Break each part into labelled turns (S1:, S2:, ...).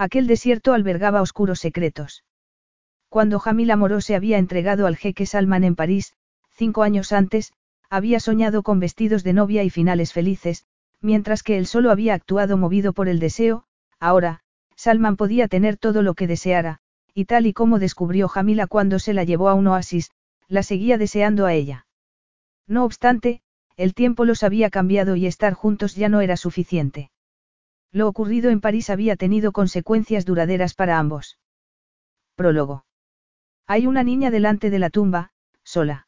S1: Aquel desierto albergaba oscuros secretos. Cuando Jamila Moró se había entregado al jeque Salman en París, cinco años antes, había soñado con vestidos de novia y finales felices, mientras que él solo había actuado movido por el deseo, ahora, Salman podía tener todo lo que deseara, y tal y como descubrió Jamila cuando se la llevó a un oasis, la seguía deseando a ella. No obstante, el tiempo los había cambiado y estar juntos ya no era suficiente. Lo ocurrido en París había tenido consecuencias duraderas para ambos. Prólogo. Hay una niña delante de la tumba, sola.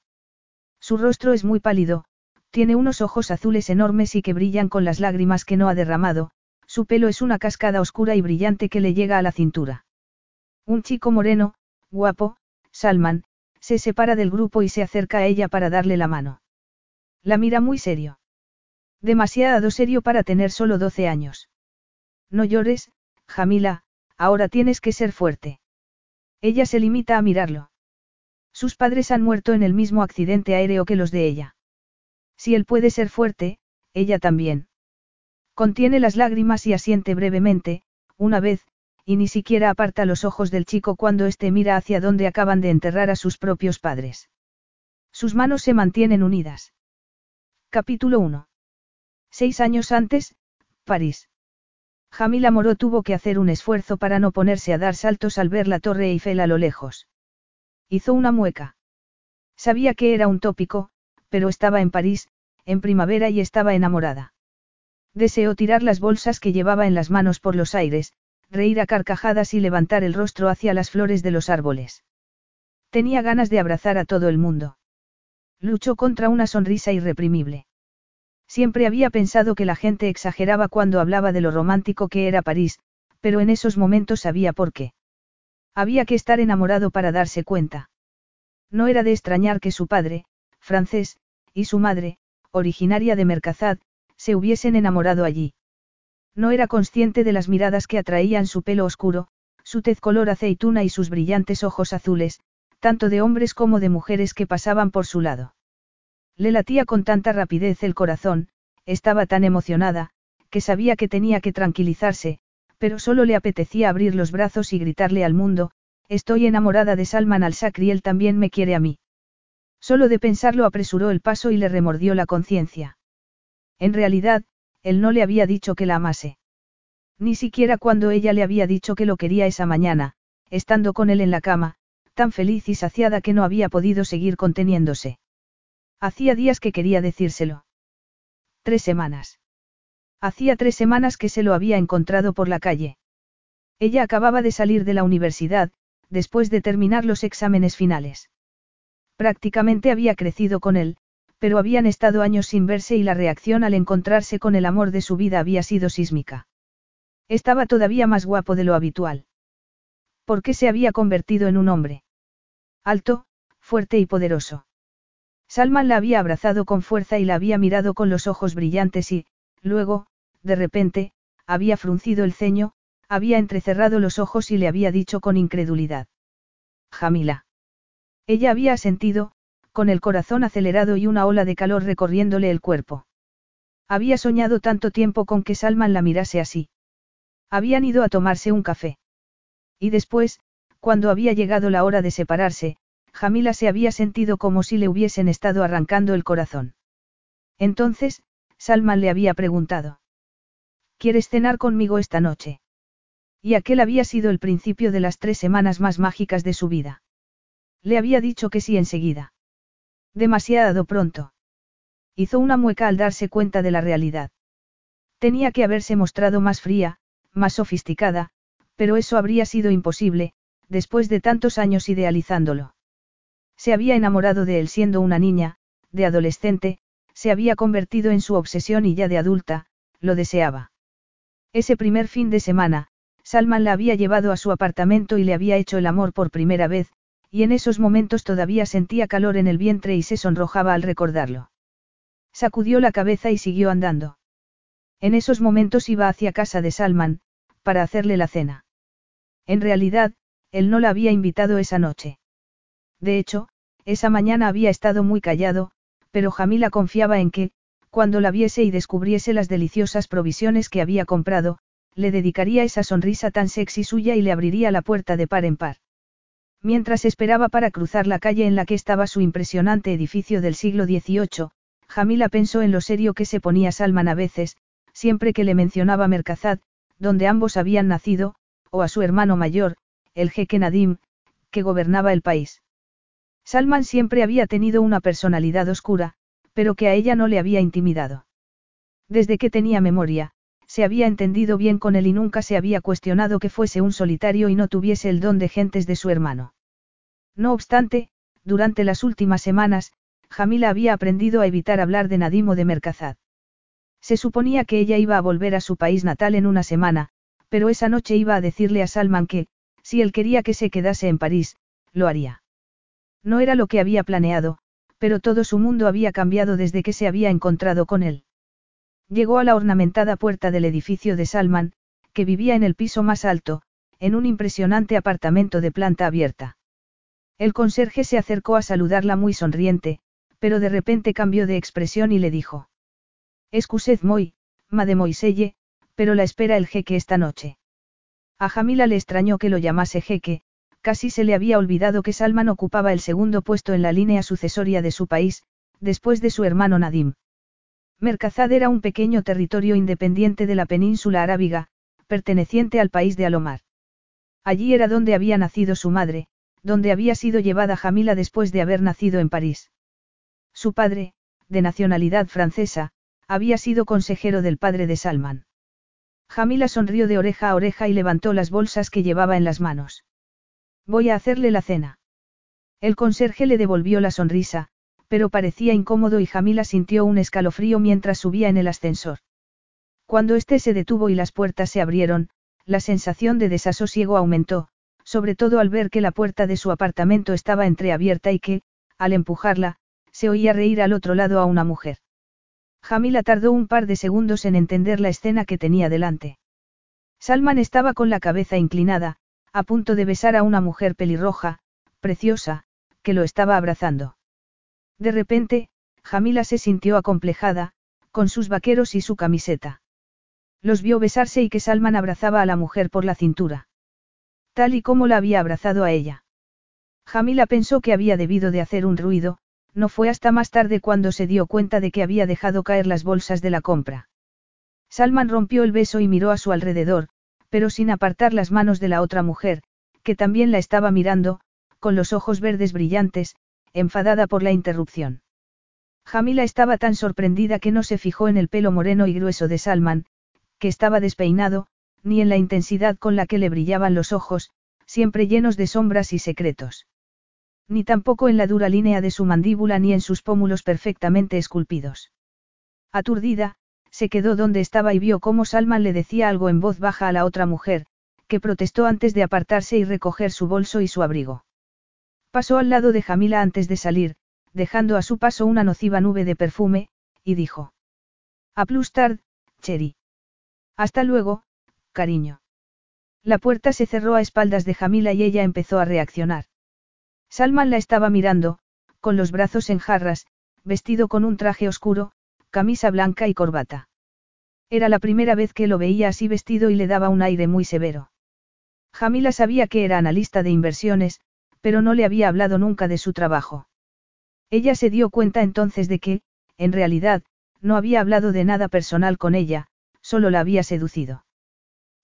S1: Su rostro es muy pálido, tiene unos ojos azules enormes y que brillan con las lágrimas que no ha derramado, su pelo es una cascada oscura y brillante que le llega a la cintura. Un chico moreno, guapo, Salman, se separa del grupo y se acerca a ella para darle la mano. La mira muy serio. Demasiado serio para tener solo 12 años. No llores, Jamila, ahora tienes que ser fuerte. Ella se limita a mirarlo. Sus padres han muerto en el mismo accidente aéreo que los de ella. Si él puede ser fuerte, ella también. Contiene las lágrimas y asiente brevemente, una vez, y ni siquiera aparta los ojos del chico cuando éste mira hacia donde acaban de enterrar a sus propios padres. Sus manos se mantienen unidas. Capítulo 1. Seis años antes, París. Jamila Moró tuvo que hacer un esfuerzo para no ponerse a dar saltos al ver la torre Eiffel a lo lejos. Hizo una mueca. Sabía que era un tópico, pero estaba en París, en primavera y estaba enamorada. Deseó tirar las bolsas que llevaba en las manos por los aires, reír a carcajadas y levantar el rostro hacia las flores de los árboles. Tenía ganas de abrazar a todo el mundo. Luchó contra una sonrisa irreprimible. Siempre había pensado que la gente exageraba cuando hablaba de lo romántico que era París, pero en esos momentos sabía por qué. Había que estar enamorado para darse cuenta. No era de extrañar que su padre, francés, y su madre, originaria de Mercazad, se hubiesen enamorado allí. No era consciente de las miradas que atraían su pelo oscuro, su tez color aceituna y sus brillantes ojos azules, tanto de hombres como de mujeres que pasaban por su lado. Le latía con tanta rapidez el corazón, estaba tan emocionada, que sabía que tenía que tranquilizarse, pero solo le apetecía abrir los brazos y gritarle al mundo, estoy enamorada de Salman al-Sakri él también me quiere a mí. Solo de pensarlo apresuró el paso y le remordió la conciencia. En realidad, él no le había dicho que la amase. Ni siquiera cuando ella le había dicho que lo quería esa mañana, estando con él en la cama, tan feliz y saciada que no había podido seguir conteniéndose. Hacía días que quería decírselo. Tres semanas. Hacía tres semanas que se lo había encontrado por la calle. Ella acababa de salir de la universidad, después de terminar los exámenes finales. Prácticamente había crecido con él, pero habían estado años sin verse y la reacción al encontrarse con el amor de su vida había sido sísmica. Estaba todavía más guapo de lo habitual. ¿Por qué se había convertido en un hombre? Alto, fuerte y poderoso. Salman la había abrazado con fuerza y la había mirado con los ojos brillantes y, luego, de repente, había fruncido el ceño, había entrecerrado los ojos y le había dicho con incredulidad. Jamila. Ella había sentido, con el corazón acelerado y una ola de calor recorriéndole el cuerpo. Había soñado tanto tiempo con que Salman la mirase así. Habían ido a tomarse un café. Y después, cuando había llegado la hora de separarse, Jamila se había sentido como si le hubiesen estado arrancando el corazón. Entonces, Salman le había preguntado. ¿Quieres cenar conmigo esta noche? Y aquel había sido el principio de las tres semanas más mágicas de su vida. Le había dicho que sí enseguida. Demasiado pronto. Hizo una mueca al darse cuenta de la realidad. Tenía que haberse mostrado más fría, más sofisticada, pero eso habría sido imposible, después de tantos años idealizándolo. Se había enamorado de él siendo una niña, de adolescente, se había convertido en su obsesión y ya de adulta, lo deseaba. Ese primer fin de semana, Salman la había llevado a su apartamento y le había hecho el amor por primera vez, y en esos momentos todavía sentía calor en el vientre y se sonrojaba al recordarlo. Sacudió la cabeza y siguió andando. En esos momentos iba hacia casa de Salman, para hacerle la cena. En realidad, él no la había invitado esa noche. De hecho, esa mañana había estado muy callado, pero Jamila confiaba en que, cuando la viese y descubriese las deliciosas provisiones que había comprado, le dedicaría esa sonrisa tan sexy suya y le abriría la puerta de par en par. Mientras esperaba para cruzar la calle en la que estaba su impresionante edificio del siglo XVIII, Jamila pensó en lo serio que se ponía Salman a veces, siempre que le mencionaba Mercazad, donde ambos habían nacido, o a su hermano mayor, el jeque Nadim, que gobernaba el país. Salman siempre había tenido una personalidad oscura, pero que a ella no le había intimidado. Desde que tenía memoria, se había entendido bien con él y nunca se había cuestionado que fuese un solitario y no tuviese el don de gentes de su hermano. No obstante, durante las últimas semanas, Jamila había aprendido a evitar hablar de Nadim o de Mercazad. Se suponía que ella iba a volver a su país natal en una semana, pero esa noche iba a decirle a Salman que, si él quería que se quedase en París, lo haría. No era lo que había planeado, pero todo su mundo había cambiado desde que se había encontrado con él. Llegó a la ornamentada puerta del edificio de Salman, que vivía en el piso más alto, en un impresionante apartamento de planta abierta. El conserje se acercó a saludarla muy sonriente, pero de repente cambió de expresión y le dijo. Excusez moi, mademoiselle, pero la espera el jeque esta noche. A Jamila le extrañó que lo llamase jeque, casi se le había olvidado que Salman ocupaba el segundo puesto en la línea sucesoria de su país, después de su hermano Nadim. Mercazad era un pequeño territorio independiente de la península arábiga, perteneciente al país de Alomar. Allí era donde había nacido su madre, donde había sido llevada Jamila después de haber nacido en París. Su padre, de nacionalidad francesa, había sido consejero del padre de Salman. Jamila sonrió de oreja a oreja y levantó las bolsas que llevaba en las manos. Voy a hacerle la cena. El conserje le devolvió la sonrisa, pero parecía incómodo y Jamila sintió un escalofrío mientras subía en el ascensor. Cuando éste se detuvo y las puertas se abrieron, la sensación de desasosiego aumentó, sobre todo al ver que la puerta de su apartamento estaba entreabierta y que, al empujarla, se oía reír al otro lado a una mujer. Jamila tardó un par de segundos en entender la escena que tenía delante. Salman estaba con la cabeza inclinada, a punto de besar a una mujer pelirroja, preciosa, que lo estaba abrazando. De repente, Jamila se sintió acomplejada, con sus vaqueros y su camiseta. Los vio besarse y que Salman abrazaba a la mujer por la cintura. Tal y como la había abrazado a ella. Jamila pensó que había debido de hacer un ruido, no fue hasta más tarde cuando se dio cuenta de que había dejado caer las bolsas de la compra. Salman rompió el beso y miró a su alrededor, pero sin apartar las manos de la otra mujer, que también la estaba mirando, con los ojos verdes brillantes, enfadada por la interrupción. Jamila estaba tan sorprendida que no se fijó en el pelo moreno y grueso de Salman, que estaba despeinado, ni en la intensidad con la que le brillaban los ojos, siempre llenos de sombras y secretos. Ni tampoco en la dura línea de su mandíbula ni en sus pómulos perfectamente esculpidos. Aturdida, se quedó donde estaba y vio cómo Salman le decía algo en voz baja a la otra mujer, que protestó antes de apartarse y recoger su bolso y su abrigo. Pasó al lado de Jamila antes de salir, dejando a su paso una nociva nube de perfume, y dijo. A plus tard, Cherry. Hasta luego, cariño. La puerta se cerró a espaldas de Jamila y ella empezó a reaccionar. Salman la estaba mirando, con los brazos en jarras, vestido con un traje oscuro, camisa blanca y corbata. Era la primera vez que lo veía así vestido y le daba un aire muy severo. Jamila sabía que era analista de inversiones, pero no le había hablado nunca de su trabajo. Ella se dio cuenta entonces de que, en realidad, no había hablado de nada personal con ella, solo la había seducido.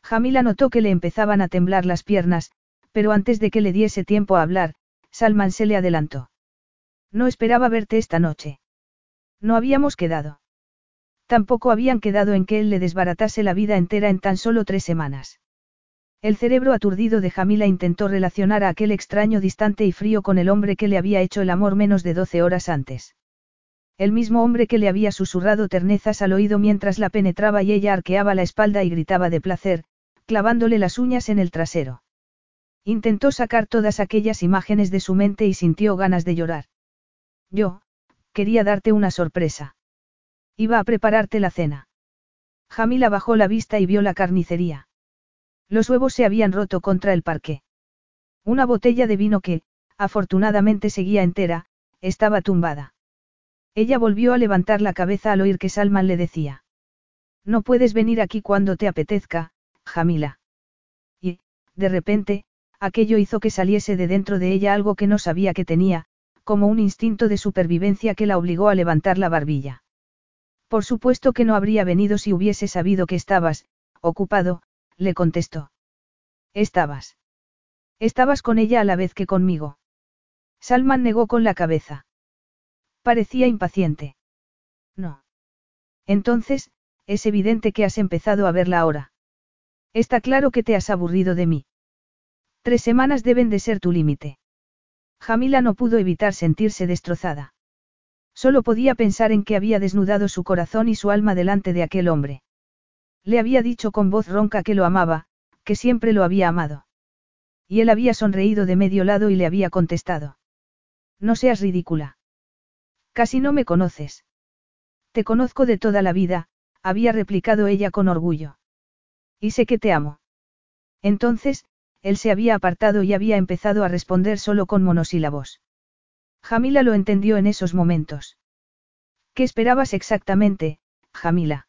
S1: Jamila notó que le empezaban a temblar las piernas, pero antes de que le diese tiempo a hablar, Salman se le adelantó. No esperaba verte esta noche. No habíamos quedado. Tampoco habían quedado en que él le desbaratase la vida entera en tan solo tres semanas. El cerebro aturdido de Jamila intentó relacionar a aquel extraño distante y frío con el hombre que le había hecho el amor menos de doce horas antes. El mismo hombre que le había susurrado ternezas al oído mientras la penetraba y ella arqueaba la espalda y gritaba de placer, clavándole las uñas en el trasero. Intentó sacar todas aquellas imágenes de su mente y sintió ganas de llorar. Yo, quería darte una sorpresa. Iba a prepararte la cena. Jamila bajó la vista y vio la carnicería. Los huevos se habían roto contra el parque. Una botella de vino que, afortunadamente seguía entera, estaba tumbada. Ella volvió a levantar la cabeza al oír que Salman le decía. No puedes venir aquí cuando te apetezca, Jamila. Y, de repente, aquello hizo que saliese de dentro de ella algo que no sabía que tenía, como un instinto de supervivencia que la obligó a levantar la barbilla. Por supuesto que no habría venido si hubiese sabido que estabas, ocupado, le contestó. Estabas. Estabas con ella a la vez que conmigo. Salman negó con la cabeza. Parecía impaciente. No. Entonces, es evidente que has empezado a verla ahora. Está claro que te has aburrido de mí. Tres semanas deben de ser tu límite. Jamila no pudo evitar sentirse destrozada. Solo podía pensar en que había desnudado su corazón y su alma delante de aquel hombre. Le había dicho con voz ronca que lo amaba, que siempre lo había amado. Y él había sonreído de medio lado y le había contestado. No seas ridícula. Casi no me conoces. Te conozco de toda la vida, había replicado ella con orgullo. Y sé que te amo. Entonces, él se había apartado y había empezado a responder solo con monosílabos. Jamila lo entendió en esos momentos. ¿Qué esperabas exactamente, Jamila?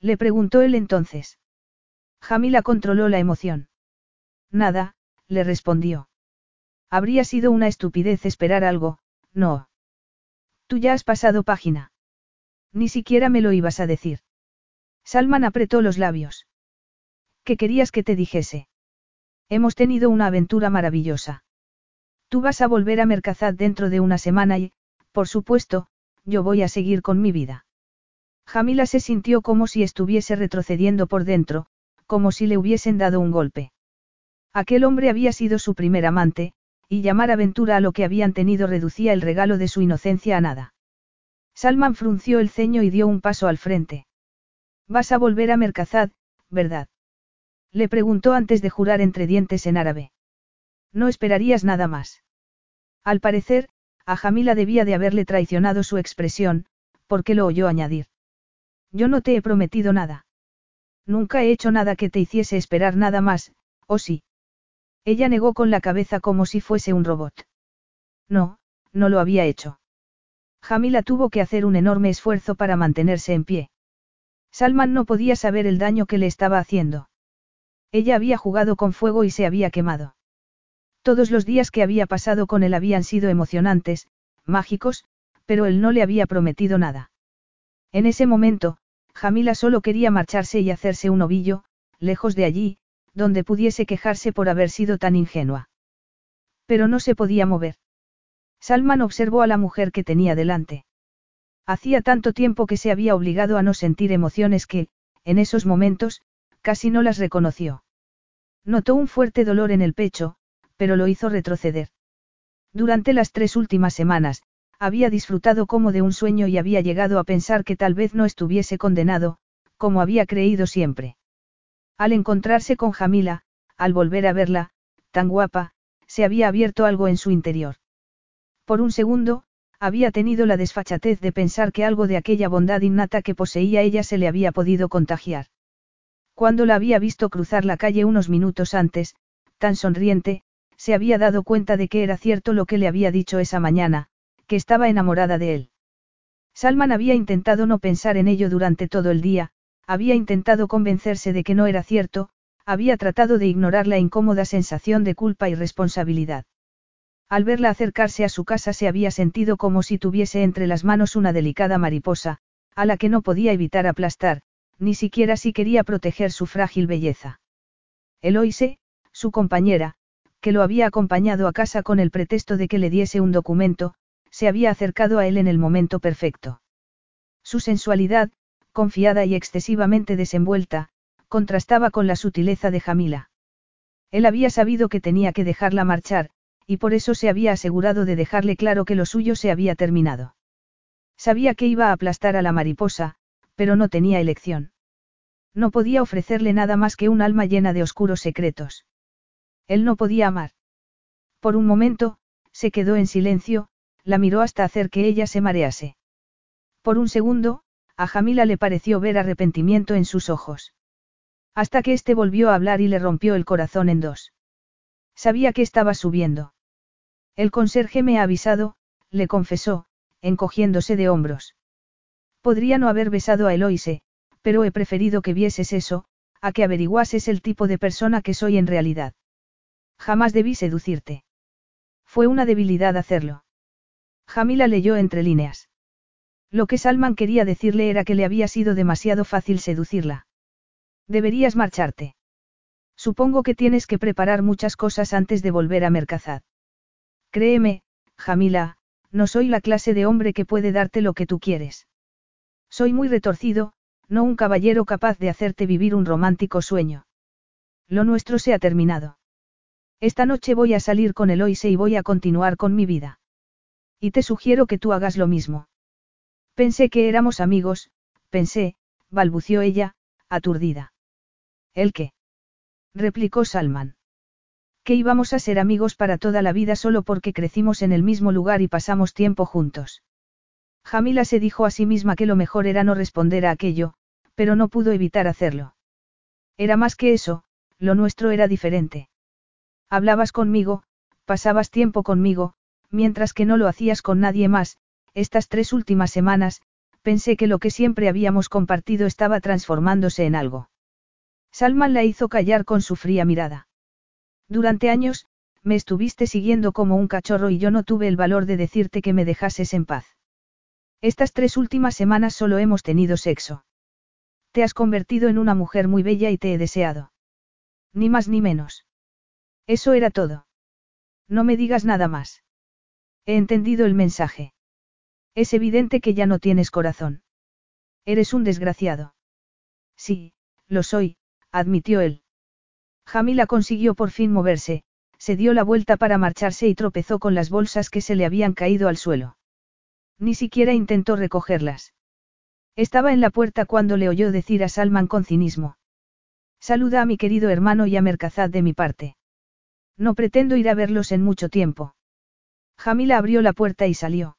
S1: Le preguntó él entonces. Jamila controló la emoción. Nada, le respondió. Habría sido una estupidez esperar algo, no. Tú ya has pasado página. Ni siquiera me lo ibas a decir. Salman apretó los labios. ¿Qué querías que te dijese? Hemos tenido una aventura maravillosa. Tú vas a volver a Mercazad dentro de una semana y, por supuesto, yo voy a seguir con mi vida. Jamila se sintió como si estuviese retrocediendo por dentro, como si le hubiesen dado un golpe. Aquel hombre había sido su primer amante, y llamar aventura a lo que habían tenido reducía el regalo de su inocencia a nada. Salman frunció el ceño y dio un paso al frente. Vas a volver a Mercazad, ¿verdad? Le preguntó antes de jurar entre dientes en árabe. No esperarías nada más. Al parecer, a Jamila debía de haberle traicionado su expresión, porque lo oyó añadir. Yo no te he prometido nada. Nunca he hecho nada que te hiciese esperar nada más, ¿o sí? Ella negó con la cabeza como si fuese un robot. No, no lo había hecho. Jamila tuvo que hacer un enorme esfuerzo para mantenerse en pie. Salman no podía saber el daño que le estaba haciendo. Ella había jugado con fuego y se había quemado. Todos los días que había pasado con él habían sido emocionantes, mágicos, pero él no le había prometido nada. En ese momento, Jamila solo quería marcharse y hacerse un ovillo, lejos de allí, donde pudiese quejarse por haber sido tan ingenua. Pero no se podía mover. Salman observó a la mujer que tenía delante. Hacía tanto tiempo que se había obligado a no sentir emociones que, en esos momentos, casi no las reconoció. Notó un fuerte dolor en el pecho, pero lo hizo retroceder. Durante las tres últimas semanas, había disfrutado como de un sueño y había llegado a pensar que tal vez no estuviese condenado, como había creído siempre. Al encontrarse con Jamila, al volver a verla, tan guapa, se había abierto algo en su interior. Por un segundo, había tenido la desfachatez de pensar que algo de aquella bondad innata que poseía ella se le había podido contagiar. Cuando la había visto cruzar la calle unos minutos antes, tan sonriente, se había dado cuenta de que era cierto lo que le había dicho esa mañana, que estaba enamorada de él. Salman había intentado no pensar en ello durante todo el día, había intentado convencerse de que no era cierto, había tratado de ignorar la incómoda sensación de culpa y responsabilidad. Al verla acercarse a su casa se había sentido como si tuviese entre las manos una delicada mariposa, a la que no podía evitar aplastar, ni siquiera si quería proteger su frágil belleza. Eloise, su compañera, que lo había acompañado a casa con el pretexto de que le diese un documento, se había acercado a él en el momento perfecto. Su sensualidad, confiada y excesivamente desenvuelta, contrastaba con la sutileza de Jamila. Él había sabido que tenía que dejarla marchar, y por eso se había asegurado de dejarle claro que lo suyo se había terminado. Sabía que iba a aplastar a la mariposa, pero no tenía elección. No podía ofrecerle nada más que un alma llena de oscuros secretos. Él no podía amar. Por un momento, se quedó en silencio, la miró hasta hacer que ella se marease. Por un segundo, a Jamila le pareció ver arrepentimiento en sus ojos. Hasta que éste volvió a hablar y le rompió el corazón en dos. Sabía que estaba subiendo. El conserje me ha avisado, le confesó, encogiéndose de hombros. Podría no haber besado a Eloise, pero he preferido que vieses eso, a que averiguases el tipo de persona que soy en realidad. Jamás debí seducirte. Fue una debilidad hacerlo. Jamila leyó entre líneas. Lo que Salman quería decirle era que le había sido demasiado fácil seducirla. Deberías marcharte. Supongo que tienes que preparar muchas cosas antes de volver a Mercazad. Créeme, Jamila, no soy la clase de hombre que puede darte lo que tú quieres. Soy muy retorcido, no un caballero capaz de hacerte vivir un romántico sueño. Lo nuestro se ha terminado. Esta noche voy a salir con Eloise y voy a continuar con mi vida. Y te sugiero que tú hagas lo mismo. Pensé que éramos amigos, pensé, balbució ella, aturdida. ¿El qué? replicó Salman. Que íbamos a ser amigos para toda la vida solo porque crecimos en el mismo lugar y pasamos tiempo juntos. Jamila se dijo a sí misma que lo mejor era no responder a aquello, pero no pudo evitar hacerlo. Era más que eso, lo nuestro era diferente. Hablabas conmigo, pasabas tiempo conmigo, mientras que no lo hacías con nadie más, estas tres últimas semanas, pensé que lo que siempre habíamos compartido estaba transformándose en algo. Salman la hizo callar con su fría mirada. Durante años, me estuviste siguiendo como un cachorro y yo no tuve el valor de decirte que me dejases en paz. Estas tres últimas semanas solo hemos tenido sexo. Te has convertido en una mujer muy bella y te he deseado. Ni más ni menos. Eso era todo. No me digas nada más. He entendido el mensaje. Es evidente que ya no tienes corazón. Eres un desgraciado. Sí, lo soy, admitió él. Jamila consiguió por fin moverse, se dio la vuelta para marcharse y tropezó con las bolsas que se le habían caído al suelo. Ni siquiera intentó recogerlas. Estaba en la puerta cuando le oyó decir a Salman con cinismo. Saluda a mi querido hermano y a Mercazad de mi parte. No pretendo ir a verlos en mucho tiempo. Jamila abrió la puerta y salió.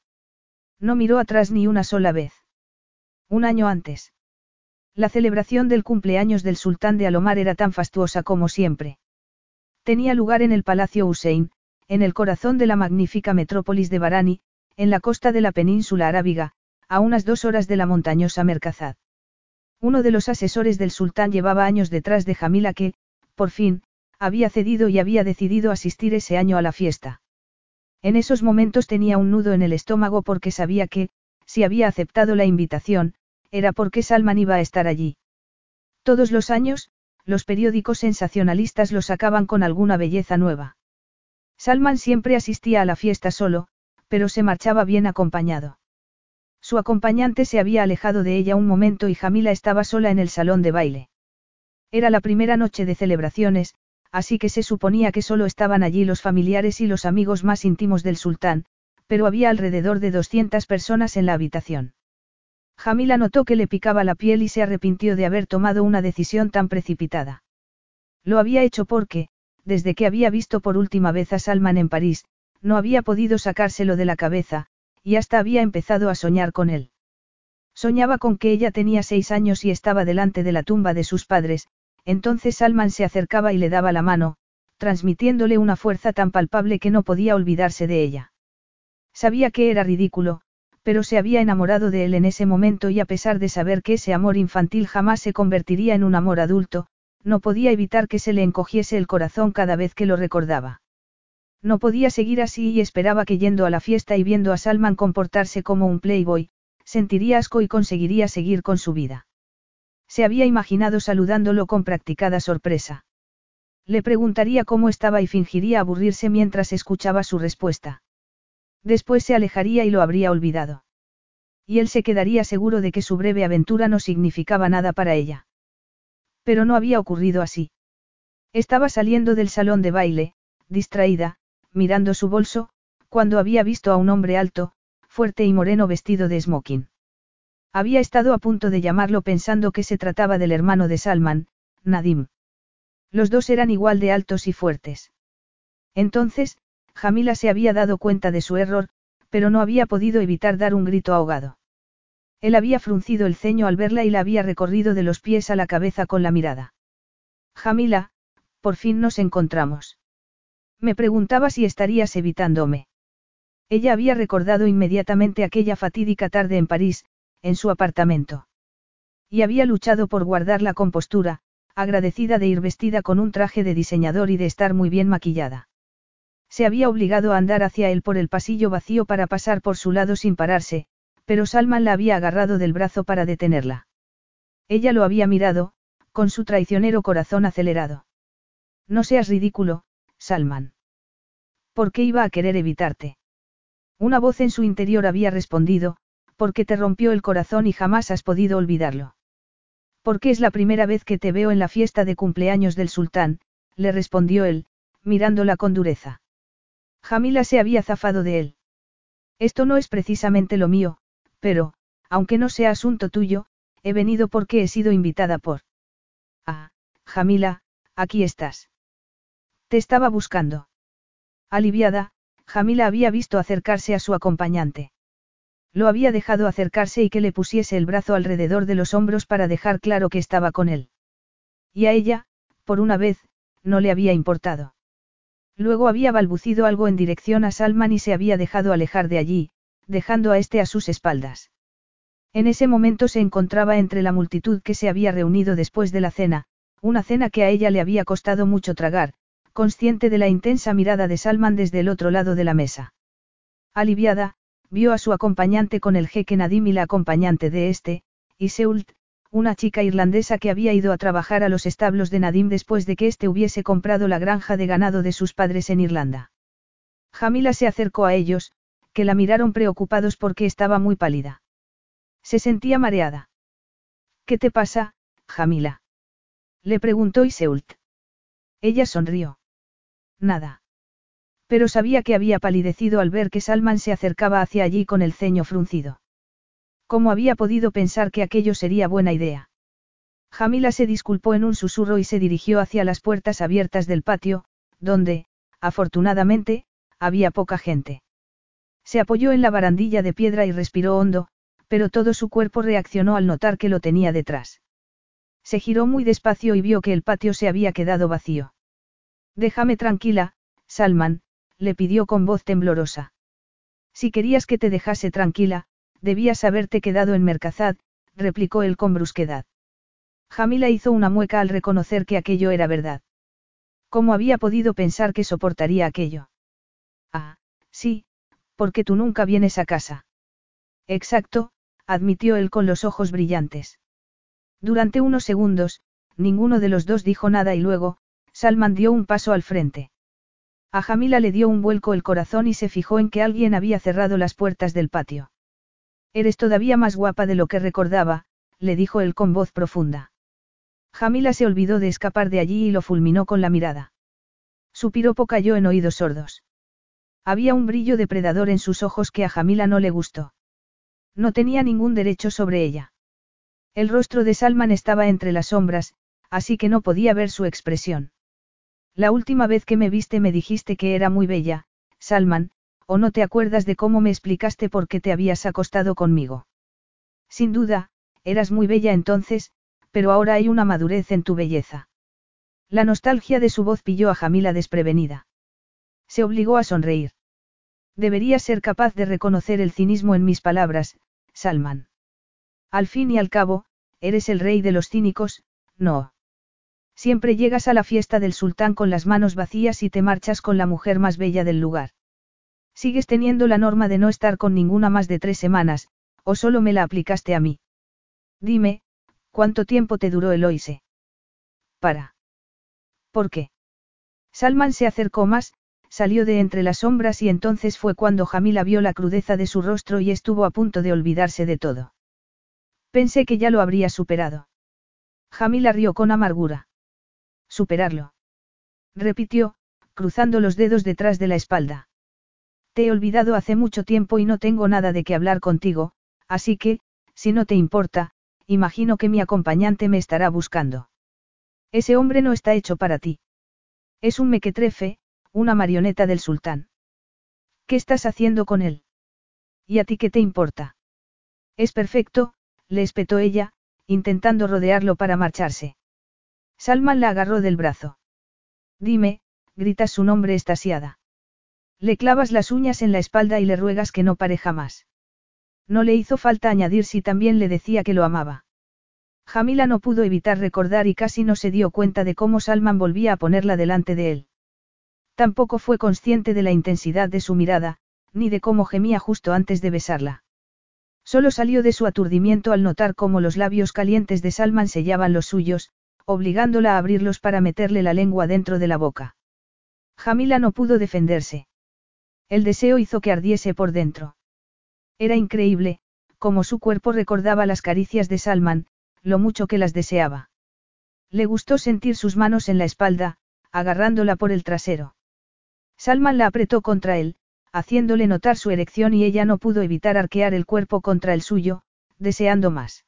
S1: No miró atrás ni una sola vez. Un año antes. La celebración del cumpleaños del sultán de Alomar era tan fastuosa como siempre. Tenía lugar en el Palacio Hussein, en el corazón de la magnífica metrópolis de Barani, en la costa de la península arábiga, a unas dos horas de la montañosa Merkazad. Uno de los asesores del sultán llevaba años detrás de Jamila que, por fin, había cedido y había decidido asistir ese año a la fiesta. En esos momentos tenía un nudo en el estómago porque sabía que, si había aceptado la invitación, era porque Salman iba a estar allí. Todos los años, los periódicos sensacionalistas lo sacaban con alguna belleza nueva. Salman siempre asistía a la fiesta solo, pero se marchaba bien acompañado. Su acompañante se había alejado de ella un momento y Jamila estaba sola en el salón de baile. Era la primera noche de celebraciones, así que se suponía que solo estaban allí los familiares y los amigos más íntimos del sultán, pero había alrededor de 200 personas en la habitación. Jamila notó que le picaba la piel y se arrepintió de haber tomado una decisión tan precipitada. Lo había hecho porque, desde que había visto por última vez a Salman en París, no había podido sacárselo de la cabeza, y hasta había empezado a soñar con él. Soñaba con que ella tenía seis años y estaba delante de la tumba de sus padres, entonces Salman se acercaba y le daba la mano, transmitiéndole una fuerza tan palpable que no podía olvidarse de ella. Sabía que era ridículo, pero se había enamorado de él en ese momento y a pesar de saber que ese amor infantil jamás se convertiría en un amor adulto, no podía evitar que se le encogiese el corazón cada vez que lo recordaba. No podía seguir así y esperaba que yendo a la fiesta y viendo a Salman comportarse como un playboy, sentiría asco y conseguiría seguir con su vida. Se había imaginado saludándolo con practicada sorpresa. Le preguntaría cómo estaba y fingiría aburrirse mientras escuchaba su respuesta. Después se alejaría y lo habría olvidado. Y él se quedaría seguro de que su breve aventura no significaba nada para ella. Pero no había ocurrido así. Estaba saliendo del salón de baile, distraída, mirando su bolso, cuando había visto a un hombre alto, fuerte y moreno vestido de smoking. Había estado a punto de llamarlo pensando que se trataba del hermano de Salman, Nadim. Los dos eran igual de altos y fuertes. Entonces, Jamila se había dado cuenta de su error, pero no había podido evitar dar un grito ahogado. Él había fruncido el ceño al verla y la había recorrido de los pies a la cabeza con la mirada. Jamila, por fin nos encontramos. Me preguntaba si estarías evitándome. Ella había recordado inmediatamente aquella fatídica tarde en París, en su apartamento. Y había luchado por guardar la compostura, agradecida de ir vestida con un traje de diseñador y de estar muy bien maquillada. Se había obligado a andar hacia él por el pasillo vacío para pasar por su lado sin pararse, pero Salman la había agarrado del brazo para detenerla. Ella lo había mirado, con su traicionero corazón acelerado. No seas ridículo, Salman. ¿Por qué iba a querer evitarte? Una voz en su interior había respondido, porque te rompió el corazón y jamás has podido olvidarlo. Porque es la primera vez que te veo en la fiesta de cumpleaños del sultán, le respondió él, mirándola con dureza. Jamila se había zafado de él. Esto no es precisamente lo mío, pero, aunque no sea asunto tuyo, he venido porque he sido invitada por... Ah, Jamila, aquí estás. Te estaba buscando. Aliviada, Jamila había visto acercarse a su acompañante. Lo había dejado acercarse y que le pusiese el brazo alrededor de los hombros para dejar claro que estaba con él. Y a ella, por una vez, no le había importado. Luego había balbucido algo en dirección a Salman y se había dejado alejar de allí, dejando a este a sus espaldas. En ese momento se encontraba entre la multitud que se había reunido después de la cena, una cena que a ella le había costado mucho tragar, consciente de la intensa mirada de Salman desde el otro lado de la mesa. Aliviada, vio a su acompañante con el jeque Nadim y la acompañante de este, y una chica irlandesa que había ido a trabajar a los establos de Nadim después de que éste hubiese comprado la granja de ganado de sus padres en Irlanda. Jamila se acercó a ellos, que la miraron preocupados porque estaba muy pálida. Se sentía mareada. ¿Qué te pasa, Jamila? Le preguntó Iseult. Ella sonrió. Nada. Pero sabía que había palidecido al ver que Salman se acercaba hacia allí con el ceño fruncido. ¿Cómo había podido pensar que aquello sería buena idea? Jamila se disculpó en un susurro y se dirigió hacia las puertas abiertas del patio, donde, afortunadamente, había poca gente. Se apoyó en la barandilla de piedra y respiró hondo, pero todo su cuerpo reaccionó al notar que lo tenía detrás. Se giró muy despacio y vio que el patio se había quedado vacío. Déjame tranquila, Salman, le pidió con voz temblorosa. Si querías que te dejase tranquila, Debías haberte quedado en Mercazad, replicó él con brusquedad. Jamila hizo una mueca al reconocer que aquello era verdad. ¿Cómo había podido pensar que soportaría aquello? Ah, sí, porque tú nunca vienes a casa. Exacto, admitió él con los ojos brillantes. Durante unos segundos, ninguno de los dos dijo nada y luego, Salman dio un paso al frente. A Jamila le dio un vuelco el corazón y se fijó en que alguien había cerrado las puertas del patio. Eres todavía más guapa de lo que recordaba, le dijo él con voz profunda. Jamila se olvidó de escapar de allí y lo fulminó con la mirada. Su piropo cayó en oídos sordos. Había un brillo depredador en sus ojos que a Jamila no le gustó. No tenía ningún derecho sobre ella. El rostro de Salman estaba entre las sombras, así que no podía ver su expresión. La última vez que me viste me dijiste que era muy bella, Salman, ¿O no te acuerdas de cómo me explicaste por qué te habías acostado conmigo? Sin duda, eras muy bella entonces, pero ahora hay una madurez en tu belleza. La nostalgia de su voz pilló a Jamila desprevenida. Se obligó a sonreír. Deberías ser capaz de reconocer el cinismo en mis palabras, Salman. Al fin y al cabo, eres el rey de los cínicos, no. Siempre llegas a la fiesta del sultán con las manos vacías y te marchas con la mujer más bella del lugar. Sigues teniendo la norma de no estar con ninguna más de tres semanas, o solo me la aplicaste a mí. Dime, ¿cuánto tiempo te duró Eloise? Para. ¿Por qué? Salman se acercó más, salió de entre las sombras y entonces fue cuando Jamila vio la crudeza de su rostro y estuvo a punto de olvidarse de todo. Pensé que ya lo habría superado. Jamila rió con amargura. Superarlo. Repitió, cruzando los dedos detrás de la espalda. Te he olvidado hace mucho tiempo y no tengo nada de qué hablar contigo, así que, si no te importa, imagino que mi acompañante me estará buscando. Ese hombre no está hecho para ti. Es un mequetrefe, una marioneta del sultán. ¿Qué estás haciendo con él? ¿Y a ti qué te importa? Es perfecto, le espetó ella, intentando rodearlo para marcharse. Salman la agarró del brazo. Dime, gritas su nombre estasiada. Le clavas las uñas en la espalda y le ruegas que no pare jamás. No le hizo falta añadir si también le decía que lo amaba. Jamila no pudo evitar recordar y casi no se dio cuenta de cómo Salman volvía a ponerla delante de él. Tampoco fue consciente de la intensidad de su mirada, ni de cómo gemía justo antes de besarla. Solo salió de su aturdimiento al notar cómo los labios calientes de Salman sellaban los suyos, obligándola a abrirlos para meterle la lengua dentro de la boca. Jamila no pudo defenderse. El deseo hizo que ardiese por dentro. Era increíble, como su cuerpo recordaba las caricias de Salman, lo mucho que las deseaba. Le gustó sentir sus manos en la espalda, agarrándola por el trasero. Salman la apretó contra él, haciéndole notar su erección y ella no pudo evitar arquear el cuerpo contra el suyo, deseando más.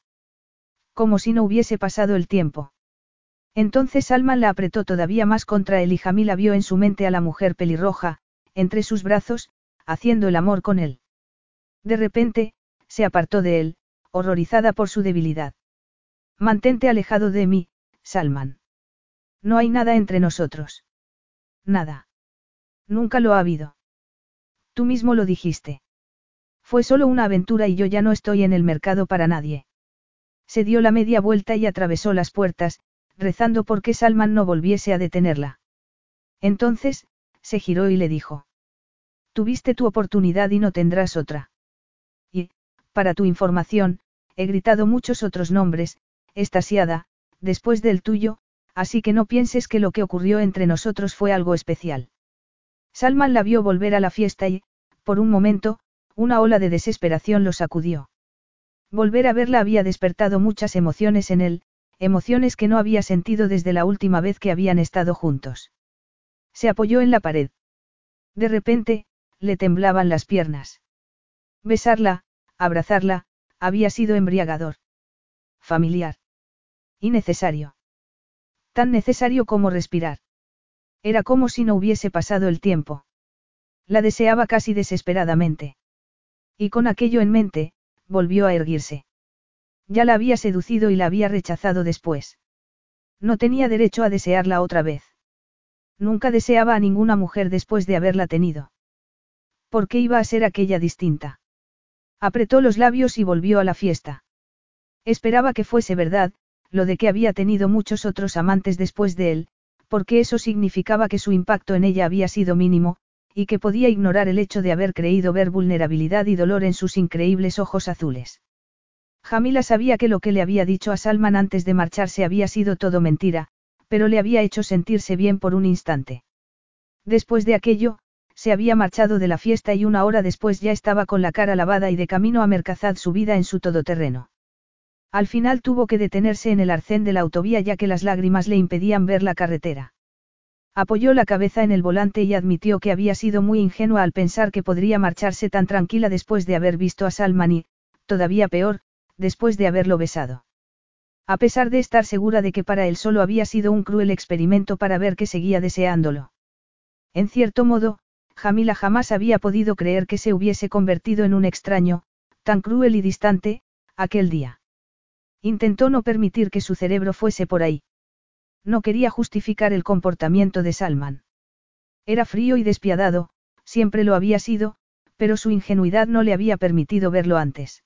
S1: Como si no hubiese pasado el tiempo. Entonces Salman la apretó todavía más contra él y Jamila vio en su mente a la mujer pelirroja, entre sus brazos, haciendo el amor con él. De repente, se apartó de él, horrorizada por su debilidad. Mantente alejado de mí, Salman. No hay nada entre nosotros. Nada. Nunca lo ha habido. Tú mismo lo dijiste. Fue solo una aventura y yo ya no estoy en el mercado para nadie. Se dio la media vuelta y atravesó las puertas, rezando por que Salman no volviese a detenerla. Entonces, se giró y le dijo. Tuviste tu oportunidad y no tendrás otra. Y, para tu información, he gritado muchos otros nombres, estasiada, después del tuyo, así que no pienses que lo que ocurrió entre nosotros fue algo especial. Salman la vio volver a la fiesta y, por un momento, una ola de desesperación lo sacudió. Volver a verla había despertado muchas emociones en él, emociones que no había sentido desde la última vez que habían estado juntos. Se apoyó en la pared. De repente, le temblaban las piernas. Besarla, abrazarla, había sido embriagador. Familiar. Y necesario. Tan necesario como respirar. Era como si no hubiese pasado el tiempo. La deseaba casi desesperadamente. Y con aquello en mente, volvió a erguirse. Ya la había seducido y la había rechazado después. No tenía derecho a desearla otra vez. Nunca deseaba a ninguna mujer después de haberla tenido. ¿Por qué iba a ser aquella distinta? Apretó los labios y volvió a la fiesta. Esperaba que fuese verdad, lo de que había tenido muchos otros amantes después de él, porque eso significaba que su impacto en ella había sido mínimo, y que podía ignorar el hecho de haber creído ver vulnerabilidad y dolor en sus increíbles ojos azules. Jamila sabía que lo que le había dicho a Salman antes de marcharse había sido todo mentira, pero le había hecho sentirse bien por un instante. Después de aquello, se había marchado de la fiesta y una hora después ya estaba con la cara lavada y de camino a Mercazad subida en su todoterreno. Al final tuvo que detenerse en el arcén de la autovía ya que las lágrimas le impedían ver la carretera. Apoyó la cabeza en el volante y admitió que había sido muy ingenua al pensar que podría marcharse tan tranquila después de haber visto a Salman y, todavía peor, después de haberlo besado. A pesar de estar segura de que para él solo había sido un cruel experimento para ver que seguía deseándolo. En cierto modo, Jamila jamás había podido creer que se hubiese convertido en un extraño, tan cruel y distante, aquel día. Intentó no permitir que su cerebro fuese por ahí. No quería justificar el comportamiento de Salman. Era frío y despiadado, siempre lo había sido, pero su ingenuidad no le había permitido verlo antes.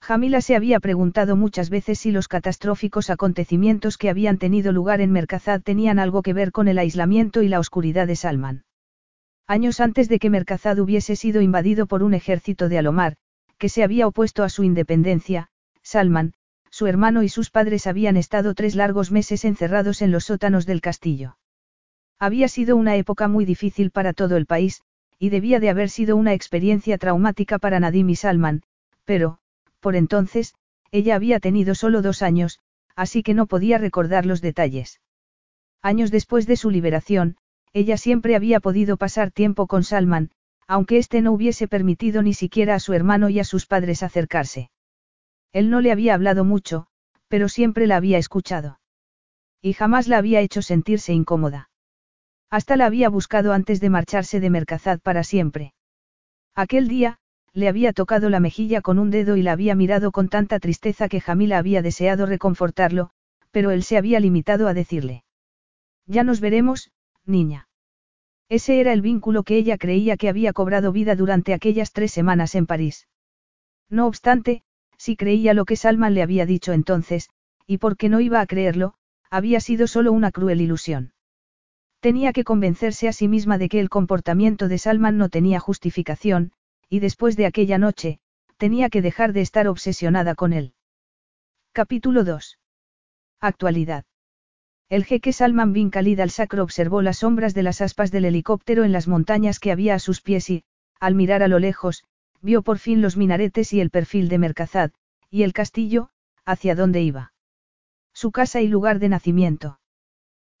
S1: Jamila se había preguntado muchas veces si los catastróficos acontecimientos que habían tenido lugar en Mercazad tenían algo que ver con el aislamiento y la oscuridad de Salman. Años antes de que Mercazad hubiese sido invadido por un ejército de Alomar, que se había opuesto a su independencia, Salman, su hermano y sus padres habían estado tres largos meses encerrados en los sótanos del castillo. Había sido una época muy difícil para todo el país, y debía de haber sido una experiencia traumática para Nadim y Salman, pero, por entonces, ella había tenido solo dos años, así que no podía recordar los detalles. Años después de su liberación, ella siempre había podido pasar tiempo con Salman, aunque éste no hubiese permitido ni siquiera a su hermano y a sus padres acercarse. Él no le había hablado mucho, pero siempre la había escuchado. Y jamás la había hecho sentirse incómoda. Hasta la había buscado antes de marcharse de Mercazad para siempre. Aquel día, le había tocado la mejilla con un dedo y la había mirado con tanta tristeza que Jamila había deseado reconfortarlo, pero él se había limitado a decirle. Ya nos veremos, niña. Ese era el vínculo que ella creía que había cobrado vida durante aquellas tres semanas en París. No obstante, si creía lo que Salman le había dicho entonces, y porque no iba a creerlo, había sido solo una cruel ilusión. Tenía que convencerse a sí misma de que el comportamiento de Salman no tenía justificación, y después de aquella noche, tenía que dejar de estar obsesionada con él. Capítulo 2. Actualidad. El jeque Salman bin Khalid al-Sacro observó las sombras de las aspas del helicóptero en las montañas que había a sus pies y, al mirar a lo lejos, vio por fin los minaretes y el perfil de Mercazad, y el castillo, hacia dónde iba. Su casa y lugar de nacimiento.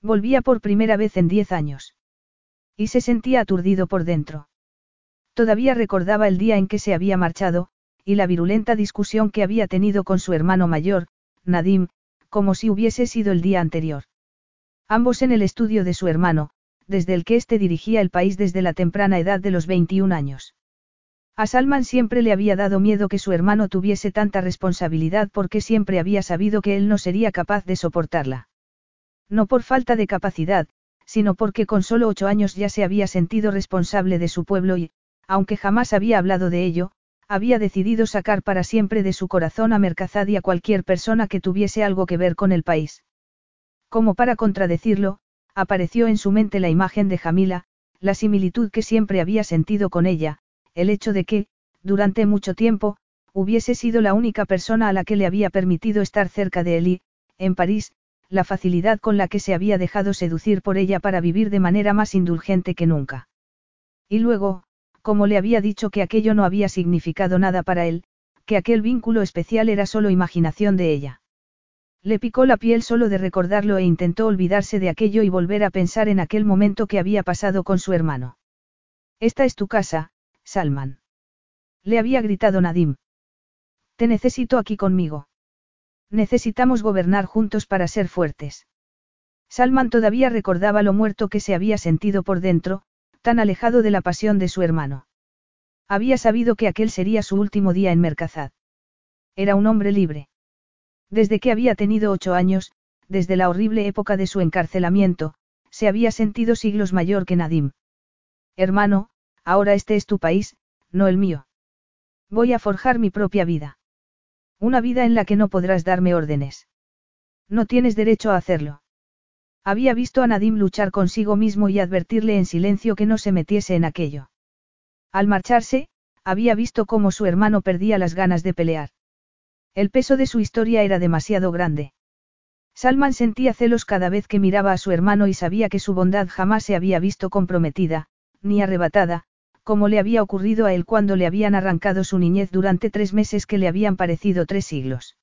S1: Volvía por primera vez en diez años. Y se sentía aturdido por dentro. Todavía recordaba el día en que se había marchado, y la virulenta discusión que había tenido con su hermano mayor, Nadim, como si hubiese sido el día anterior. Ambos en el estudio de su hermano, desde el que éste dirigía el país desde la temprana edad de los 21 años. A Salman siempre le había dado miedo que su hermano tuviese tanta responsabilidad porque siempre había sabido que él no sería capaz de soportarla. No por falta de capacidad, sino porque con solo ocho años ya se había sentido responsable de su pueblo y, aunque jamás había hablado de ello, había decidido sacar para siempre de su corazón a Mercazad y a cualquier persona que tuviese algo que ver con el país. Como para contradecirlo, apareció en su mente la imagen de Jamila, la similitud que siempre había sentido con ella, el hecho de que, durante mucho tiempo, hubiese sido la única persona a la que le había permitido estar cerca de él y, en París, la facilidad con la que se había dejado seducir por ella para vivir de manera más indulgente que nunca. Y luego, como le había dicho que aquello no había significado nada para él, que aquel vínculo especial era solo imaginación de ella. Le picó la piel solo de recordarlo e intentó olvidarse de aquello y volver a pensar en aquel momento que había pasado con su hermano. Esta es tu casa, Salman. Le había gritado Nadim. Te necesito aquí conmigo. Necesitamos gobernar juntos para ser fuertes. Salman todavía recordaba lo muerto que se había sentido por dentro, tan alejado de la pasión de su hermano. Había sabido que aquel sería su último día en Mercazad. Era un hombre libre. Desde que había tenido ocho años, desde la horrible época de su encarcelamiento, se había sentido siglos mayor que Nadim. Hermano, ahora este es tu país, no el mío. Voy a forjar mi propia vida. Una vida en la que no podrás darme órdenes. No tienes derecho a hacerlo. Había visto a Nadim luchar consigo mismo y advertirle en silencio que no se metiese en aquello. Al marcharse, había visto cómo su hermano perdía las ganas de pelear. El peso de su historia era demasiado grande. Salman sentía celos cada vez que miraba a su hermano y sabía que su bondad jamás se había visto comprometida, ni arrebatada, como le había ocurrido a él cuando le habían arrancado su niñez durante tres meses que le habían parecido tres siglos.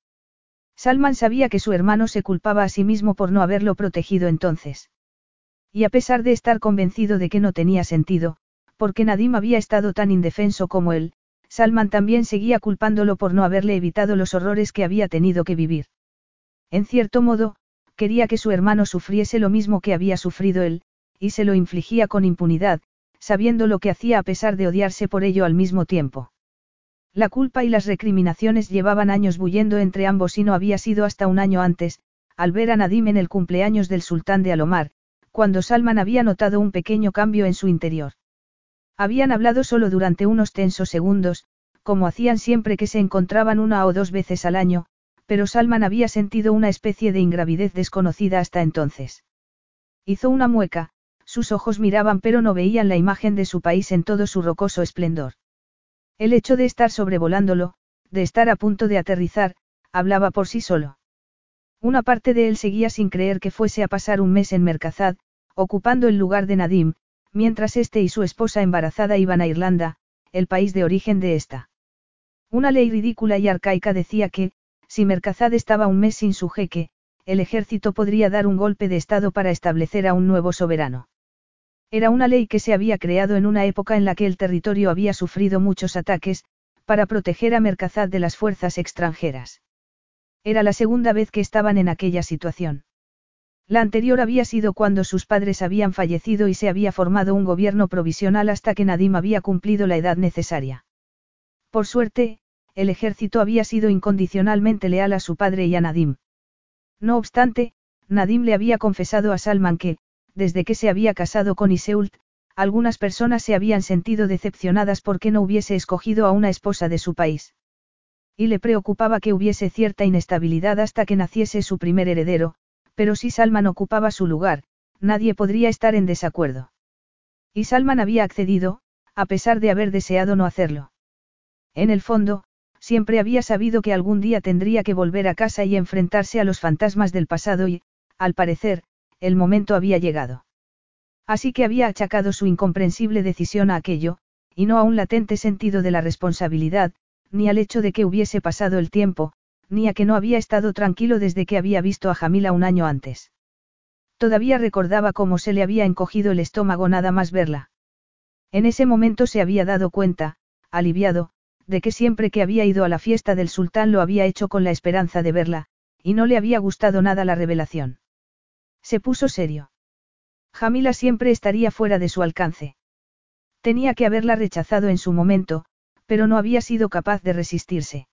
S1: Salman sabía que su hermano se culpaba a sí mismo por no haberlo protegido entonces. Y a pesar de estar convencido de que no tenía sentido, porque Nadim había estado tan indefenso como él, Salman también seguía culpándolo por no haberle evitado los horrores que había tenido que vivir. En cierto modo, quería que su hermano sufriese lo mismo que había sufrido él, y se lo infligía con impunidad, sabiendo lo que hacía a pesar de odiarse por ello al mismo tiempo. La culpa y las recriminaciones llevaban años bullendo entre ambos y no había sido hasta un año antes, al ver a Nadim en el cumpleaños del sultán de Alomar, cuando Salman había notado un pequeño cambio en su interior. Habían hablado solo durante unos tensos segundos, como hacían siempre que se encontraban una o dos veces al año, pero Salman había sentido una especie de ingravidez desconocida hasta entonces. Hizo una mueca, sus ojos miraban pero no veían la imagen de su país en todo su rocoso esplendor. El hecho de estar sobrevolándolo, de estar a punto de aterrizar, hablaba por sí solo. Una parte de él seguía sin creer que fuese a pasar un mes en Mercazad, ocupando el lugar de Nadim, mientras este y su esposa embarazada iban a Irlanda, el país de origen de esta. Una ley ridícula y arcaica decía que, si Mercazad estaba un mes sin su jeque, el ejército podría dar un golpe de Estado para establecer a un nuevo soberano. Era una ley que se había creado en una época en la que el territorio había sufrido muchos ataques, para proteger a Mercazad de las fuerzas extranjeras. Era la segunda vez que estaban en aquella situación. La anterior había sido cuando sus padres habían fallecido y se había formado un gobierno provisional hasta que Nadim había cumplido la edad necesaria. Por suerte, el ejército había sido incondicionalmente leal a su padre y a Nadim. No obstante, Nadim le había confesado a Salman que, desde que se había casado con Iseult, algunas personas se habían sentido decepcionadas porque no hubiese escogido a una esposa de su país. Y le preocupaba que hubiese cierta inestabilidad hasta que naciese su primer heredero, pero si Salman ocupaba su lugar, nadie podría estar en desacuerdo. Y Salman había accedido, a pesar de haber deseado no hacerlo. En el fondo, siempre había sabido que algún día tendría que volver a casa y enfrentarse a los fantasmas del pasado y, al parecer, el momento había llegado. Así que había achacado su incomprensible decisión a aquello, y no a un latente sentido de la responsabilidad, ni al hecho de que hubiese pasado el tiempo, ni a que no había estado tranquilo desde que había visto a Jamila un año antes. Todavía recordaba cómo se le había encogido el estómago nada más verla. En ese momento se había dado cuenta, aliviado, de que siempre que había ido a la fiesta del sultán lo había hecho con la esperanza de verla, y no le había gustado nada la revelación. Se puso serio. Jamila siempre estaría fuera de su alcance. Tenía que haberla rechazado en su momento, pero no había sido capaz de resistirse.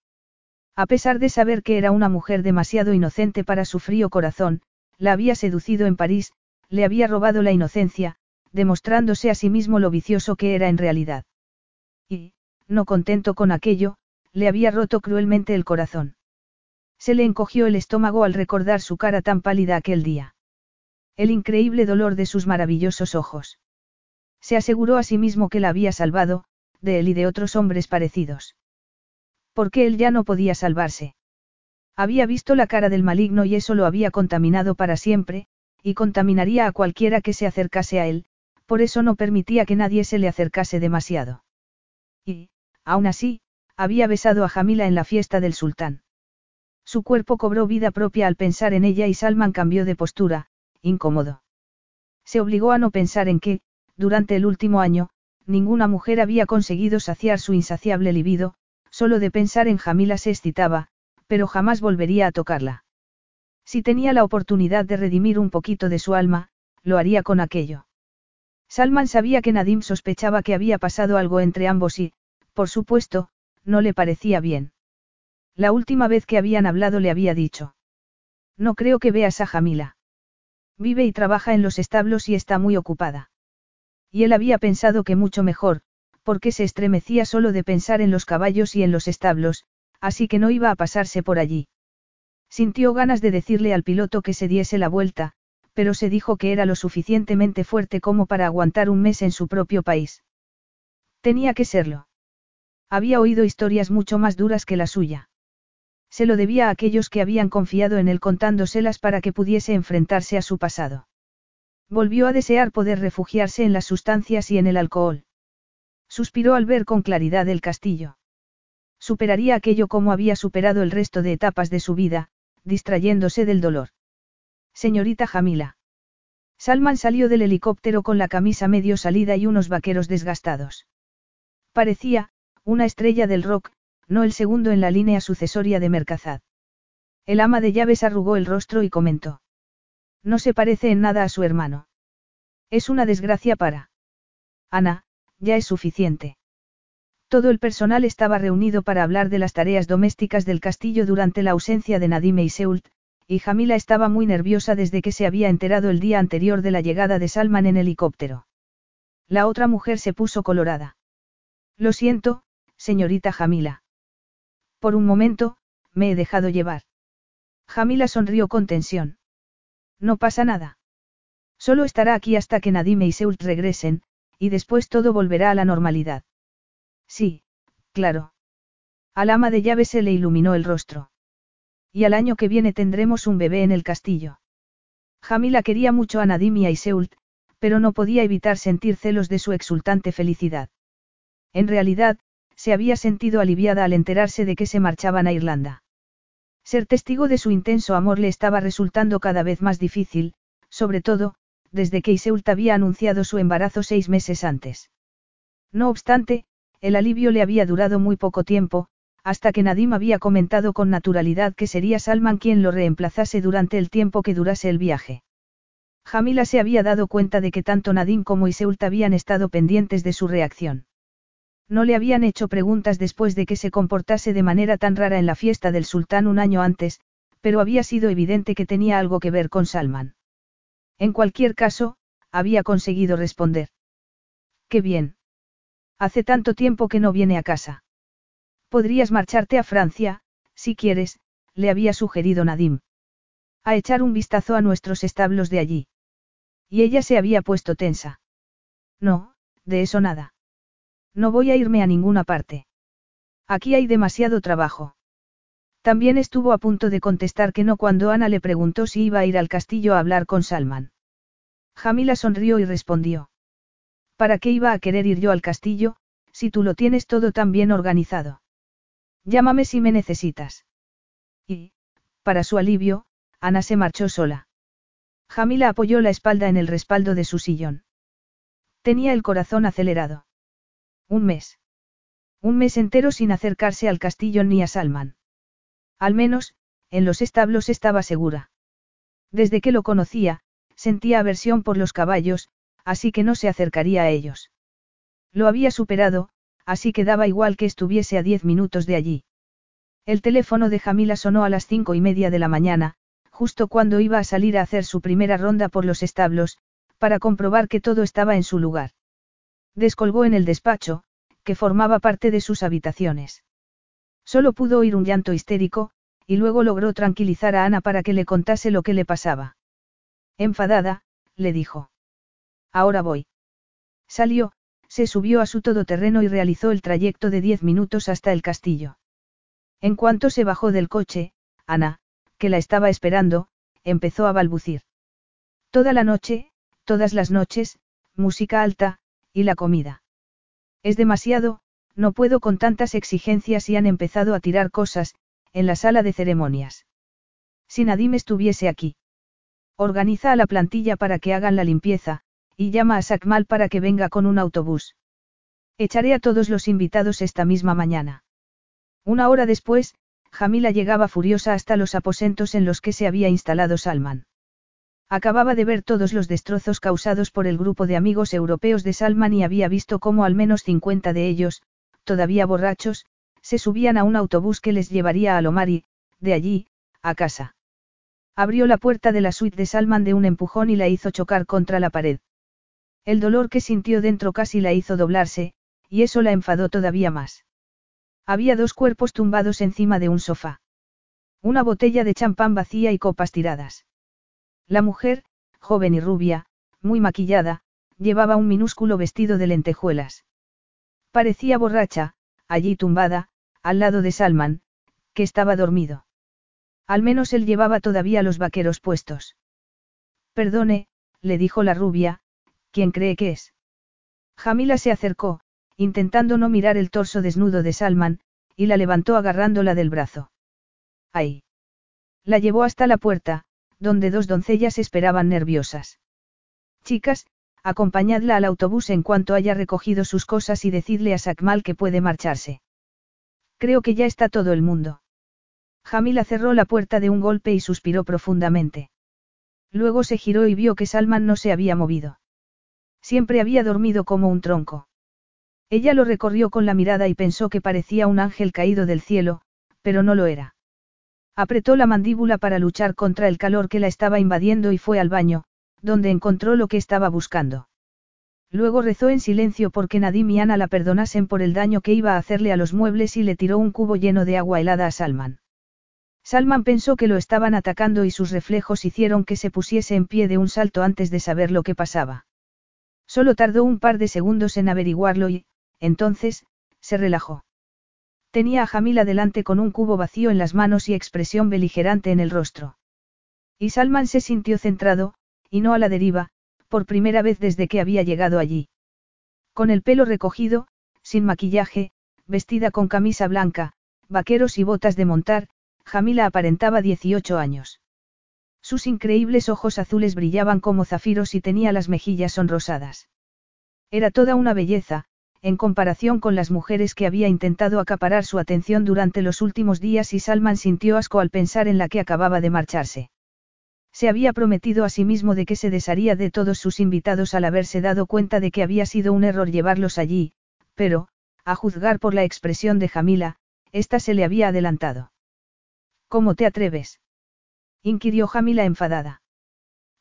S1: A pesar de saber que era una mujer demasiado inocente para su frío corazón, la había seducido en París, le había robado la inocencia, demostrándose a sí mismo lo vicioso que era en realidad. Y, no contento con aquello, le había roto cruelmente el corazón. Se le encogió el estómago al recordar su cara tan pálida aquel día. El increíble dolor de sus maravillosos ojos. Se aseguró a sí mismo que la había salvado, de él y de otros hombres parecidos. Porque él ya no podía salvarse. Había visto la cara del maligno y eso lo había contaminado para siempre, y contaminaría a cualquiera que se acercase a él, por eso no permitía que nadie se le acercase demasiado. Y, aún así, había besado a Jamila en la fiesta del sultán. Su cuerpo cobró vida propia al pensar en ella y Salman cambió de postura, incómodo. Se obligó a no pensar en que, durante el último año, ninguna mujer había conseguido saciar su insaciable libido, solo de pensar en Jamila se excitaba, pero jamás volvería a tocarla. Si tenía la oportunidad de redimir un poquito de su alma, lo haría con aquello. Salman sabía que Nadim sospechaba que había pasado algo entre ambos y, por supuesto, no le parecía bien. La última vez que habían hablado le había dicho. No creo que veas a Jamila. Vive y trabaja en los establos y está muy ocupada. Y él había pensado que mucho mejor, porque se estremecía solo de pensar en los caballos y en los establos, así que no iba a pasarse por allí. Sintió ganas de decirle al piloto que se diese la vuelta, pero se dijo que era lo suficientemente fuerte como para aguantar un mes en su propio país. Tenía que serlo. Había oído historias mucho más duras que la suya. Se lo debía a aquellos que habían confiado en él contándoselas para que pudiese enfrentarse a su pasado. Volvió a desear poder refugiarse en las sustancias y en el alcohol. Suspiró al ver con claridad el castillo. Superaría aquello como había superado el resto de etapas de su vida, distrayéndose del dolor. Señorita Jamila. Salman salió del helicóptero con la camisa medio salida y unos vaqueros desgastados. Parecía, una estrella del rock, no el segundo en la línea sucesoria de Mercazad. El ama de llaves arrugó el rostro y comentó. No se parece en nada a su hermano. Es una desgracia para. Ana, ya es suficiente. Todo el personal estaba reunido para hablar de las tareas domésticas del castillo durante la ausencia de Nadime y Seult, y Jamila estaba muy nerviosa desde que se había enterado el día anterior de la llegada de Salman en helicóptero. La otra mujer se puso colorada. Lo siento, señorita Jamila. Por un momento, me he dejado llevar. Jamila sonrió con tensión. No pasa nada. Solo estará aquí hasta que Nadime y Seult regresen, y después todo volverá a la normalidad. Sí, claro. Al ama de llaves se le iluminó el rostro. Y al año que viene tendremos un bebé en el castillo. Jamila quería mucho a Nadim y a Iseult, pero no podía evitar sentir celos de su exultante felicidad. En realidad, se había sentido aliviada al enterarse de que se marchaban a Irlanda. Ser testigo de su intenso amor le estaba resultando cada vez más difícil, sobre todo, desde que Iseult había anunciado su embarazo seis meses antes. No obstante, el alivio le había durado muy poco tiempo, hasta que Nadim había comentado con naturalidad que sería Salman quien lo reemplazase durante el tiempo que durase el viaje. Jamila se había dado cuenta de que tanto Nadim como Iseult habían estado pendientes de su reacción. No le habían hecho preguntas después de que se comportase de manera tan rara en la fiesta del sultán un año antes, pero había sido evidente que tenía algo que ver con Salman. En cualquier caso, había conseguido responder. Qué bien. Hace tanto tiempo que no viene a casa. Podrías marcharte a Francia, si quieres, le había sugerido Nadim. A echar un vistazo a nuestros establos de allí. Y ella se había puesto tensa. No, de eso nada. No voy a irme a ninguna parte. Aquí hay demasiado trabajo. También estuvo a punto de contestar que no cuando Ana le preguntó si iba a ir al castillo a hablar con Salman. Jamila sonrió y respondió. ¿Para qué iba a querer ir yo al castillo, si tú lo tienes todo tan bien organizado? Llámame si me necesitas. Y, para su alivio, Ana se marchó sola. Jamila apoyó la espalda en el respaldo de su sillón. Tenía el corazón acelerado. Un mes. Un mes entero sin acercarse al castillo ni a Salman. Al menos, en los establos estaba segura. Desde que lo conocía, sentía aversión por los caballos, así que no se acercaría a ellos. Lo había superado, así que daba igual que estuviese a diez minutos de allí. El teléfono de Jamila sonó a las cinco y media de la mañana, justo cuando iba a salir a hacer su primera ronda por los establos, para comprobar que todo estaba en su lugar. Descolgó en el despacho, que formaba parte de sus habitaciones. Solo pudo oír un llanto histérico, y luego logró tranquilizar a Ana para que le contase lo que le pasaba. Enfadada, le dijo. Ahora voy. Salió, se subió a su todoterreno y realizó el trayecto de diez minutos hasta el castillo. En cuanto se bajó del coche, Ana, que la estaba esperando, empezó a balbucir. Toda la noche, todas las noches, música alta, y la comida. Es demasiado, no puedo con tantas exigencias y han empezado a tirar cosas, en la sala de ceremonias. Si Nadim estuviese aquí. Organiza a la plantilla para que hagan la limpieza, y llama a Sakmal para que venga con un autobús. Echaré a todos los invitados esta misma mañana. Una hora después, Jamila llegaba furiosa hasta los aposentos en los que se había instalado Salman. Acababa de ver todos los destrozos causados por el grupo de amigos europeos de Salman y había visto cómo al menos 50 de ellos, todavía borrachos, se subían a un autobús que les llevaría a Lomar y, de allí, a casa. Abrió la puerta de la suite de Salman de un empujón y la hizo chocar contra la pared. El dolor que sintió dentro casi la hizo doblarse, y eso la enfadó todavía más. Había dos cuerpos tumbados encima de un sofá. Una botella de champán vacía y copas tiradas. La mujer, joven y rubia, muy maquillada, llevaba un minúsculo vestido de lentejuelas. Parecía borracha, allí tumbada, al lado de Salman, que estaba dormido. Al menos él llevaba todavía los vaqueros puestos. Perdone, le dijo la rubia, ¿Quién cree que es? Jamila se acercó, intentando no mirar el torso desnudo de Salman, y la levantó agarrándola del brazo. ¡Ay! La llevó hasta la puerta, donde dos doncellas esperaban nerviosas. Chicas, acompañadla al autobús en cuanto haya recogido sus cosas y decidle a Sakmal que puede marcharse. Creo que ya está todo el mundo. Jamila cerró la puerta de un golpe y suspiró profundamente. Luego se giró y vio que Salman no se había movido. Siempre había dormido como un tronco. Ella lo recorrió con la mirada y pensó que parecía un ángel caído del cielo, pero no lo era. Apretó la mandíbula para luchar contra el calor que la estaba invadiendo y fue al baño, donde encontró lo que estaba buscando. Luego rezó en silencio porque Nadim y Ana la perdonasen por el daño que iba a hacerle a los muebles y le tiró un cubo lleno de agua helada a Salman. Salman pensó que lo estaban atacando y sus reflejos hicieron que se pusiese en pie de un salto antes de saber lo que pasaba. Solo tardó un par de segundos en averiguarlo y, entonces, se relajó. Tenía a Jamila delante con un cubo vacío en las manos y expresión beligerante en el rostro. Y Salman se sintió centrado, y no a la deriva, por primera vez desde que había llegado allí. Con el pelo recogido, sin maquillaje, vestida con camisa blanca, vaqueros y botas de montar, Jamila aparentaba 18 años. Sus increíbles ojos azules brillaban como zafiros y tenía las mejillas sonrosadas. Era toda una belleza, en comparación con las mujeres que había intentado acaparar su atención durante los últimos días y Salman sintió asco al pensar en la que acababa de marcharse. Se había prometido a sí mismo de que se desharía de todos sus invitados al haberse dado cuenta de que había sido un error llevarlos allí, pero, a juzgar por la expresión de Jamila, ésta se le había adelantado. ¿Cómo te atreves? inquirió Jamila enfadada.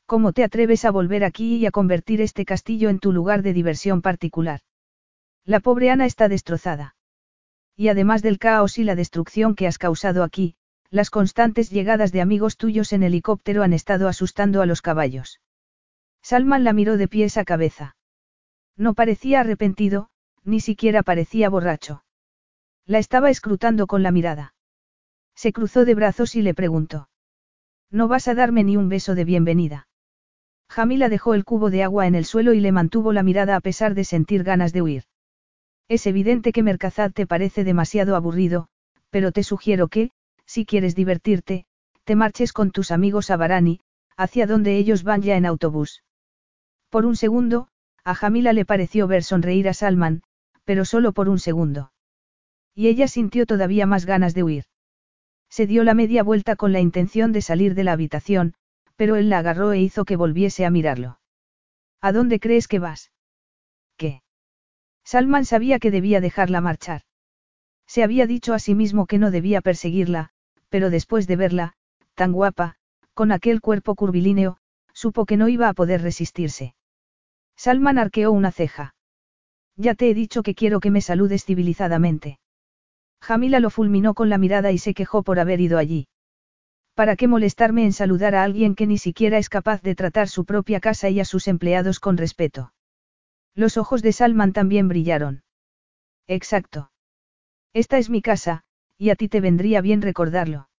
S1: ¿Cómo te atreves a volver aquí y a convertir este castillo en tu lugar de diversión particular? La pobre Ana está destrozada. Y además del caos y la destrucción que has causado aquí, las constantes llegadas de amigos tuyos en helicóptero han estado asustando a los caballos. Salman la miró de pies a cabeza. No parecía arrepentido, ni siquiera parecía borracho. La estaba escrutando con la mirada. Se cruzó de brazos y le preguntó. No vas a darme ni un beso de bienvenida. Jamila dejó el cubo de agua en el suelo y le mantuvo la mirada a pesar de sentir ganas de huir. Es evidente que Mercazad te parece demasiado aburrido, pero te sugiero que, si quieres divertirte, te marches con tus amigos a Barani, hacia donde ellos van ya en autobús. Por un segundo, a Jamila le pareció ver sonreír a Salman, pero solo por un segundo. Y ella sintió todavía más ganas de huir. Se dio la media vuelta con la intención de salir de la habitación, pero él la agarró e hizo que volviese a mirarlo. ¿A dónde crees que vas? Salman sabía que debía dejarla marchar. Se había dicho a sí mismo que no debía perseguirla, pero después de verla, tan guapa, con aquel cuerpo curvilíneo, supo que no iba a poder resistirse. Salman arqueó una ceja. Ya te he dicho que quiero que me saludes civilizadamente. Jamila lo fulminó con la mirada y se quejó por haber ido allí. ¿Para qué molestarme en saludar a alguien que ni siquiera es capaz de tratar su propia casa y a sus empleados con respeto? Los ojos de Salman también brillaron. Exacto. Esta es mi casa, y a ti te vendría bien recordarlo.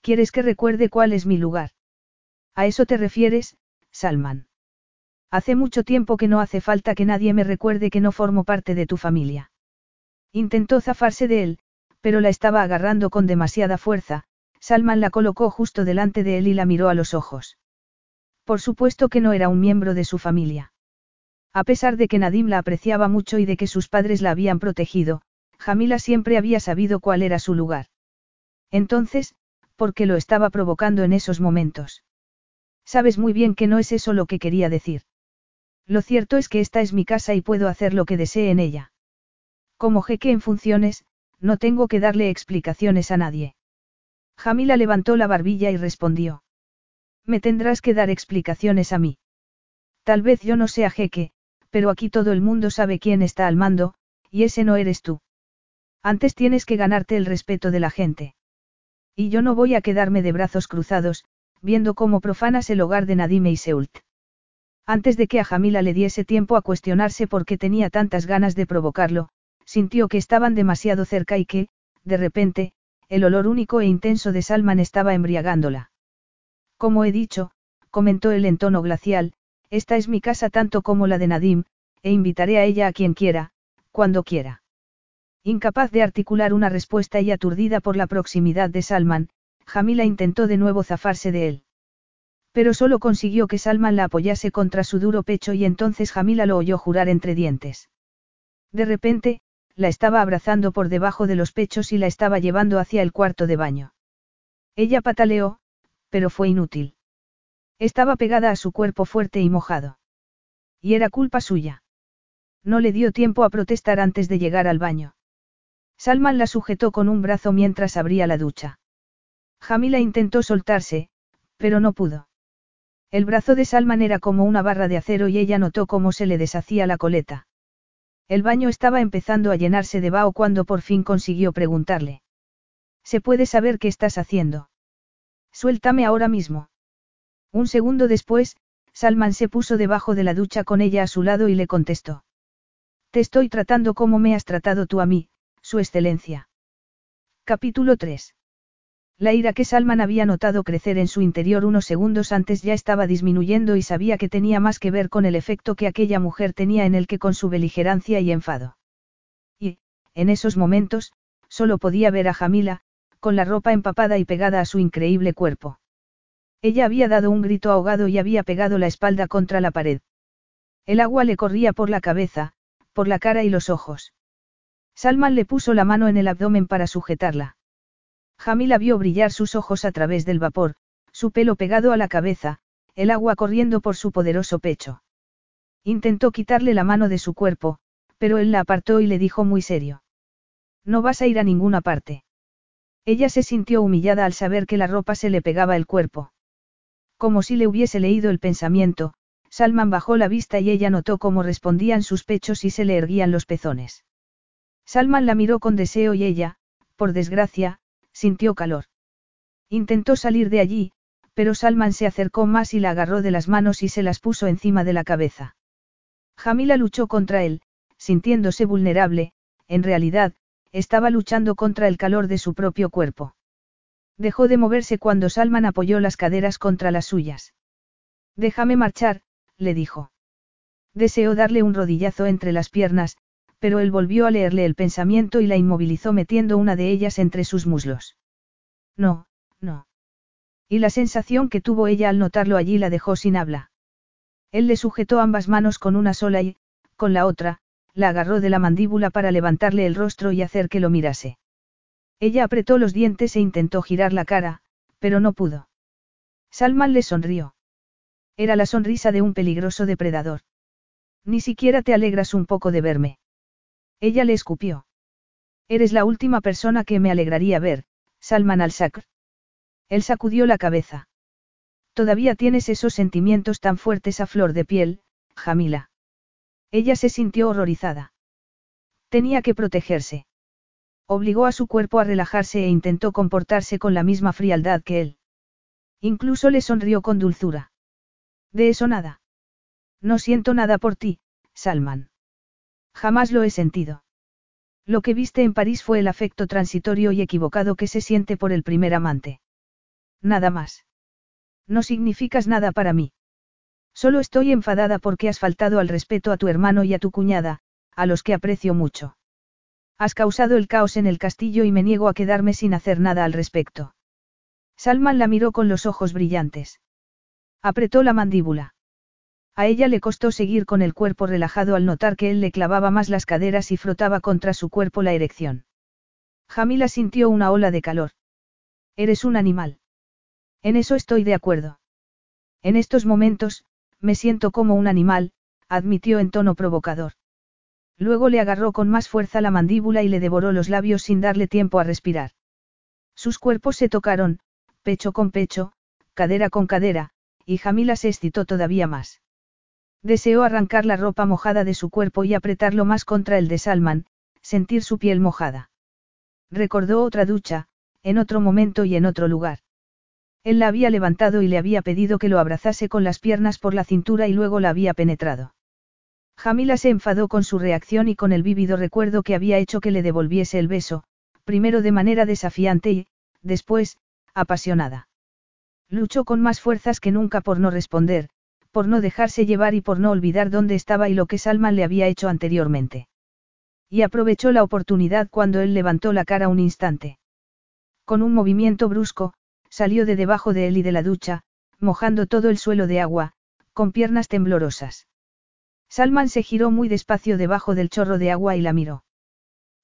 S1: ¿Quieres que recuerde cuál es mi lugar? ¿A eso te refieres, Salman? Hace mucho tiempo que no hace falta que nadie me recuerde que no formo parte de tu familia. Intentó zafarse de él, pero la estaba agarrando con demasiada fuerza, Salman la colocó justo delante de él y la miró a los ojos. Por supuesto que no era un miembro de su familia. A pesar de que Nadim la apreciaba mucho y de que sus padres la habían protegido, Jamila siempre había sabido cuál era su lugar. Entonces, ¿por qué lo estaba provocando en esos momentos? Sabes muy bien que no es eso lo que quería decir. Lo cierto es que esta es mi casa y puedo hacer lo que desee en ella. Como jeque en funciones, no tengo que darle explicaciones a nadie. Jamila levantó la barbilla y respondió. Me tendrás que dar explicaciones a mí. Tal vez yo no sea jeque, pero aquí todo el mundo sabe quién está al mando, y ese no eres tú. Antes tienes que ganarte el respeto de la gente. Y yo no voy a quedarme de brazos cruzados, viendo cómo profanas el hogar de Nadime y Seult. Antes de que a Jamila le diese tiempo a cuestionarse por qué tenía tantas ganas de provocarlo, sintió que estaban demasiado cerca y que, de repente, el olor único e intenso de Salman estaba embriagándola. Como he dicho, comentó él en tono glacial, esta es mi casa tanto como la de Nadim, e invitaré a ella a quien quiera, cuando quiera. Incapaz de articular una respuesta y aturdida por la proximidad de Salman, Jamila intentó de nuevo zafarse de él. Pero solo consiguió que Salman la apoyase contra su duro pecho y entonces Jamila lo oyó jurar entre dientes. De repente, la estaba abrazando por debajo de los pechos y la estaba llevando hacia el cuarto de baño. Ella pataleó, pero fue inútil. Estaba pegada a su cuerpo fuerte y mojado. Y era culpa suya. No le dio tiempo a protestar antes de llegar al baño. Salman la sujetó con un brazo mientras abría la ducha. Jamila intentó soltarse, pero no pudo. El brazo de Salman era como una barra de acero y ella notó cómo se le deshacía la coleta. El baño estaba empezando a llenarse de vaho cuando por fin consiguió preguntarle. ¿Se puede saber qué estás haciendo? Suéltame ahora mismo. Un segundo después, Salman se puso debajo de la ducha con ella a su lado y le contestó. Te estoy tratando como me has tratado tú a mí, Su Excelencia. Capítulo 3. La ira que Salman había notado crecer en su interior unos segundos antes ya estaba disminuyendo y sabía que tenía más que ver con el efecto que aquella mujer tenía en él que con su beligerancia y enfado. Y, en esos momentos, solo podía ver a Jamila, con la ropa empapada y pegada a su increíble cuerpo. Ella había dado un grito ahogado y había pegado la espalda contra la pared. El agua le corría por la cabeza, por la cara y los ojos. Salman le puso la mano en el abdomen para sujetarla. Jamila vio brillar sus ojos a través del vapor, su pelo pegado a la cabeza, el agua corriendo por su poderoso pecho. Intentó quitarle la mano de su cuerpo, pero él la apartó y le dijo muy serio. No vas a ir a ninguna parte. Ella se sintió humillada al saber que la ropa se le pegaba el cuerpo. Como si le hubiese leído el pensamiento, Salman bajó la vista y ella notó cómo respondían sus pechos y se le erguían los pezones. Salman la miró con deseo y ella, por desgracia, sintió calor. Intentó salir de allí, pero Salman se acercó más y la agarró de las manos y se las puso encima de la cabeza. Jamila luchó contra él, sintiéndose vulnerable, en realidad, estaba luchando contra el calor de su propio cuerpo. Dejó de moverse cuando Salman apoyó las caderas contra las suyas. Déjame marchar, le dijo. Deseó darle un rodillazo entre las piernas, pero él volvió a leerle el pensamiento y la inmovilizó metiendo una de ellas entre sus muslos. No, no. Y la sensación que tuvo ella al notarlo allí la dejó sin habla. Él le sujetó ambas manos con una sola y, con la otra, la agarró de la mandíbula para levantarle el rostro y hacer que lo mirase. Ella apretó los dientes e intentó girar la cara, pero no pudo. Salman le sonrió. Era la sonrisa de un peligroso depredador. Ni siquiera te alegras un poco de verme. Ella le escupió. Eres la última persona que me alegraría ver, Salman al-Sakr. Él sacudió la cabeza. Todavía tienes esos sentimientos tan fuertes a flor de piel, Jamila. Ella se sintió horrorizada. Tenía que protegerse. Obligó a su cuerpo a relajarse e intentó comportarse con la misma frialdad que él. Incluso le sonrió con dulzura. De eso nada. No siento nada por ti, Salman. Jamás lo he sentido. Lo que viste en París fue el afecto transitorio y equivocado que se siente por el primer amante. Nada más. No significas nada para mí. Solo estoy enfadada porque has faltado al respeto a tu hermano y a tu cuñada, a los que aprecio mucho. Has causado el caos en el castillo y me niego a quedarme sin hacer nada al respecto. Salman la miró con los ojos brillantes. Apretó la mandíbula. A ella le costó seguir con el cuerpo relajado al notar que él le clavaba más las caderas y frotaba contra su cuerpo la erección. Jamila sintió una ola de calor. Eres un animal. En eso estoy de acuerdo. En estos momentos, me siento como un animal, admitió en tono provocador. Luego le agarró con más fuerza la mandíbula y le devoró los labios sin darle tiempo a respirar. Sus cuerpos se tocaron, pecho con pecho, cadera con cadera, y Jamila se excitó todavía más. Deseó arrancar la ropa mojada de su cuerpo y apretarlo más contra el de Salman, sentir su piel mojada. Recordó otra ducha, en otro momento y en otro lugar. Él la había levantado y le había pedido que lo abrazase con las piernas por la cintura y luego la había penetrado. Jamila se enfadó con su reacción y con el vívido recuerdo que había hecho que le devolviese el beso, primero de manera desafiante y, después, apasionada. Luchó con más fuerzas que nunca por no responder, por no dejarse llevar y por no olvidar dónde estaba y lo que Salman le había hecho anteriormente. Y aprovechó la oportunidad cuando él levantó la cara un instante. Con un movimiento brusco, salió de debajo de él y de la ducha, mojando todo el suelo de agua, con piernas temblorosas. Salman se giró muy despacio debajo del chorro de agua y la miró.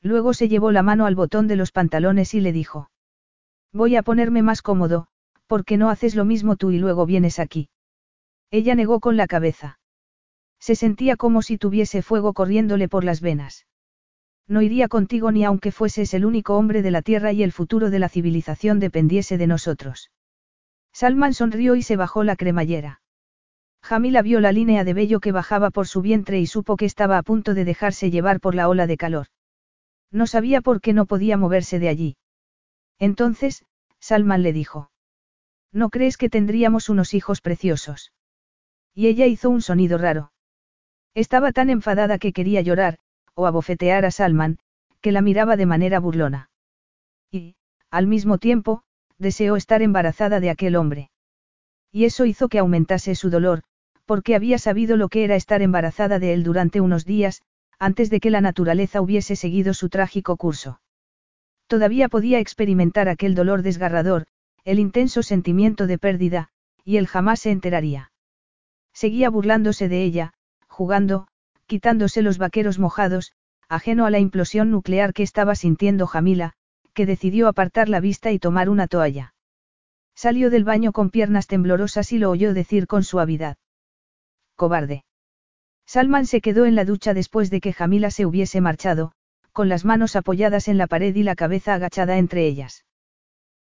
S1: Luego se llevó la mano al botón de los pantalones y le dijo. Voy a ponerme más cómodo, porque no haces lo mismo tú y luego vienes aquí. Ella negó con la cabeza. Se sentía como si tuviese fuego corriéndole por las venas. No iría contigo ni aunque fueses el único hombre de la tierra y el futuro de la civilización dependiese de nosotros. Salman sonrió y se bajó la cremallera. Jamila vio la línea de vello que bajaba por su vientre y supo que estaba a punto de dejarse llevar por la ola de calor. No sabía por qué no podía moverse de allí. Entonces, Salman le dijo. ¿No crees que tendríamos unos hijos preciosos? Y ella hizo un sonido raro. Estaba tan enfadada que quería llorar, o abofetear a Salman, que la miraba de manera burlona. Y, al mismo tiempo, deseó estar embarazada de aquel hombre. Y eso hizo que aumentase su dolor, porque había sabido lo que era estar embarazada de él durante unos días, antes de que la naturaleza hubiese seguido su trágico curso. Todavía podía experimentar aquel dolor desgarrador, el intenso sentimiento de pérdida, y él jamás se enteraría. Seguía burlándose de ella, jugando, quitándose los vaqueros mojados, ajeno a la implosión nuclear que estaba sintiendo Jamila, que decidió apartar la vista y tomar una toalla. Salió del baño con piernas temblorosas y lo oyó decir con suavidad. Cobarde. Salman se quedó en la ducha después de que Jamila se hubiese marchado, con las manos apoyadas en la pared y la cabeza agachada entre ellas.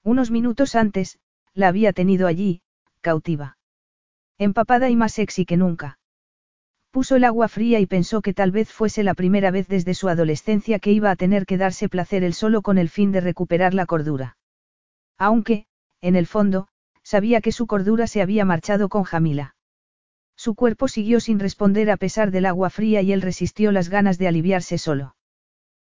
S1: Unos minutos antes, la había tenido allí, cautiva. Empapada y más sexy que nunca. Puso el agua fría y pensó que tal vez fuese la primera vez desde su adolescencia que iba a tener que darse placer él solo con el fin de recuperar la cordura. Aunque, en el fondo, sabía que su cordura se había marchado con Jamila. Su cuerpo siguió sin responder a pesar del agua fría y él resistió las ganas de aliviarse solo.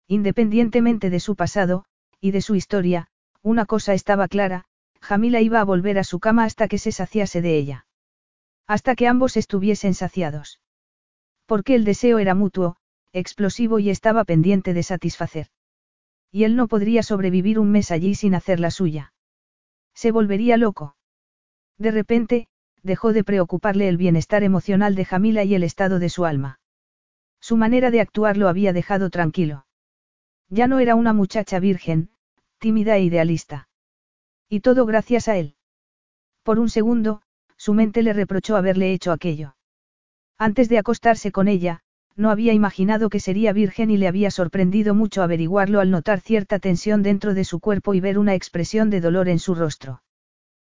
S1: Independientemente de su pasado, y de su historia, una cosa estaba clara, Jamila iba a volver a su cama hasta que se saciase de ella. Hasta que ambos estuviesen saciados. Porque el deseo era mutuo, explosivo y estaba pendiente de satisfacer. Y él no podría sobrevivir un mes allí sin hacer la suya. Se volvería loco. De repente, dejó de preocuparle el bienestar emocional de Jamila y el estado de su alma. Su manera de actuar lo había dejado tranquilo. Ya no era una muchacha virgen, tímida e idealista. Y todo gracias a él. Por un segundo, su mente le reprochó haberle hecho aquello. Antes de acostarse con ella, no había imaginado que sería virgen y le había sorprendido mucho averiguarlo al notar cierta tensión dentro de su cuerpo y ver una expresión de dolor en su rostro.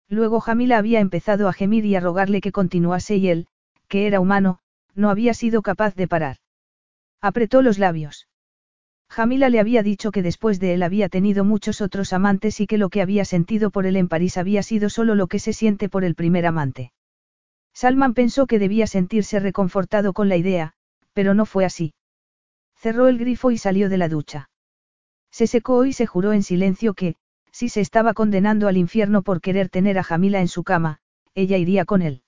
S1: Luego Jamila había empezado a gemir y a rogarle que continuase y él, que era humano, no había sido capaz de parar. Apretó los labios. Jamila le había dicho que después de él había tenido muchos otros amantes y que lo que había sentido por él en París había sido solo lo que se siente por el primer amante. Salman pensó que debía sentirse reconfortado con la idea, pero no fue así. Cerró el grifo y salió de la ducha. Se secó y se juró en silencio que, si se estaba condenando al infierno por querer tener a Jamila en su cama, ella iría con él.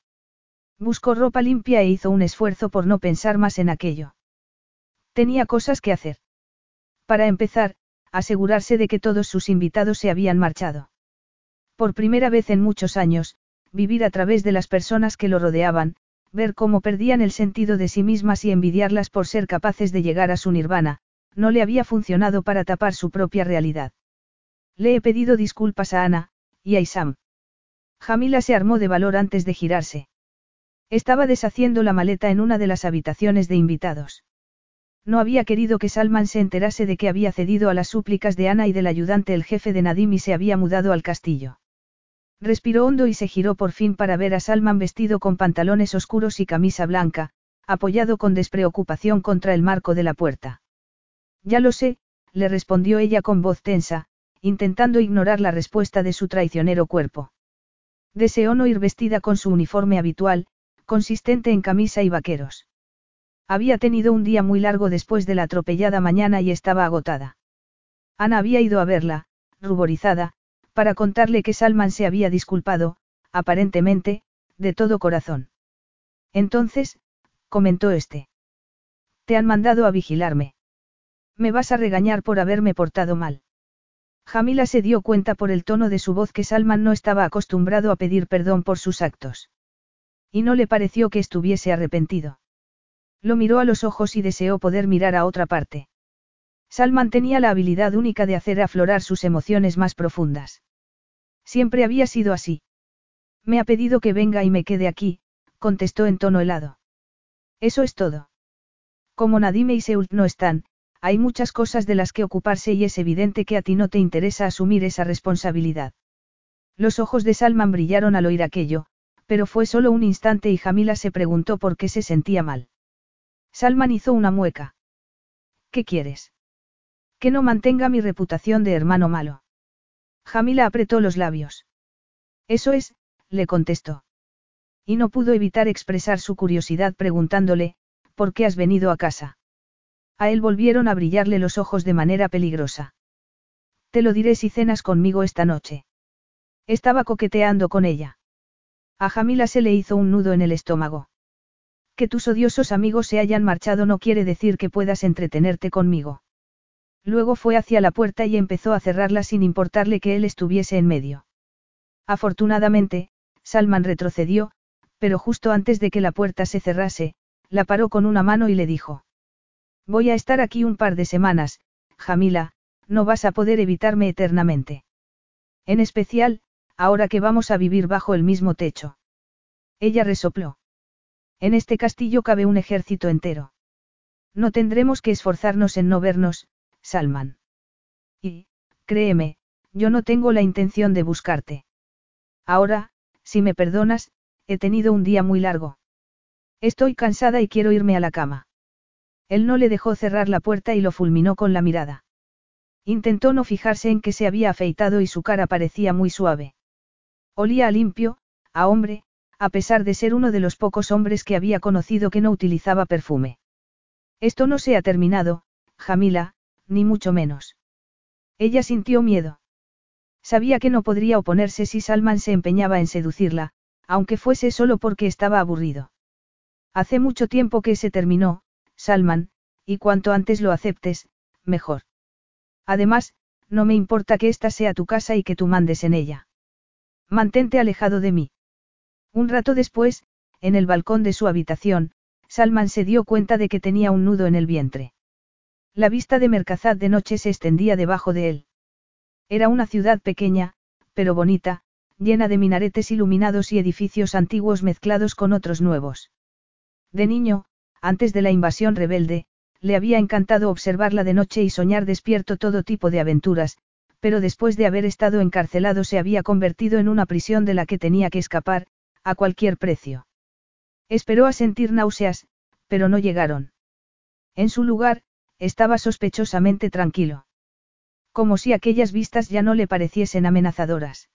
S1: Buscó ropa limpia e hizo un esfuerzo por no pensar más en aquello. Tenía cosas que hacer. Para empezar, asegurarse de que todos sus invitados se habían marchado. Por primera vez en muchos años, vivir a través de las personas que lo rodeaban, ver cómo perdían el sentido de sí mismas y envidiarlas por ser capaces de llegar a su nirvana, no le había funcionado para tapar su propia realidad. Le he pedido disculpas a Ana, y a Isam. Jamila se armó de valor antes de girarse. Estaba deshaciendo la maleta en una de las habitaciones de invitados. No había querido que Salman se enterase de que había cedido a las súplicas de Ana y del ayudante el jefe de Nadim y se había mudado al castillo. Respiró hondo y se giró por fin para ver a Salman vestido con pantalones oscuros y camisa blanca, apoyado con despreocupación contra el marco de la puerta. Ya lo sé, le respondió ella con voz tensa, intentando ignorar la respuesta de su traicionero cuerpo. Deseó no ir vestida con su uniforme habitual, consistente en camisa y vaqueros. Había tenido un día muy largo después de la atropellada mañana y estaba agotada. Ana había ido a verla, ruborizada, para contarle que Salman se había disculpado, aparentemente, de todo corazón. Entonces, comentó este. Te han mandado a vigilarme. Me vas a regañar por haberme portado mal. Jamila se dio cuenta por el tono de su voz que Salman no estaba acostumbrado a pedir perdón por sus actos. Y no le pareció que estuviese arrepentido. Lo miró a los ojos y deseó poder mirar a otra parte. Salman tenía la habilidad única de hacer aflorar sus emociones más profundas. Siempre había sido así. Me ha pedido que venga y me quede aquí, contestó en tono helado. Eso es todo. Como Nadime y Seult no están, hay muchas cosas de las que ocuparse y es evidente que a ti no te interesa asumir esa responsabilidad. Los ojos de Salman brillaron al oír aquello, pero fue solo un instante y Jamila se preguntó por qué se sentía mal. Salman hizo una mueca. ¿Qué quieres? Que no mantenga mi reputación de hermano malo. Jamila apretó los labios. Eso es, le contestó. Y no pudo evitar expresar su curiosidad preguntándole, ¿por qué has venido a casa? A él volvieron a brillarle los ojos de manera peligrosa. Te lo diré si cenas conmigo esta noche. Estaba coqueteando con ella. A Jamila se le hizo un nudo en el estómago. Que tus odiosos amigos se hayan marchado no quiere decir que puedas entretenerte conmigo. Luego fue hacia la puerta y empezó a cerrarla sin importarle que él estuviese en medio. Afortunadamente, Salman retrocedió, pero justo antes de que la puerta se cerrase, la paró con una mano y le dijo. Voy a estar aquí un par de semanas, Jamila, no vas a poder evitarme eternamente. En especial, ahora que vamos a vivir bajo el mismo techo. Ella resopló. En este castillo cabe un ejército entero. No tendremos que esforzarnos en no vernos, Salman. Y, créeme, yo no tengo la intención de buscarte. Ahora, si me perdonas, he tenido un día muy largo. Estoy cansada y quiero irme a la cama. Él no le dejó cerrar la puerta y lo fulminó con la mirada. Intentó no fijarse en que se había afeitado y su cara parecía muy suave. Olía a limpio, a hombre, a pesar de ser uno de los pocos hombres que había conocido que no utilizaba perfume. Esto no se ha terminado, Jamila, ni mucho menos. Ella sintió miedo. Sabía que no podría oponerse si Salman se empeñaba en seducirla, aunque fuese solo porque estaba aburrido. Hace mucho tiempo que se terminó, Salman, y cuanto antes lo aceptes, mejor. Además, no me importa que esta sea tu casa y que tú mandes en ella. Mantente alejado de mí. Un rato después, en el balcón de su habitación, Salman se dio cuenta de que tenía un nudo en el vientre. La vista de Mercazad de noche se extendía debajo de él. Era una ciudad pequeña, pero bonita, llena de minaretes iluminados y edificios antiguos mezclados con otros nuevos. De niño, antes de la invasión rebelde, le había encantado observarla de noche y soñar despierto todo tipo de aventuras, pero después de haber estado encarcelado se había convertido en una prisión de la que tenía que escapar, a cualquier precio. Esperó a sentir náuseas, pero no llegaron. En su lugar, estaba sospechosamente tranquilo. Como si aquellas vistas ya no le pareciesen amenazadoras.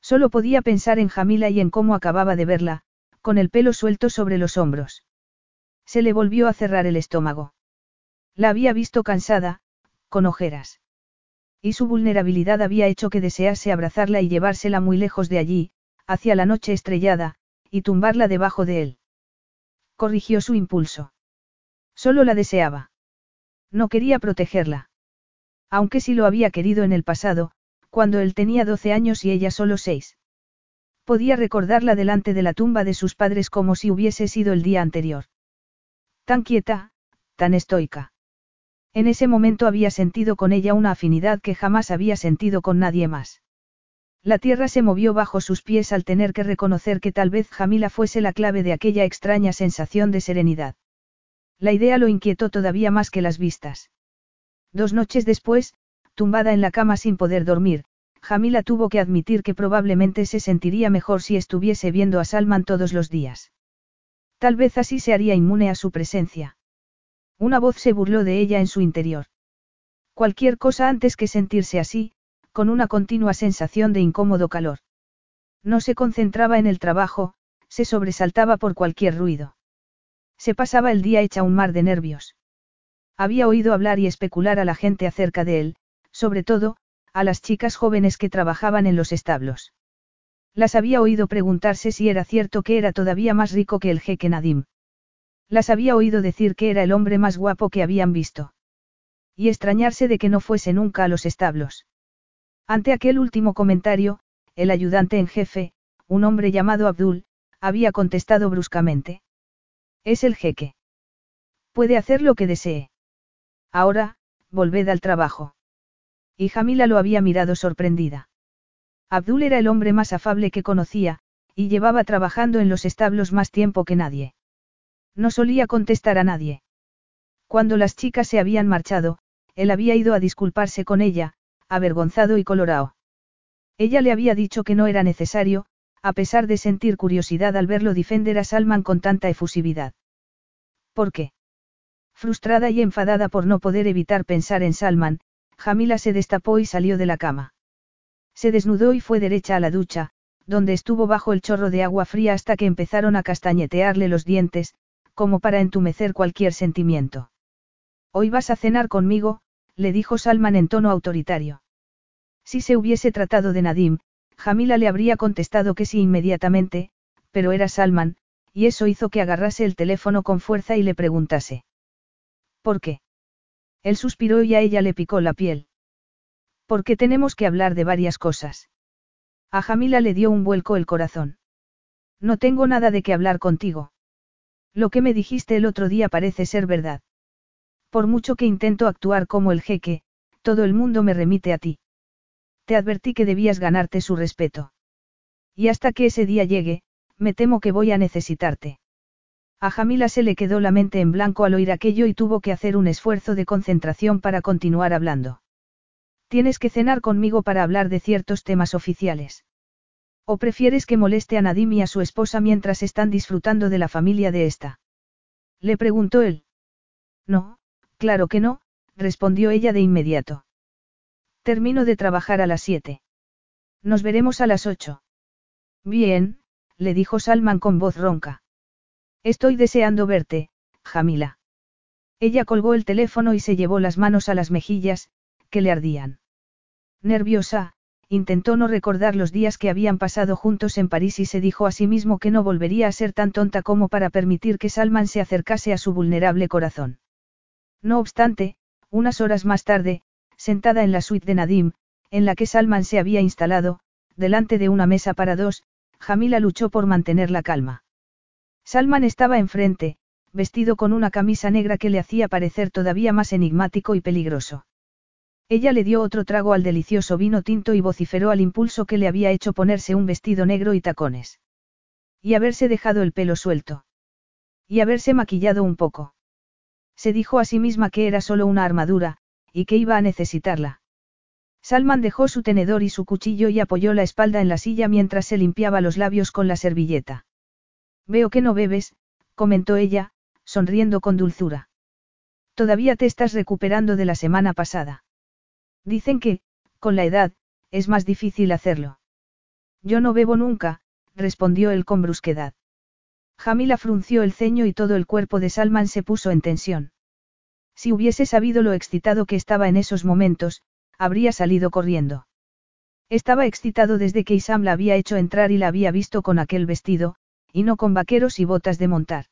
S1: Solo podía pensar en Jamila y en cómo acababa de verla, con el pelo suelto sobre los hombros. Se le volvió a cerrar el estómago. La había visto cansada, con ojeras. Y su vulnerabilidad había hecho que desease abrazarla y llevársela muy lejos de allí, hacia la noche estrellada, y tumbarla debajo de él. Corrigió su impulso. Solo la deseaba. No quería protegerla. Aunque sí lo había querido en el pasado, cuando él tenía doce años y ella solo seis. Podía recordarla delante de la tumba de sus padres como si hubiese sido el día anterior. Tan quieta, tan estoica. En ese momento había sentido con ella una afinidad que jamás había sentido con nadie más. La tierra se movió bajo sus pies al tener que reconocer que tal vez Jamila fuese la clave de aquella extraña sensación de serenidad. La idea lo inquietó todavía más que las vistas. Dos noches después, tumbada en la cama sin poder dormir, Jamila tuvo que admitir que probablemente se sentiría mejor si estuviese viendo a Salman todos los días. Tal vez así se haría inmune a su presencia. Una voz se burló de ella en su interior. Cualquier cosa antes que sentirse así, con una continua sensación de incómodo calor. No se concentraba en el trabajo, se sobresaltaba por cualquier ruido. Se pasaba el día hecha un mar de nervios. Había oído hablar y especular a la gente acerca de él, sobre todo, a las chicas jóvenes que trabajaban en los establos. Las había oído preguntarse si era cierto que era todavía más rico que el jeque Nadim. Las había oído decir que era el hombre más guapo que habían visto. Y extrañarse de que no fuese nunca a los establos. Ante aquel último comentario, el ayudante en jefe, un hombre llamado Abdul, había contestado bruscamente. Es el jeque. Puede hacer lo que desee. Ahora, volved al trabajo. Y Jamila lo había mirado sorprendida. Abdul era el hombre más afable que conocía, y llevaba trabajando en los establos más tiempo que nadie. No solía contestar a nadie. Cuando las chicas se habían marchado, él había ido a disculparse con ella, avergonzado y colorado. Ella le había dicho que no era necesario, a pesar de sentir curiosidad al verlo defender a Salman con tanta efusividad. ¿Por qué? Frustrada y enfadada por no poder evitar pensar en Salman, Jamila se destapó y salió de la cama. Se desnudó y fue derecha a la ducha, donde estuvo bajo el chorro de agua fría hasta que empezaron a castañetearle los dientes, como para entumecer cualquier sentimiento. Hoy vas a cenar conmigo, le dijo Salman en tono autoritario. Si se hubiese tratado de Nadim, Jamila le habría contestado que sí inmediatamente, pero era Salman, y eso hizo que agarrase el teléfono con fuerza y le preguntase. ¿Por qué? Él suspiró y a ella le picó la piel. Porque tenemos que hablar de varias cosas. A Jamila le dio un vuelco el corazón. No tengo nada de qué hablar contigo. Lo que me dijiste el otro día parece ser verdad. Por mucho que intento actuar como el jeque, todo el mundo me remite a ti. Te advertí que debías ganarte su respeto. Y hasta que ese día llegue, me temo que voy a necesitarte. A Jamila se le quedó la mente en blanco al oír aquello y tuvo que hacer un esfuerzo de concentración para continuar hablando. Tienes que cenar conmigo para hablar de ciertos temas oficiales. ¿O prefieres que moleste a Nadim y a su esposa mientras están disfrutando de la familia de esta? Le preguntó él. No, claro que no, respondió ella de inmediato. Termino de trabajar a las siete. Nos veremos a las ocho. Bien, le dijo Salman con voz ronca. Estoy deseando verte, Jamila. Ella colgó el teléfono y se llevó las manos a las mejillas, le ardían. Nerviosa, intentó no recordar los días que habían pasado juntos en París y se dijo a sí mismo que no volvería a ser tan tonta como para permitir que Salman se acercase a su vulnerable corazón. No obstante, unas horas más tarde, sentada en la suite de Nadim, en la que Salman se había instalado, delante de una mesa para dos, Jamila luchó por mantener la calma. Salman estaba enfrente, vestido con una camisa negra que le hacía parecer todavía más enigmático y peligroso. Ella le dio otro trago al delicioso vino tinto y vociferó al impulso que le había hecho ponerse un vestido negro y tacones. Y haberse dejado el pelo suelto. Y haberse maquillado un poco. Se dijo a sí misma que era solo una armadura, y que iba a necesitarla. Salman dejó su tenedor y su cuchillo y apoyó la espalda en la silla mientras se limpiaba los labios con la servilleta. Veo que no bebes, comentó ella, sonriendo con dulzura. Todavía te estás recuperando de la semana pasada. Dicen que, con la edad, es más difícil hacerlo. Yo no bebo nunca, respondió él con brusquedad. Jamila frunció el ceño y todo el cuerpo de Salman se puso en tensión. Si hubiese sabido lo excitado que estaba en esos momentos, habría salido corriendo. Estaba excitado desde que Isam la había hecho entrar y la había visto con aquel vestido, y no con vaqueros y botas de montar.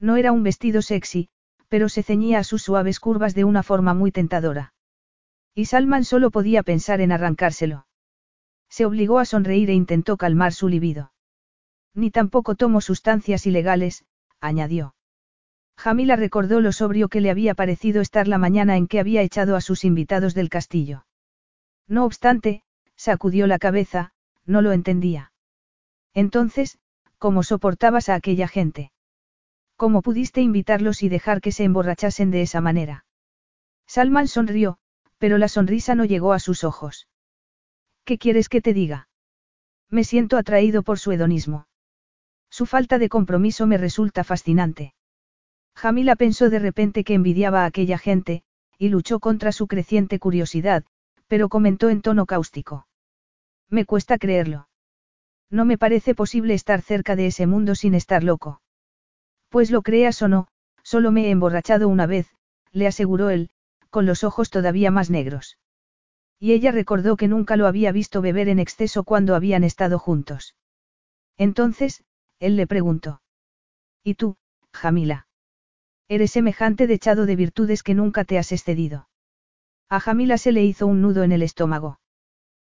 S1: No era un vestido sexy, pero se ceñía a sus suaves curvas de una forma muy tentadora. Y Salman solo podía pensar en arrancárselo. Se obligó a sonreír e intentó calmar su libido. Ni tampoco tomó sustancias ilegales, añadió. Jamila recordó lo sobrio que le había parecido estar la mañana en que había echado a sus invitados del castillo. No obstante, sacudió la cabeza, no lo entendía. Entonces, ¿cómo soportabas a aquella gente? ¿Cómo pudiste invitarlos y dejar que se emborrachasen de esa manera? Salman sonrió, pero la sonrisa no llegó a sus ojos. ¿Qué quieres que te diga? Me siento atraído por su hedonismo. Su falta de compromiso me resulta fascinante. Jamila pensó de repente que envidiaba a aquella gente, y luchó contra su creciente curiosidad, pero comentó en tono cáustico. Me cuesta creerlo. No me parece posible estar cerca de ese mundo sin estar loco. Pues lo creas o no, solo me he emborrachado una vez, le aseguró él, con los ojos todavía más negros. Y ella recordó que nunca lo había visto beber en exceso cuando habían estado juntos. Entonces, él le preguntó. ¿Y tú, Jamila? Eres semejante dechado de virtudes que nunca te has excedido. A Jamila se le hizo un nudo en el estómago.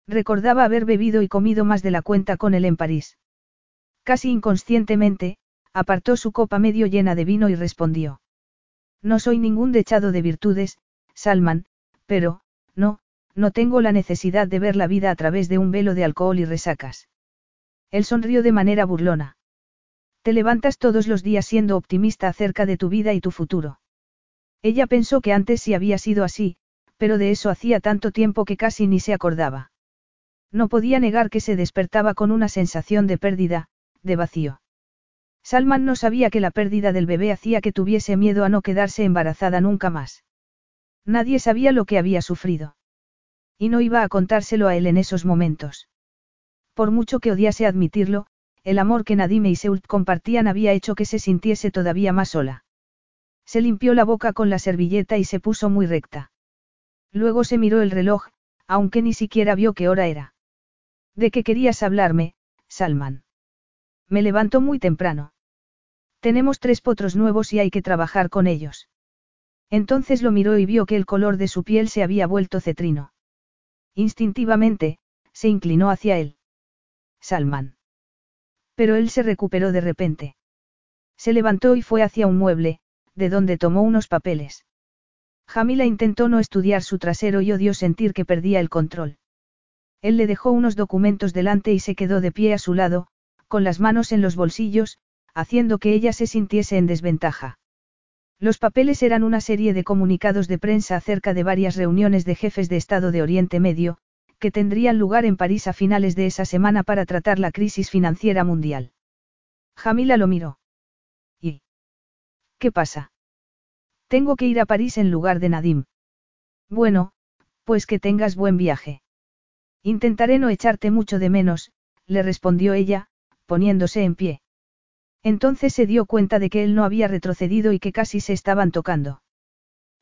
S1: Recordaba haber bebido y comido más de la cuenta con él en París. Casi inconscientemente, apartó su copa medio llena de vino y respondió. No soy ningún dechado de virtudes, Salman, pero, no, no tengo la necesidad de ver la vida a través de un velo de alcohol y resacas. Él sonrió de manera burlona. Te levantas todos los días siendo optimista acerca de tu vida y tu futuro. Ella pensó que antes sí había sido así, pero de eso hacía tanto tiempo que casi ni se acordaba. No podía negar que se despertaba con una sensación de pérdida, de vacío. Salman no sabía que la pérdida del bebé hacía que tuviese miedo a no quedarse embarazada nunca más. Nadie sabía lo que había sufrido. Y no iba a contárselo a él en esos momentos. Por mucho que odiase admitirlo, el amor que Nadime y Seult compartían había hecho que se sintiese todavía más sola. Se limpió la boca con la servilleta y se puso muy recta. Luego se miró el reloj, aunque ni siquiera vio qué hora era. ¿De qué querías hablarme, Salman? Me levanto muy temprano. Tenemos tres potros nuevos y hay que trabajar con ellos. Entonces lo miró y vio que el color de su piel se había vuelto cetrino. Instintivamente, se inclinó hacia él. Salman. Pero él se recuperó de repente. Se levantó y fue hacia un mueble, de donde tomó unos papeles. Jamila intentó no estudiar su trasero y odió sentir que perdía el control. Él le dejó unos documentos delante y se quedó de pie a su lado, con las manos en los bolsillos, haciendo que ella se sintiese en desventaja. Los papeles eran una serie de comunicados de prensa acerca de varias reuniones de jefes de Estado de Oriente Medio, que tendrían lugar en París a finales de esa semana para tratar la crisis financiera mundial. Jamila lo miró. ¿Y? ¿Qué pasa? Tengo que ir a París en lugar de Nadim. Bueno, pues que tengas buen viaje. Intentaré no echarte mucho de menos, le respondió ella, poniéndose en pie. Entonces se dio cuenta de que él no había retrocedido y que casi se estaban tocando.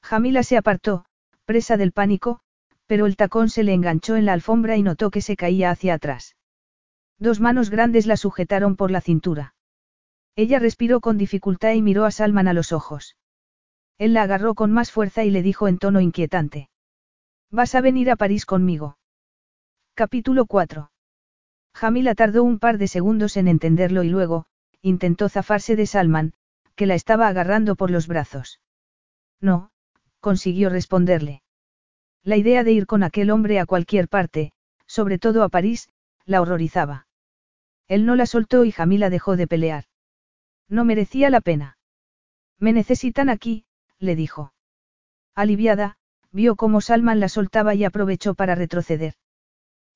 S1: Jamila se apartó, presa del pánico, pero el tacón se le enganchó en la alfombra y notó que se caía hacia atrás. Dos manos grandes la sujetaron por la cintura. Ella respiró con dificultad y miró a Salman a los ojos. Él la agarró con más fuerza y le dijo en tono inquietante. ¿Vas a venir a París conmigo? Capítulo 4. Jamila tardó un par de segundos en entenderlo y luego, intentó zafarse de Salman, que la estaba agarrando por los brazos. No, consiguió responderle. La idea de ir con aquel hombre a cualquier parte, sobre todo a París, la horrorizaba. Él no la soltó y Jamila dejó de pelear. No merecía la pena. Me necesitan aquí, le dijo. Aliviada, vio cómo Salman la soltaba y aprovechó para retroceder.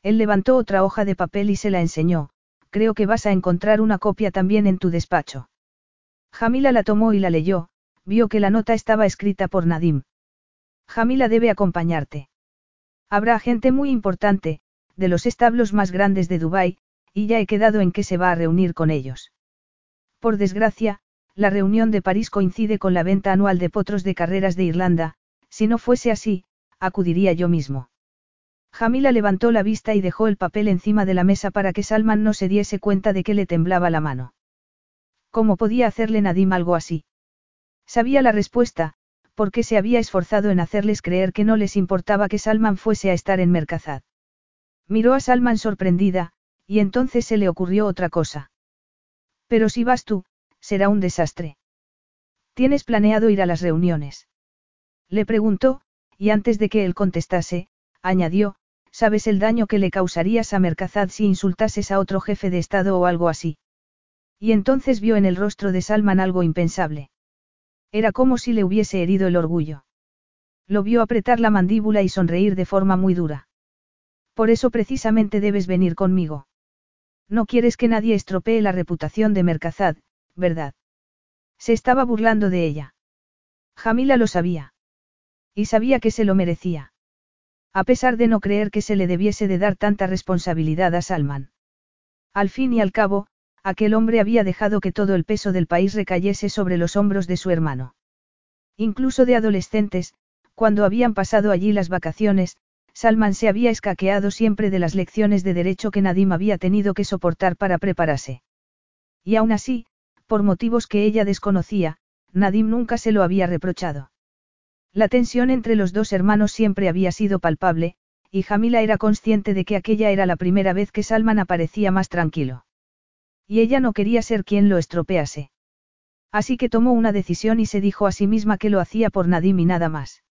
S1: Él levantó otra hoja de papel y se la enseñó, creo que vas a encontrar una copia también en tu despacho. Jamila la tomó y la leyó, vio que la nota estaba escrita por Nadim. Jamila debe acompañarte. Habrá gente muy importante, de los establos más grandes de Dubái, y ya he quedado en que se va a reunir con ellos. Por desgracia, la reunión de París coincide con la venta anual de potros de carreras de Irlanda, si no fuese así, acudiría yo mismo. Jamila levantó la vista y dejó el papel encima de la mesa para que Salman no se diese cuenta de que le temblaba la mano. ¿Cómo podía hacerle Nadim algo así? Sabía la respuesta, porque se había esforzado en hacerles creer que no les importaba que Salman fuese a estar en Mercazad. Miró a Salman sorprendida, y entonces se le ocurrió otra cosa. Pero si vas tú, será un desastre. ¿Tienes planeado ir a las reuniones? Le preguntó, y antes de que él contestase, añadió, sabes el daño que le causarías a Mercazad si insultases a otro jefe de Estado o algo así. Y entonces vio en el rostro de Salman algo impensable. Era como si le hubiese herido el orgullo. Lo vio apretar la mandíbula y sonreír de forma muy dura. Por eso precisamente debes venir conmigo. No quieres que nadie estropee la reputación de Mercazad, ¿verdad? Se estaba burlando de ella. Jamila lo sabía. Y sabía que se lo merecía. A pesar de no creer que se le debiese de dar tanta responsabilidad a Salman. Al fin y al cabo, aquel hombre había dejado que todo el peso del país recayese sobre los hombros de su hermano. Incluso de adolescentes, cuando habían pasado allí las vacaciones, Salman se había escaqueado siempre de las lecciones de derecho que Nadim había tenido que soportar para prepararse. Y aún así, por motivos que ella desconocía, Nadim nunca se lo había reprochado. La tensión entre los dos hermanos siempre había sido palpable, y Jamila era consciente de que aquella era la primera vez que Salman aparecía más tranquilo. Y ella no quería ser quien lo estropease. Así que tomó una decisión y se dijo a sí misma que lo hacía por Nadim y nada más.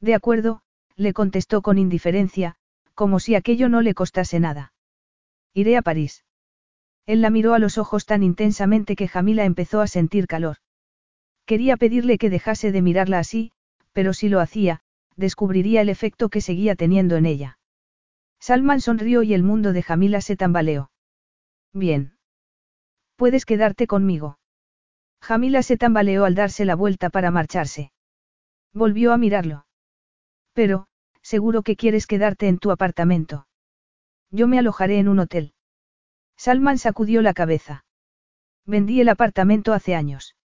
S1: De acuerdo, le contestó con indiferencia, como si aquello no le costase nada. Iré a París. Él la miró a los ojos tan intensamente que Jamila empezó a sentir calor. Quería pedirle que dejase de mirarla así, pero si lo hacía, descubriría el efecto que seguía teniendo en ella. Salman sonrió y el mundo de Jamila se tambaleó. Bien. Puedes quedarte conmigo. Jamila se tambaleó al darse la vuelta para marcharse. Volvió a mirarlo. Pero, seguro que quieres quedarte en tu apartamento. Yo me alojaré en un hotel. Salman sacudió la cabeza. Vendí el apartamento hace años.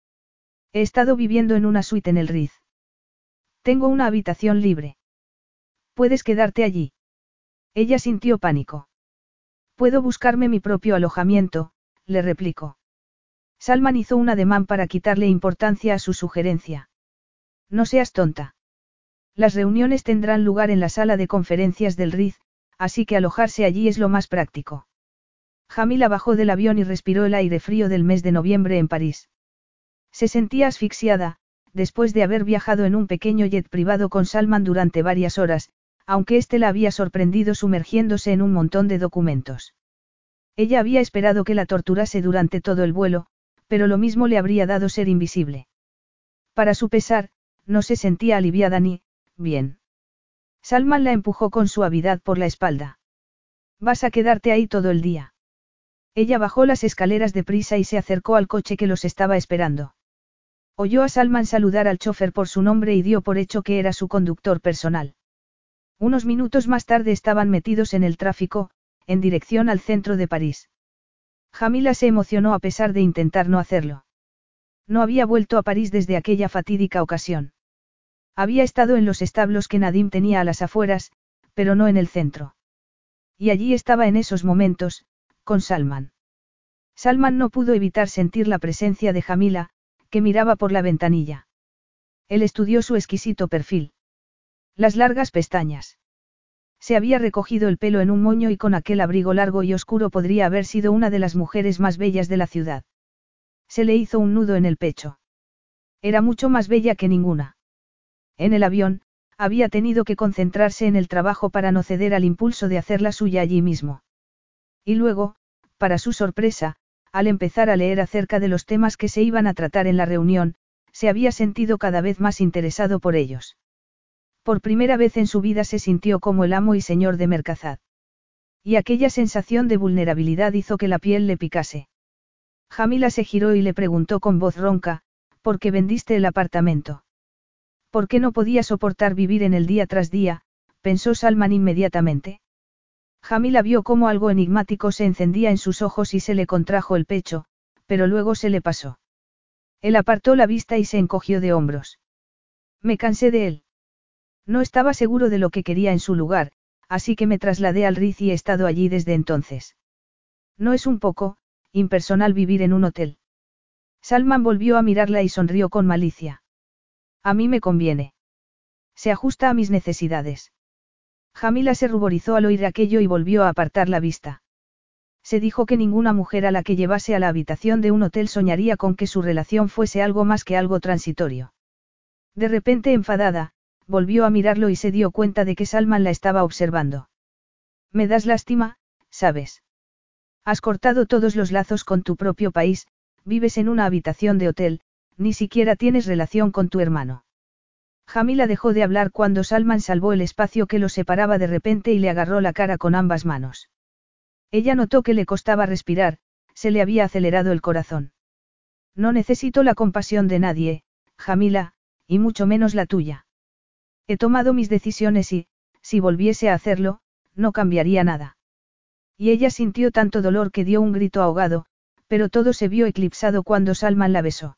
S1: He estado viviendo en una suite en el Riz. Tengo una habitación libre. Puedes quedarte allí. Ella sintió pánico. Puedo buscarme mi propio alojamiento, le replicó. Salman hizo un ademán para quitarle importancia a su sugerencia. No seas tonta. Las reuniones tendrán lugar en la sala de conferencias del Riz, así que alojarse allí es lo más práctico. Jamila bajó del avión y respiró el aire frío del mes de noviembre en París. Se sentía asfixiada, después de haber viajado en un pequeño jet privado con Salman durante varias horas, aunque éste la había sorprendido sumergiéndose en un montón de documentos. Ella había esperado que la torturase durante todo el vuelo, pero lo mismo le habría dado ser invisible. Para su pesar, no se sentía aliviada ni, bien. Salman la empujó con suavidad por la espalda. Vas a quedarte ahí todo el día. Ella bajó las escaleras de prisa y se acercó al coche que los estaba esperando. Oyó a Salman saludar al chofer por su nombre y dio por hecho que era su conductor personal. Unos minutos más tarde estaban metidos en el tráfico, en dirección al centro de París. Jamila se emocionó a pesar de intentar no hacerlo. No había vuelto a París desde aquella fatídica ocasión. Había estado en los establos que Nadim tenía a las afueras, pero no en el centro. Y allí estaba en esos momentos, con Salman. Salman no pudo evitar sentir la presencia de Jamila, que miraba por la ventanilla. Él estudió su exquisito perfil. Las largas pestañas. Se había recogido el pelo en un moño y con aquel abrigo largo y oscuro podría haber sido una de las mujeres más bellas de la ciudad. Se le hizo un nudo en el pecho. Era mucho más bella que ninguna. En el avión, había tenido que concentrarse en el trabajo para no ceder al impulso de hacer la suya allí mismo. Y luego, para su sorpresa, al empezar a leer acerca de los temas que se iban a tratar en la reunión, se había sentido cada vez más interesado por ellos. Por primera vez en su vida se sintió como el amo y señor de Mercazad. Y aquella sensación de vulnerabilidad hizo que la piel le picase. Jamila se giró y le preguntó con voz ronca, ¿por qué vendiste el apartamento? ¿Por qué no podía soportar vivir en el día tras día? pensó Salman inmediatamente. Jamila vio cómo algo enigmático se encendía en sus ojos y se le contrajo el pecho, pero luego se le pasó. Él apartó la vista y se encogió de hombros. Me cansé de él. No estaba seguro de lo que quería en su lugar, así que me trasladé al Riz y he estado allí desde entonces. No es un poco, impersonal vivir en un hotel. Salman volvió a mirarla y sonrió con malicia. A mí me conviene. Se ajusta a mis necesidades. Jamila se ruborizó al oír aquello y volvió a apartar la vista. Se dijo que ninguna mujer a la que llevase a la habitación de un hotel soñaría con que su relación fuese algo más que algo transitorio. De repente enfadada, volvió a mirarlo y se dio cuenta de que Salman la estaba observando. Me das lástima, sabes. Has cortado todos los lazos con tu propio país, vives en una habitación de hotel, ni siquiera tienes relación con tu hermano. Jamila dejó de hablar cuando Salman salvó el espacio que los separaba de repente y le agarró la cara con ambas manos. Ella notó que le costaba respirar, se le había acelerado el corazón. No necesito la compasión de nadie, Jamila, y mucho menos la tuya. He tomado mis decisiones y, si volviese a hacerlo, no cambiaría nada. Y ella sintió tanto dolor que dio un grito ahogado, pero todo se vio eclipsado cuando Salman la besó.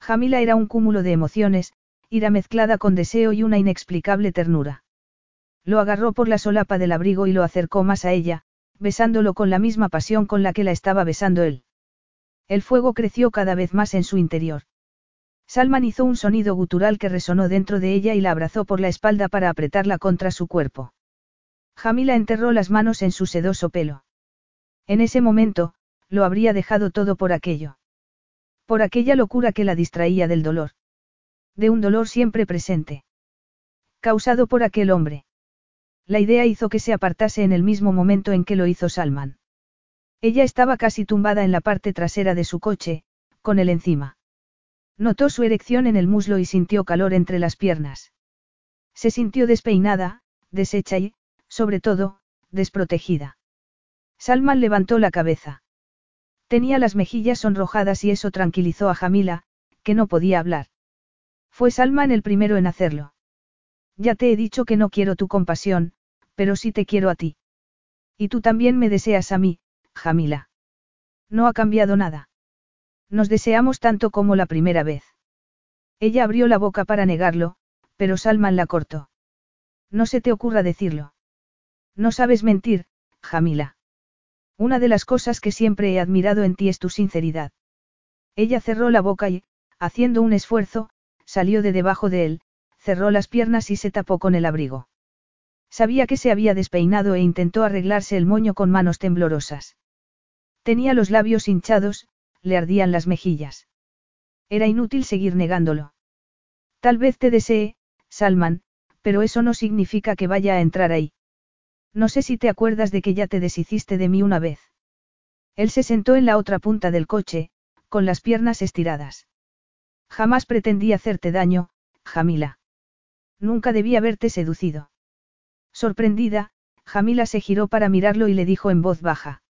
S1: Jamila era un cúmulo de emociones, ira mezclada con deseo y una inexplicable ternura. Lo agarró por la solapa del abrigo y lo acercó más a ella, besándolo con la misma pasión con la que la estaba besando él. El fuego creció cada vez más en su interior. Salman hizo un sonido gutural que resonó dentro de ella y la abrazó por la espalda para apretarla contra su cuerpo. Jamila enterró las manos en su sedoso pelo. En ese momento, lo habría dejado todo por aquello. Por aquella locura que la distraía del dolor. De un dolor siempre presente. Causado por aquel hombre. La idea hizo que se apartase en el mismo momento en que lo hizo Salman. Ella estaba casi tumbada en la parte trasera de su coche, con él encima. Notó su erección en el muslo y sintió calor entre las piernas. Se sintió despeinada, deshecha y, sobre todo, desprotegida. Salman levantó la cabeza. Tenía las mejillas sonrojadas y eso tranquilizó a Jamila, que no podía hablar. Fue Salman el primero en hacerlo. Ya te he dicho que no quiero tu compasión, pero sí te quiero a ti. Y tú también me deseas a mí, Jamila. No ha cambiado nada. Nos deseamos tanto como la primera vez. Ella abrió la boca para negarlo, pero Salman la cortó. No se te ocurra decirlo. No sabes mentir, Jamila. Una de las cosas que siempre he admirado en ti es tu sinceridad. Ella cerró la boca y, haciendo un esfuerzo, salió de debajo de él, cerró las piernas y se tapó con el abrigo. Sabía que se había despeinado e intentó arreglarse el moño con manos temblorosas. Tenía los labios hinchados, le ardían las mejillas. Era inútil seguir negándolo. Tal vez te desee, Salman, pero eso no significa que vaya a entrar ahí. No sé si te acuerdas de que ya te deshiciste de mí una vez. Él se sentó en la otra punta del coche, con las piernas estiradas. Jamás pretendí hacerte daño, Jamila. Nunca debí haberte seducido. Sorprendida, Jamila se giró para mirarlo y le dijo en voz baja.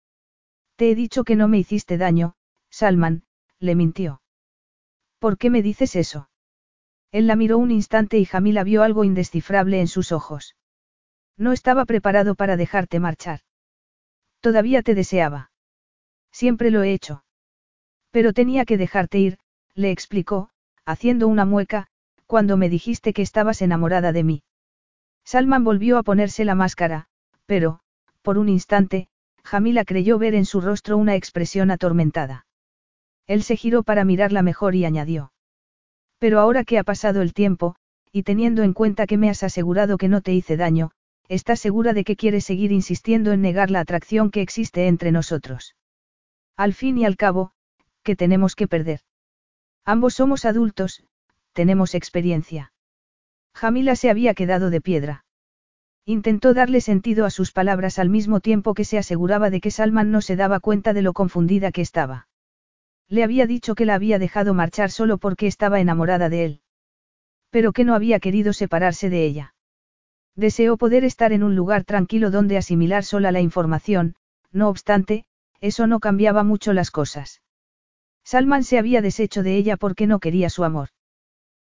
S1: Te he dicho que no me hiciste daño, Salman, le mintió. ¿Por qué me dices eso? Él la miró un instante y Jamila vio algo indescifrable en sus ojos. No estaba preparado para dejarte marchar. Todavía te deseaba. Siempre lo he hecho. Pero tenía que dejarte ir, le explicó, haciendo una mueca, cuando me dijiste que estabas enamorada de mí. Salman volvió a ponerse la máscara, pero, por un instante, Jamila creyó ver en su rostro una expresión atormentada. Él se giró para mirarla mejor y añadió. Pero ahora que ha pasado el tiempo, y teniendo en cuenta que me has asegurado que no te hice daño, ¿estás segura de que quieres seguir insistiendo en negar la atracción que existe entre nosotros? Al fin y al cabo, ¿qué tenemos que perder? Ambos somos adultos, tenemos experiencia. Jamila se había quedado de piedra. Intentó darle sentido a sus palabras al mismo tiempo que se aseguraba de que Salman no se daba cuenta de lo confundida que estaba. Le había dicho que la había dejado marchar solo porque estaba enamorada de él. Pero que no había querido separarse de ella. Deseó poder estar en un lugar tranquilo donde asimilar sola la información, no obstante, eso no cambiaba mucho las cosas. Salman se había deshecho de ella porque no quería su amor.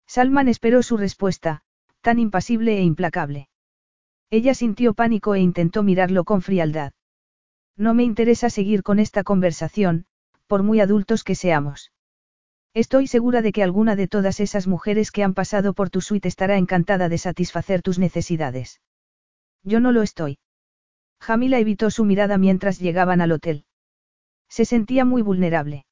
S1: Salman esperó su respuesta, tan impasible e implacable. Ella sintió pánico e intentó mirarlo con frialdad. No me interesa seguir con esta conversación, por muy adultos que seamos. Estoy segura de que alguna de todas esas mujeres que han pasado por tu suite estará encantada de satisfacer tus necesidades. Yo no lo estoy. Jamila evitó su mirada mientras llegaban al hotel. Se sentía muy vulnerable.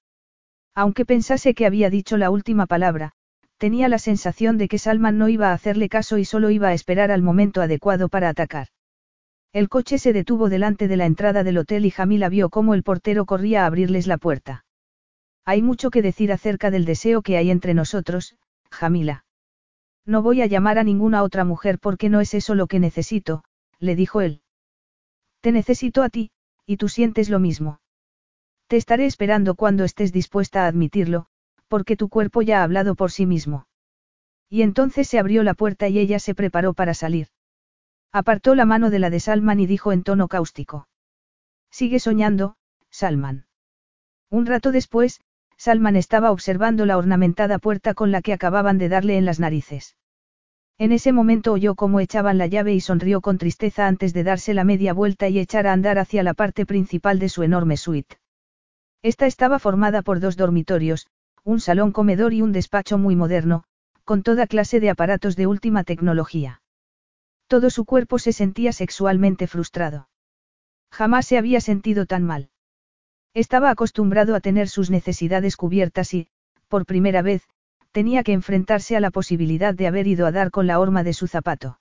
S1: Aunque pensase que había dicho la última palabra, tenía la sensación de que Salman no iba a hacerle caso y solo iba a esperar al momento adecuado para atacar. El coche se detuvo delante de la entrada del hotel y Jamila vio cómo el portero corría a abrirles la puerta. Hay mucho que decir acerca del deseo que hay entre nosotros, Jamila. No voy a llamar a ninguna otra mujer porque no es eso lo que necesito, le dijo él. Te necesito a ti, y tú sientes lo mismo. Te estaré esperando cuando estés dispuesta a admitirlo, porque tu cuerpo ya ha hablado por sí mismo. Y entonces se abrió la puerta y ella se preparó para salir. Apartó la mano de la de Salman y dijo en tono cáustico. Sigue soñando, Salman. Un rato después, Salman estaba observando la ornamentada puerta con la que acababan de darle en las narices. En ese momento oyó cómo echaban la llave y sonrió con tristeza antes de darse la media vuelta y echar a andar hacia la parte principal de su enorme suite. Esta estaba formada por dos dormitorios, un salón comedor y un despacho muy moderno, con toda clase de aparatos de última tecnología. Todo su cuerpo se sentía sexualmente frustrado. Jamás se había sentido tan mal. Estaba acostumbrado a tener sus necesidades cubiertas y, por primera vez, tenía que enfrentarse a la posibilidad de haber ido a dar con la horma de su zapato.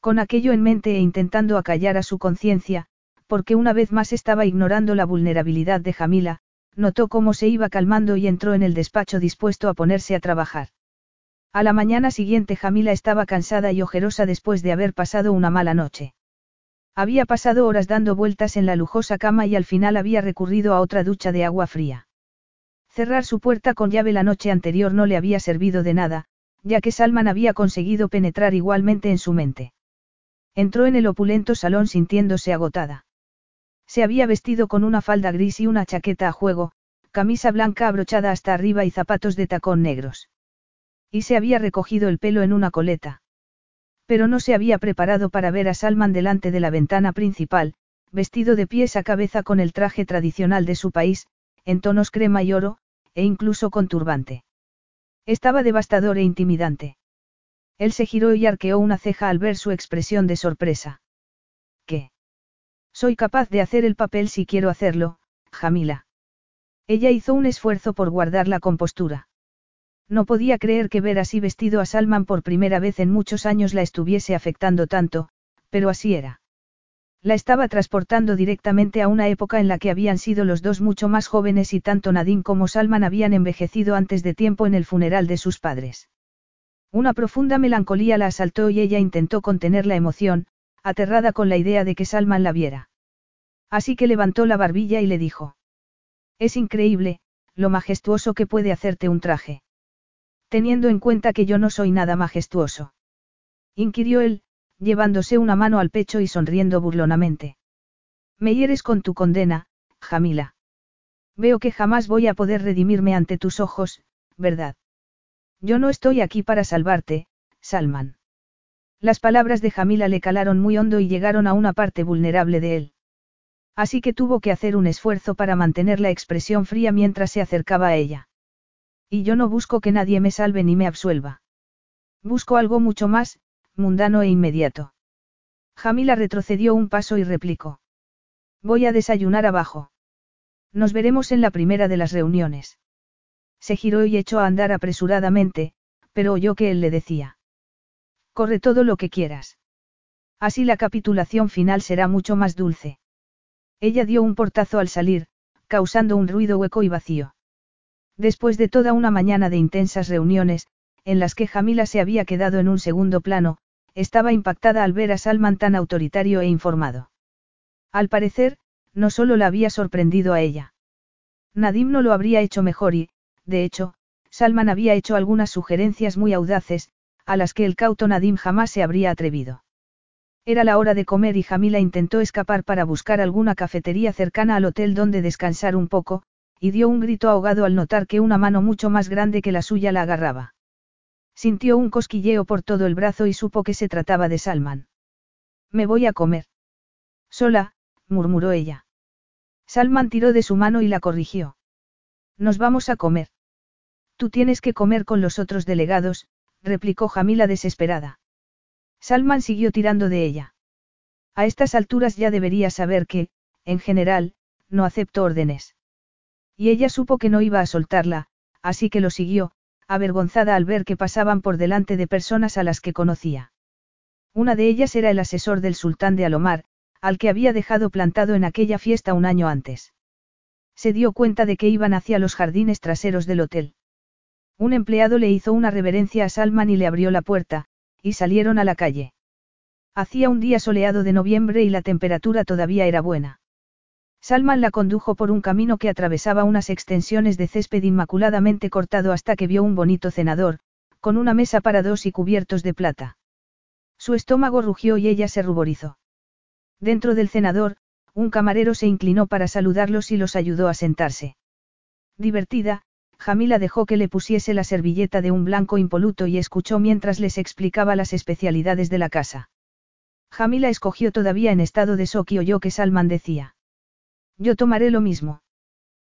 S1: Con aquello en mente e intentando acallar a su conciencia, porque una vez más estaba ignorando la vulnerabilidad de Jamila, notó cómo se iba calmando y entró en el despacho dispuesto a ponerse a trabajar. A la mañana siguiente Jamila estaba cansada y ojerosa después de haber pasado una mala noche. Había pasado horas dando vueltas en la lujosa cama y al final había recurrido a otra ducha de agua fría. Cerrar su puerta con llave la noche anterior no le había servido de nada, ya que Salman había conseguido penetrar igualmente en su mente. Entró en el opulento salón sintiéndose agotada. Se había vestido con una falda gris y una chaqueta a juego, camisa blanca abrochada hasta arriba y zapatos de tacón negros. Y se había recogido el pelo en una coleta. Pero no se había preparado para ver a Salman delante de la ventana principal, vestido de pies a cabeza con el traje tradicional de su país, en tonos crema y oro, e incluso con turbante. Estaba devastador e intimidante. Él se giró y arqueó una ceja al ver su expresión de sorpresa. ¿Qué? Soy capaz de hacer el papel si quiero hacerlo, Jamila. Ella hizo un esfuerzo por guardar la compostura. No podía creer que ver así vestido a Salman por primera vez en muchos años la estuviese afectando tanto, pero así era. La estaba transportando directamente a una época en la que habían sido los dos mucho más jóvenes y tanto Nadim como Salman habían envejecido antes de tiempo en el funeral de sus padres. Una profunda melancolía la asaltó y ella intentó contener la emoción, aterrada con la idea de que Salman la viera. Así que levantó la barbilla y le dijo. Es increíble, lo majestuoso que puede hacerte un traje. Teniendo en cuenta que yo no soy nada majestuoso. Inquirió él, llevándose una mano al pecho y sonriendo burlonamente. Me hieres con tu condena, Jamila. Veo que jamás voy a poder redimirme ante tus ojos, ¿verdad? Yo no estoy aquí para salvarte, Salman. Las palabras de Jamila le calaron muy hondo y llegaron a una parte vulnerable de él. Así que tuvo que hacer un esfuerzo para mantener la expresión fría mientras se acercaba a ella. Y yo no busco que nadie me salve ni me absuelva. Busco algo mucho más, mundano e inmediato. Jamila retrocedió un paso y replicó. Voy a desayunar abajo. Nos veremos en la primera de las reuniones. Se giró y echó a andar apresuradamente, pero oyó que él le decía. Corre todo lo que quieras. Así la capitulación final será mucho más dulce. Ella dio un portazo al salir, causando un ruido hueco y vacío. Después de toda una mañana de intensas reuniones, en las que Jamila se había quedado en un segundo plano, estaba impactada al ver a Salman tan autoritario e informado. Al parecer, no solo la había sorprendido a ella. Nadim no lo habría hecho mejor y, de hecho, Salman había hecho algunas sugerencias muy audaces, a las que el cauto Nadim jamás se habría atrevido. Era la hora de comer y Jamila intentó escapar para buscar alguna cafetería cercana al hotel donde descansar un poco, y dio un grito ahogado al notar que una mano mucho más grande que la suya la agarraba. Sintió un cosquilleo por todo el brazo y supo que se trataba de Salman. Me voy a comer. Sola, murmuró ella. Salman tiró de su mano y la corrigió. Nos vamos a comer. Tú tienes que comer con los otros delegados, replicó Jamila desesperada. Salman siguió tirando de ella. A estas alturas ya debería saber que, en general, no acepto órdenes. Y ella supo que no iba a soltarla, así que lo siguió, avergonzada al ver que pasaban por delante de personas a las que conocía. Una de ellas era el asesor del sultán de Alomar, al que había dejado plantado en aquella fiesta un año antes. Se dio cuenta de que iban hacia los jardines traseros del hotel. Un empleado le hizo una reverencia a Salman y le abrió la puerta, y salieron a la calle. Hacía un día soleado de noviembre y la temperatura todavía era buena. Salman la condujo por un camino que atravesaba unas extensiones de césped inmaculadamente cortado hasta que vio un bonito cenador, con una mesa para dos y cubiertos de plata. Su estómago rugió y ella se ruborizó. Dentro del cenador, un camarero se inclinó para saludarlos y los ayudó a sentarse. Divertida, Jamila dejó que le pusiese la servilleta de un blanco impoluto y escuchó mientras les explicaba las especialidades de la casa. Jamila escogió todavía en estado de shock y oyó que Salman decía. Yo tomaré lo mismo.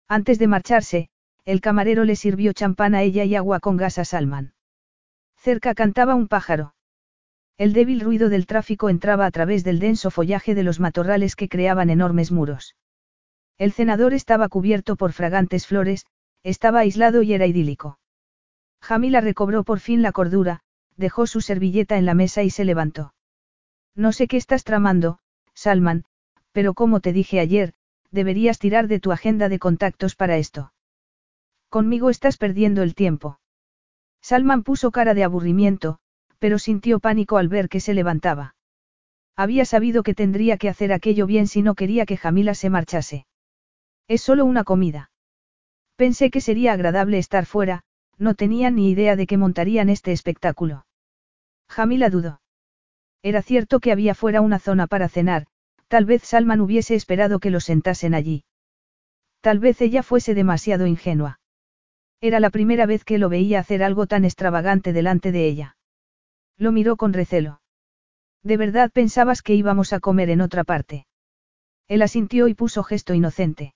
S1: Antes de marcharse, el camarero le sirvió champán a ella y agua con gas a Salman. Cerca cantaba un pájaro. El débil ruido del tráfico entraba a través del denso follaje de los matorrales que creaban enormes muros. El cenador estaba cubierto por fragantes flores, estaba aislado y era idílico. Jamila recobró por fin la cordura, dejó su servilleta en la mesa y se levantó. No sé qué estás tramando, Salman, pero como te dije ayer, deberías tirar de tu agenda de contactos para esto. Conmigo estás perdiendo el tiempo. Salman puso cara de aburrimiento, pero sintió pánico al ver que se levantaba. Había sabido que tendría que hacer aquello bien si no quería que Jamila se marchase. Es solo una comida. Pensé que sería agradable estar fuera, no tenía ni idea de que montarían este espectáculo. Jamila dudó. Era cierto que había fuera una zona para cenar, Tal vez Salman hubiese esperado que lo sentasen allí. Tal vez ella fuese demasiado ingenua. Era la primera vez que lo veía hacer algo tan extravagante delante de ella. Lo miró con recelo. ¿De verdad pensabas que íbamos a comer en otra parte? Él asintió y puso gesto inocente.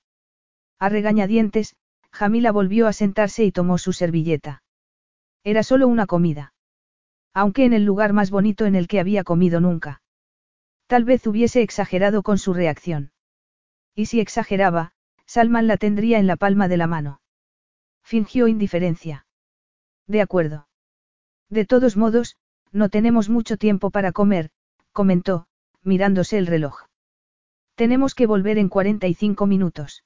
S1: A regañadientes, Jamila volvió a sentarse y tomó su servilleta. Era solo una comida. Aunque en el lugar más bonito en el que había comido nunca. Tal vez hubiese exagerado con su reacción. Y si exageraba, Salman la tendría en la palma de la mano. Fingió indiferencia. De acuerdo. De todos modos, no tenemos mucho tiempo para comer, comentó, mirándose el reloj. Tenemos que volver en 45 minutos.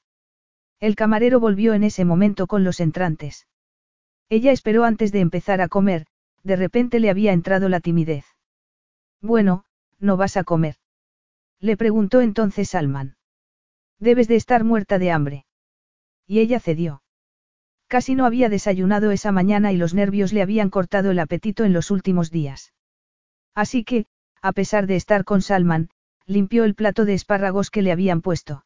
S1: El camarero volvió en ese momento con los entrantes. Ella esperó antes de empezar a comer, de repente le había entrado la timidez. Bueno, no vas a comer. Le preguntó entonces Salman. Debes de estar muerta de hambre. Y ella cedió. Casi no había desayunado esa mañana y los nervios le habían cortado el apetito en los últimos días. Así que, a pesar de estar con Salman, limpió el plato de espárragos que le habían puesto.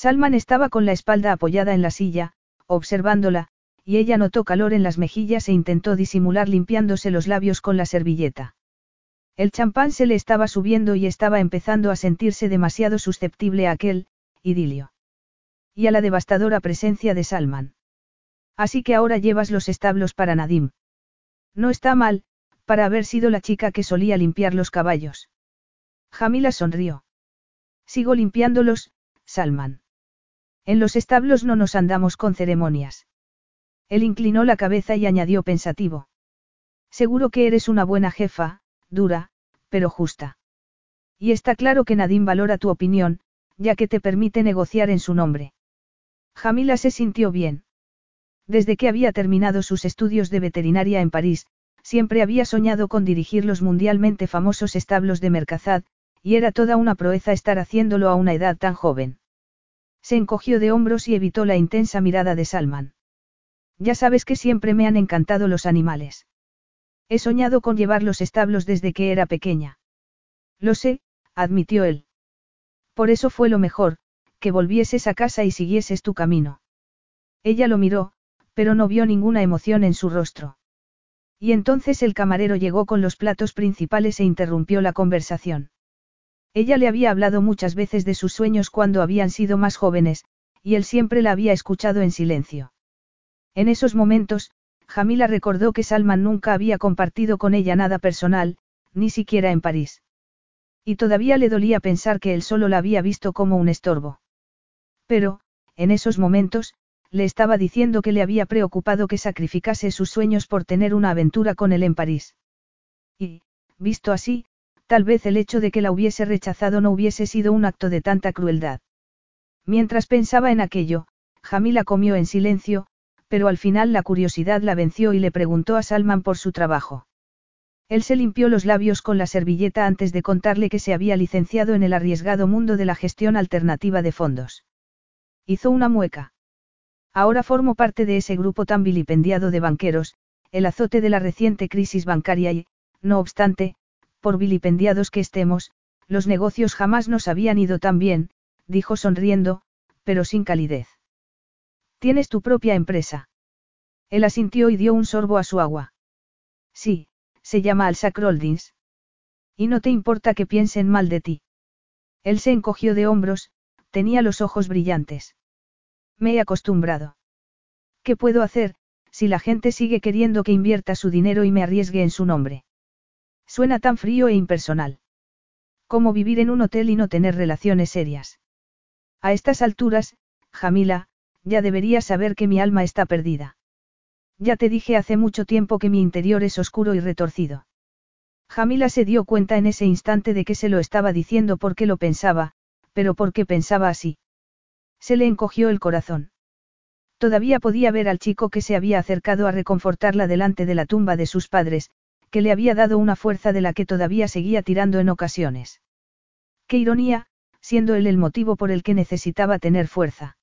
S1: Salman estaba con la espalda apoyada en la silla, observándola, y ella notó calor en las mejillas e intentó disimular limpiándose los labios con la servilleta. El champán se le estaba subiendo y estaba empezando a sentirse demasiado susceptible a aquel, idilio. Y a la devastadora presencia de Salman. Así que ahora llevas los establos para Nadim. No está mal, para haber sido la chica que solía limpiar los caballos. Jamila sonrió. Sigo limpiándolos, Salman. En los establos no nos andamos con ceremonias. Él inclinó la cabeza y añadió pensativo. Seguro que eres una buena jefa, dura, pero justa. Y está claro que Nadim valora tu opinión, ya que te permite negociar en su nombre. Jamila se sintió bien. Desde que había terminado sus estudios de veterinaria en París, siempre había soñado con dirigir los mundialmente famosos establos de Mercazad, y era toda una proeza estar haciéndolo a una edad tan joven. Se encogió de hombros y evitó la intensa mirada de Salman. Ya sabes que siempre me han encantado los animales. He soñado con llevar los establos desde que era pequeña. Lo sé, admitió él. Por eso fue lo mejor, que volvieses a casa y siguieses tu camino. Ella lo miró, pero no vio ninguna emoción en su rostro. Y entonces el camarero llegó con los platos principales e interrumpió la conversación. Ella le había hablado muchas veces de sus sueños cuando habían sido más jóvenes, y él siempre la había escuchado en silencio. En esos momentos, Jamila recordó que Salman nunca había compartido con ella nada personal, ni siquiera en París. Y todavía le dolía pensar que él solo la había visto como un estorbo. Pero, en esos momentos, le estaba diciendo que le había preocupado que sacrificase sus sueños por tener una aventura con él en París. Y, visto así, tal vez el hecho de que la hubiese rechazado no hubiese sido un acto de tanta crueldad. Mientras pensaba en aquello, Jamila comió en silencio, pero al final la curiosidad la venció y le preguntó a Salman por su trabajo. Él se limpió los labios con la servilleta antes de contarle que se había licenciado en el arriesgado mundo de la gestión alternativa de fondos. Hizo una mueca. Ahora formo parte de ese grupo tan vilipendiado de banqueros, el azote de la reciente crisis bancaria y, no obstante, por vilipendiados que estemos, los negocios jamás nos habían ido tan bien, dijo sonriendo, pero sin calidez. Tienes tu propia empresa. Él asintió y dio un sorbo a su agua. Sí, se llama Alsa Holdings. Y no te importa que piensen mal de ti. Él se encogió de hombros, tenía los ojos brillantes. Me he acostumbrado. ¿Qué puedo hacer, si la gente sigue queriendo que invierta su dinero y me arriesgue en su nombre? Suena tan frío e impersonal. Como vivir en un hotel y no tener relaciones serias. A estas alturas, Jamila, ya deberías saber que mi alma está perdida. Ya te dije hace mucho tiempo que mi interior es oscuro y retorcido. Jamila se dio cuenta en ese instante de que se lo estaba diciendo porque lo pensaba, pero porque pensaba así. Se le encogió el corazón. Todavía podía ver al chico que se había acercado a reconfortarla delante de la tumba de sus padres, que le había dado una fuerza de la que todavía seguía tirando en ocasiones. Qué ironía, siendo él el motivo por el que necesitaba tener fuerza.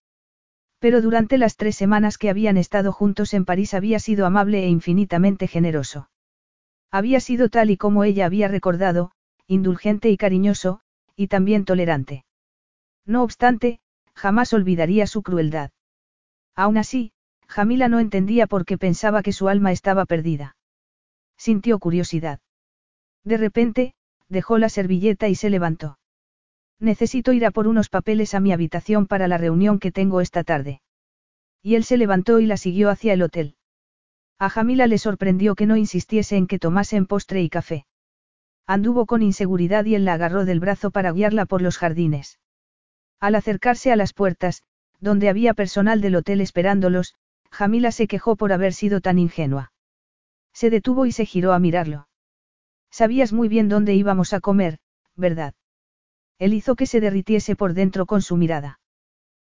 S1: Pero durante las tres semanas que habían estado juntos en París había sido amable e infinitamente generoso. Había sido tal y como ella había recordado, indulgente y cariñoso, y también tolerante. No obstante, jamás olvidaría su crueldad. Aún así, Jamila no entendía por qué pensaba que su alma estaba perdida. Sintió curiosidad. De repente, dejó la servilleta y se levantó. Necesito ir a por unos papeles a mi habitación para la reunión que tengo esta tarde. Y él se levantó y la siguió hacia el hotel. A Jamila le sorprendió que no insistiese en que tomasen postre y café. Anduvo con inseguridad y él la agarró del brazo para guiarla por los jardines. Al acercarse a las puertas, donde había personal del hotel esperándolos, Jamila se quejó por haber sido tan ingenua. Se detuvo y se giró a mirarlo. Sabías muy bien dónde íbamos a comer, ¿verdad? Él hizo que se derritiese por dentro con su mirada.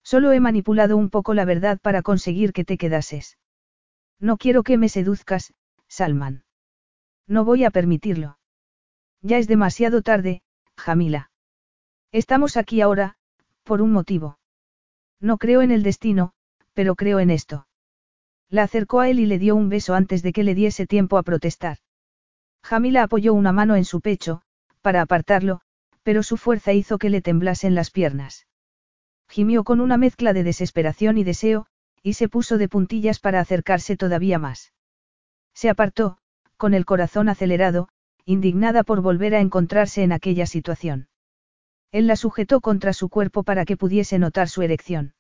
S1: Solo he manipulado un poco la verdad para conseguir que te quedases. No quiero que me seduzcas, Salman. No voy a permitirlo. Ya es demasiado tarde, Jamila. Estamos aquí ahora, por un motivo. No creo en el destino, pero creo en esto. La acercó a él y le dio un beso antes de que le diese tiempo a protestar. Jamila apoyó una mano en su pecho, para apartarlo, pero su fuerza hizo que le temblasen las piernas. Gimió con una mezcla de desesperación y deseo, y se puso de puntillas para acercarse todavía más. Se apartó, con el corazón acelerado, indignada por volver a encontrarse en aquella situación. Él la sujetó contra su cuerpo para que pudiese notar su erección.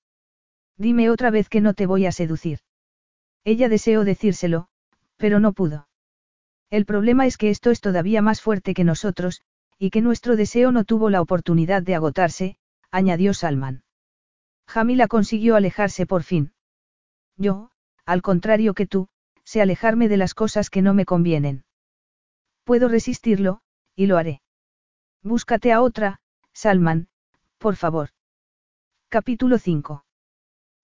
S1: Dime otra vez que no te voy a seducir. Ella deseó decírselo, pero no pudo. El problema es que esto es todavía más fuerte que nosotros, y que nuestro deseo no tuvo la oportunidad de agotarse, añadió Salman. Jamila consiguió alejarse por fin. Yo, al contrario que tú, sé alejarme de las cosas que no me convienen. Puedo resistirlo, y lo haré. Búscate a otra, Salman, por favor. Capítulo 5.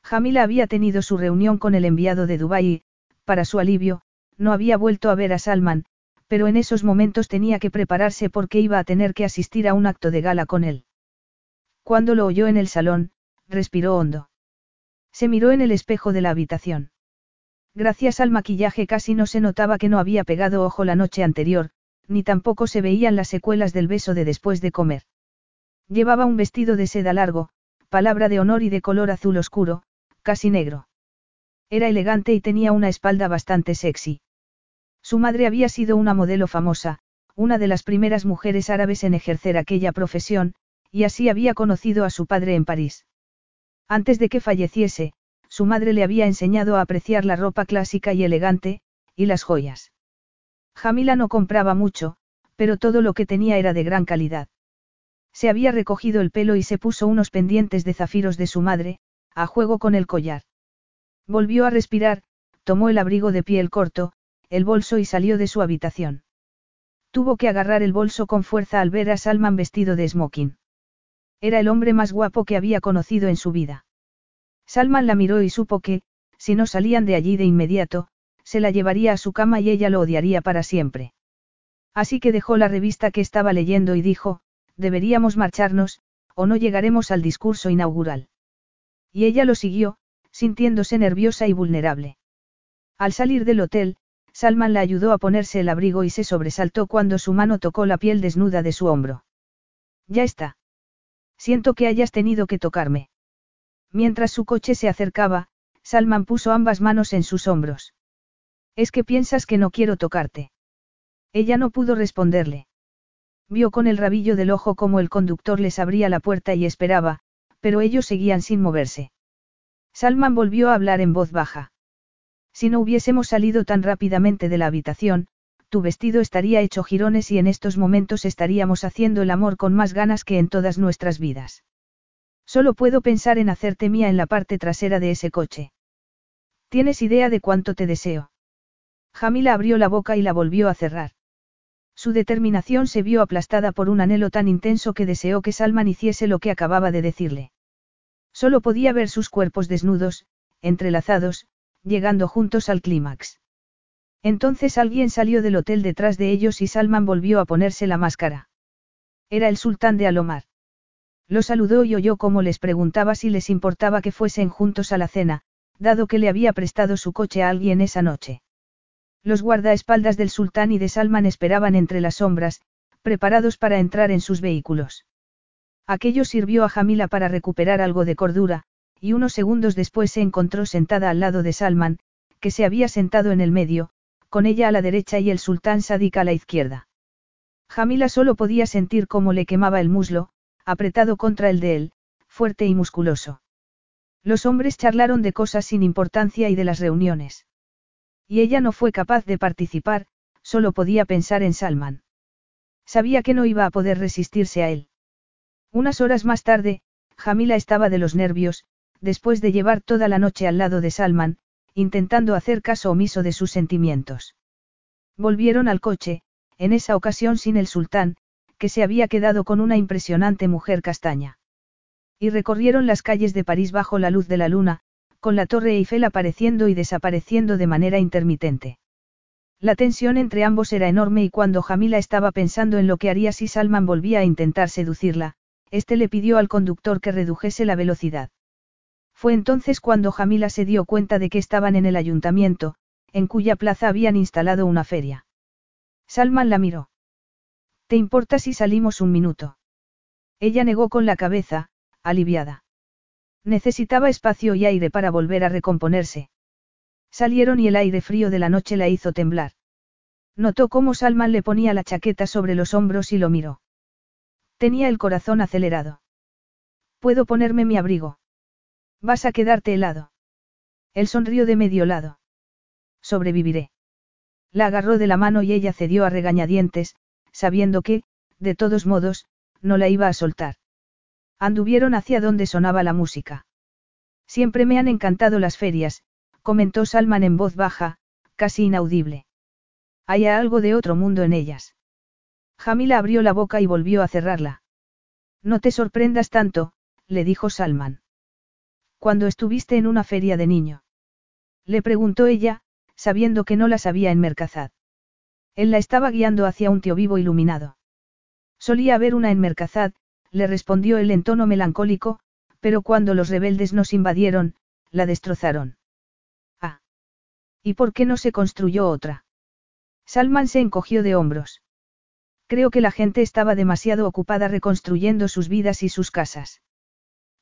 S1: Jamila había tenido su reunión con el enviado de Dubái para su alivio, no había vuelto a ver a Salman, pero en esos momentos tenía que prepararse porque iba a tener que asistir a un acto de gala con él. Cuando lo oyó en el salón, respiró hondo. Se miró en el espejo de la habitación. Gracias al maquillaje casi no se notaba que no había pegado ojo la noche anterior, ni tampoco se veían las secuelas del beso de después de comer. Llevaba un vestido de seda largo, palabra de honor y de color azul oscuro, casi negro. Era elegante y tenía una espalda bastante sexy. Su madre había sido una modelo famosa, una de las primeras mujeres árabes en ejercer aquella profesión, y así había conocido a su padre en París. Antes de que falleciese, su madre le había enseñado a apreciar la ropa clásica y elegante, y las joyas. Jamila no compraba mucho, pero todo lo que tenía era de gran calidad. Se había recogido el pelo y se puso unos pendientes de zafiros de su madre, a juego con el collar. Volvió a respirar, tomó el abrigo de piel corto, el bolso y salió de su habitación. Tuvo que agarrar el bolso con fuerza al ver a Salman vestido de smoking. Era el hombre más guapo que había conocido en su vida. Salman la miró y supo que, si no salían de allí de inmediato, se la llevaría a su cama y ella lo odiaría para siempre. Así que dejó la revista que estaba leyendo y dijo, deberíamos marcharnos, o no llegaremos al discurso inaugural. Y ella lo siguió, sintiéndose nerviosa y vulnerable. Al salir del hotel, Salman la ayudó a ponerse el abrigo y se sobresaltó cuando su mano tocó la piel desnuda de su hombro. Ya está. Siento que hayas tenido que tocarme. Mientras su coche se acercaba, Salman puso ambas manos en sus hombros. Es que piensas que no quiero tocarte. Ella no pudo responderle. Vio con el rabillo del ojo cómo el conductor les abría la puerta y esperaba, pero ellos seguían sin moverse. Salman volvió a hablar en voz baja. Si no hubiésemos salido tan rápidamente de la habitación, tu vestido estaría hecho jirones y en estos momentos estaríamos haciendo el amor con más ganas que en todas nuestras vidas. Solo puedo pensar en hacerte mía en la parte trasera de ese coche. ¿Tienes idea de cuánto te deseo? Jamila abrió la boca y la volvió a cerrar. Su determinación se vio aplastada por un anhelo tan intenso que deseó que Salman hiciese lo que acababa de decirle. Solo podía ver sus cuerpos desnudos, entrelazados, llegando juntos al clímax. Entonces alguien salió del hotel detrás de ellos y Salman volvió a ponerse la máscara. Era el sultán de Alomar. Lo saludó y oyó cómo les preguntaba si les importaba que fuesen juntos a la cena, dado que le había prestado su coche a alguien esa noche. Los guardaespaldas del sultán y de Salman esperaban entre las sombras, preparados para entrar en sus vehículos. Aquello sirvió a Jamila para recuperar algo de cordura, y unos segundos después se encontró sentada al lado de Salman, que se había sentado en el medio, con ella a la derecha y el sultán Sadik a la izquierda. Jamila solo podía sentir cómo le quemaba el muslo, apretado contra el de él, fuerte y musculoso. Los hombres charlaron de cosas sin importancia y de las reuniones. Y ella no fue capaz de participar, solo podía pensar en Salman. Sabía que no iba a poder resistirse a él. Unas horas más tarde, Jamila estaba de los nervios, después de llevar toda la noche al lado de Salman, intentando hacer caso omiso de sus sentimientos. Volvieron al coche, en esa ocasión sin el sultán, que se había quedado con una impresionante mujer castaña. Y recorrieron las calles de París bajo la luz de la luna, con la torre Eiffel apareciendo y desapareciendo de manera intermitente. La tensión entre ambos era enorme y cuando Jamila estaba pensando en lo que haría si Salman volvía a intentar seducirla, este le pidió al conductor que redujese la velocidad. Fue entonces cuando Jamila se dio cuenta de que estaban en el ayuntamiento, en cuya plaza habían instalado una feria. Salman la miró. ¿Te importa si salimos un minuto? Ella negó con la cabeza, aliviada. Necesitaba espacio y aire para volver a recomponerse. Salieron y el aire frío de la noche la hizo temblar. Notó cómo Salman le ponía la chaqueta sobre los hombros y lo miró. Tenía el corazón acelerado. ¿Puedo ponerme mi abrigo? Vas a quedarte helado. Él sonrió de medio lado. Sobreviviré. La agarró de la mano y ella cedió a regañadientes, sabiendo que, de todos modos, no la iba a soltar. Anduvieron hacia donde sonaba la música. Siempre me han encantado las ferias, comentó Salman en voz baja, casi inaudible. Hay algo de otro mundo en ellas. Jamila abrió la boca y volvió a cerrarla. No te sorprendas tanto, le dijo Salman. Cuando estuviste en una feria de niño. Le preguntó ella, sabiendo que no las había en Mercazad. Él la estaba guiando hacia un tío vivo iluminado. Solía haber una en Mercazad, le respondió él en tono melancólico, pero cuando los rebeldes nos invadieron, la destrozaron. ¿Y por qué no se construyó otra? Salman se encogió de hombros. Creo que la gente estaba demasiado ocupada reconstruyendo sus vidas y sus casas.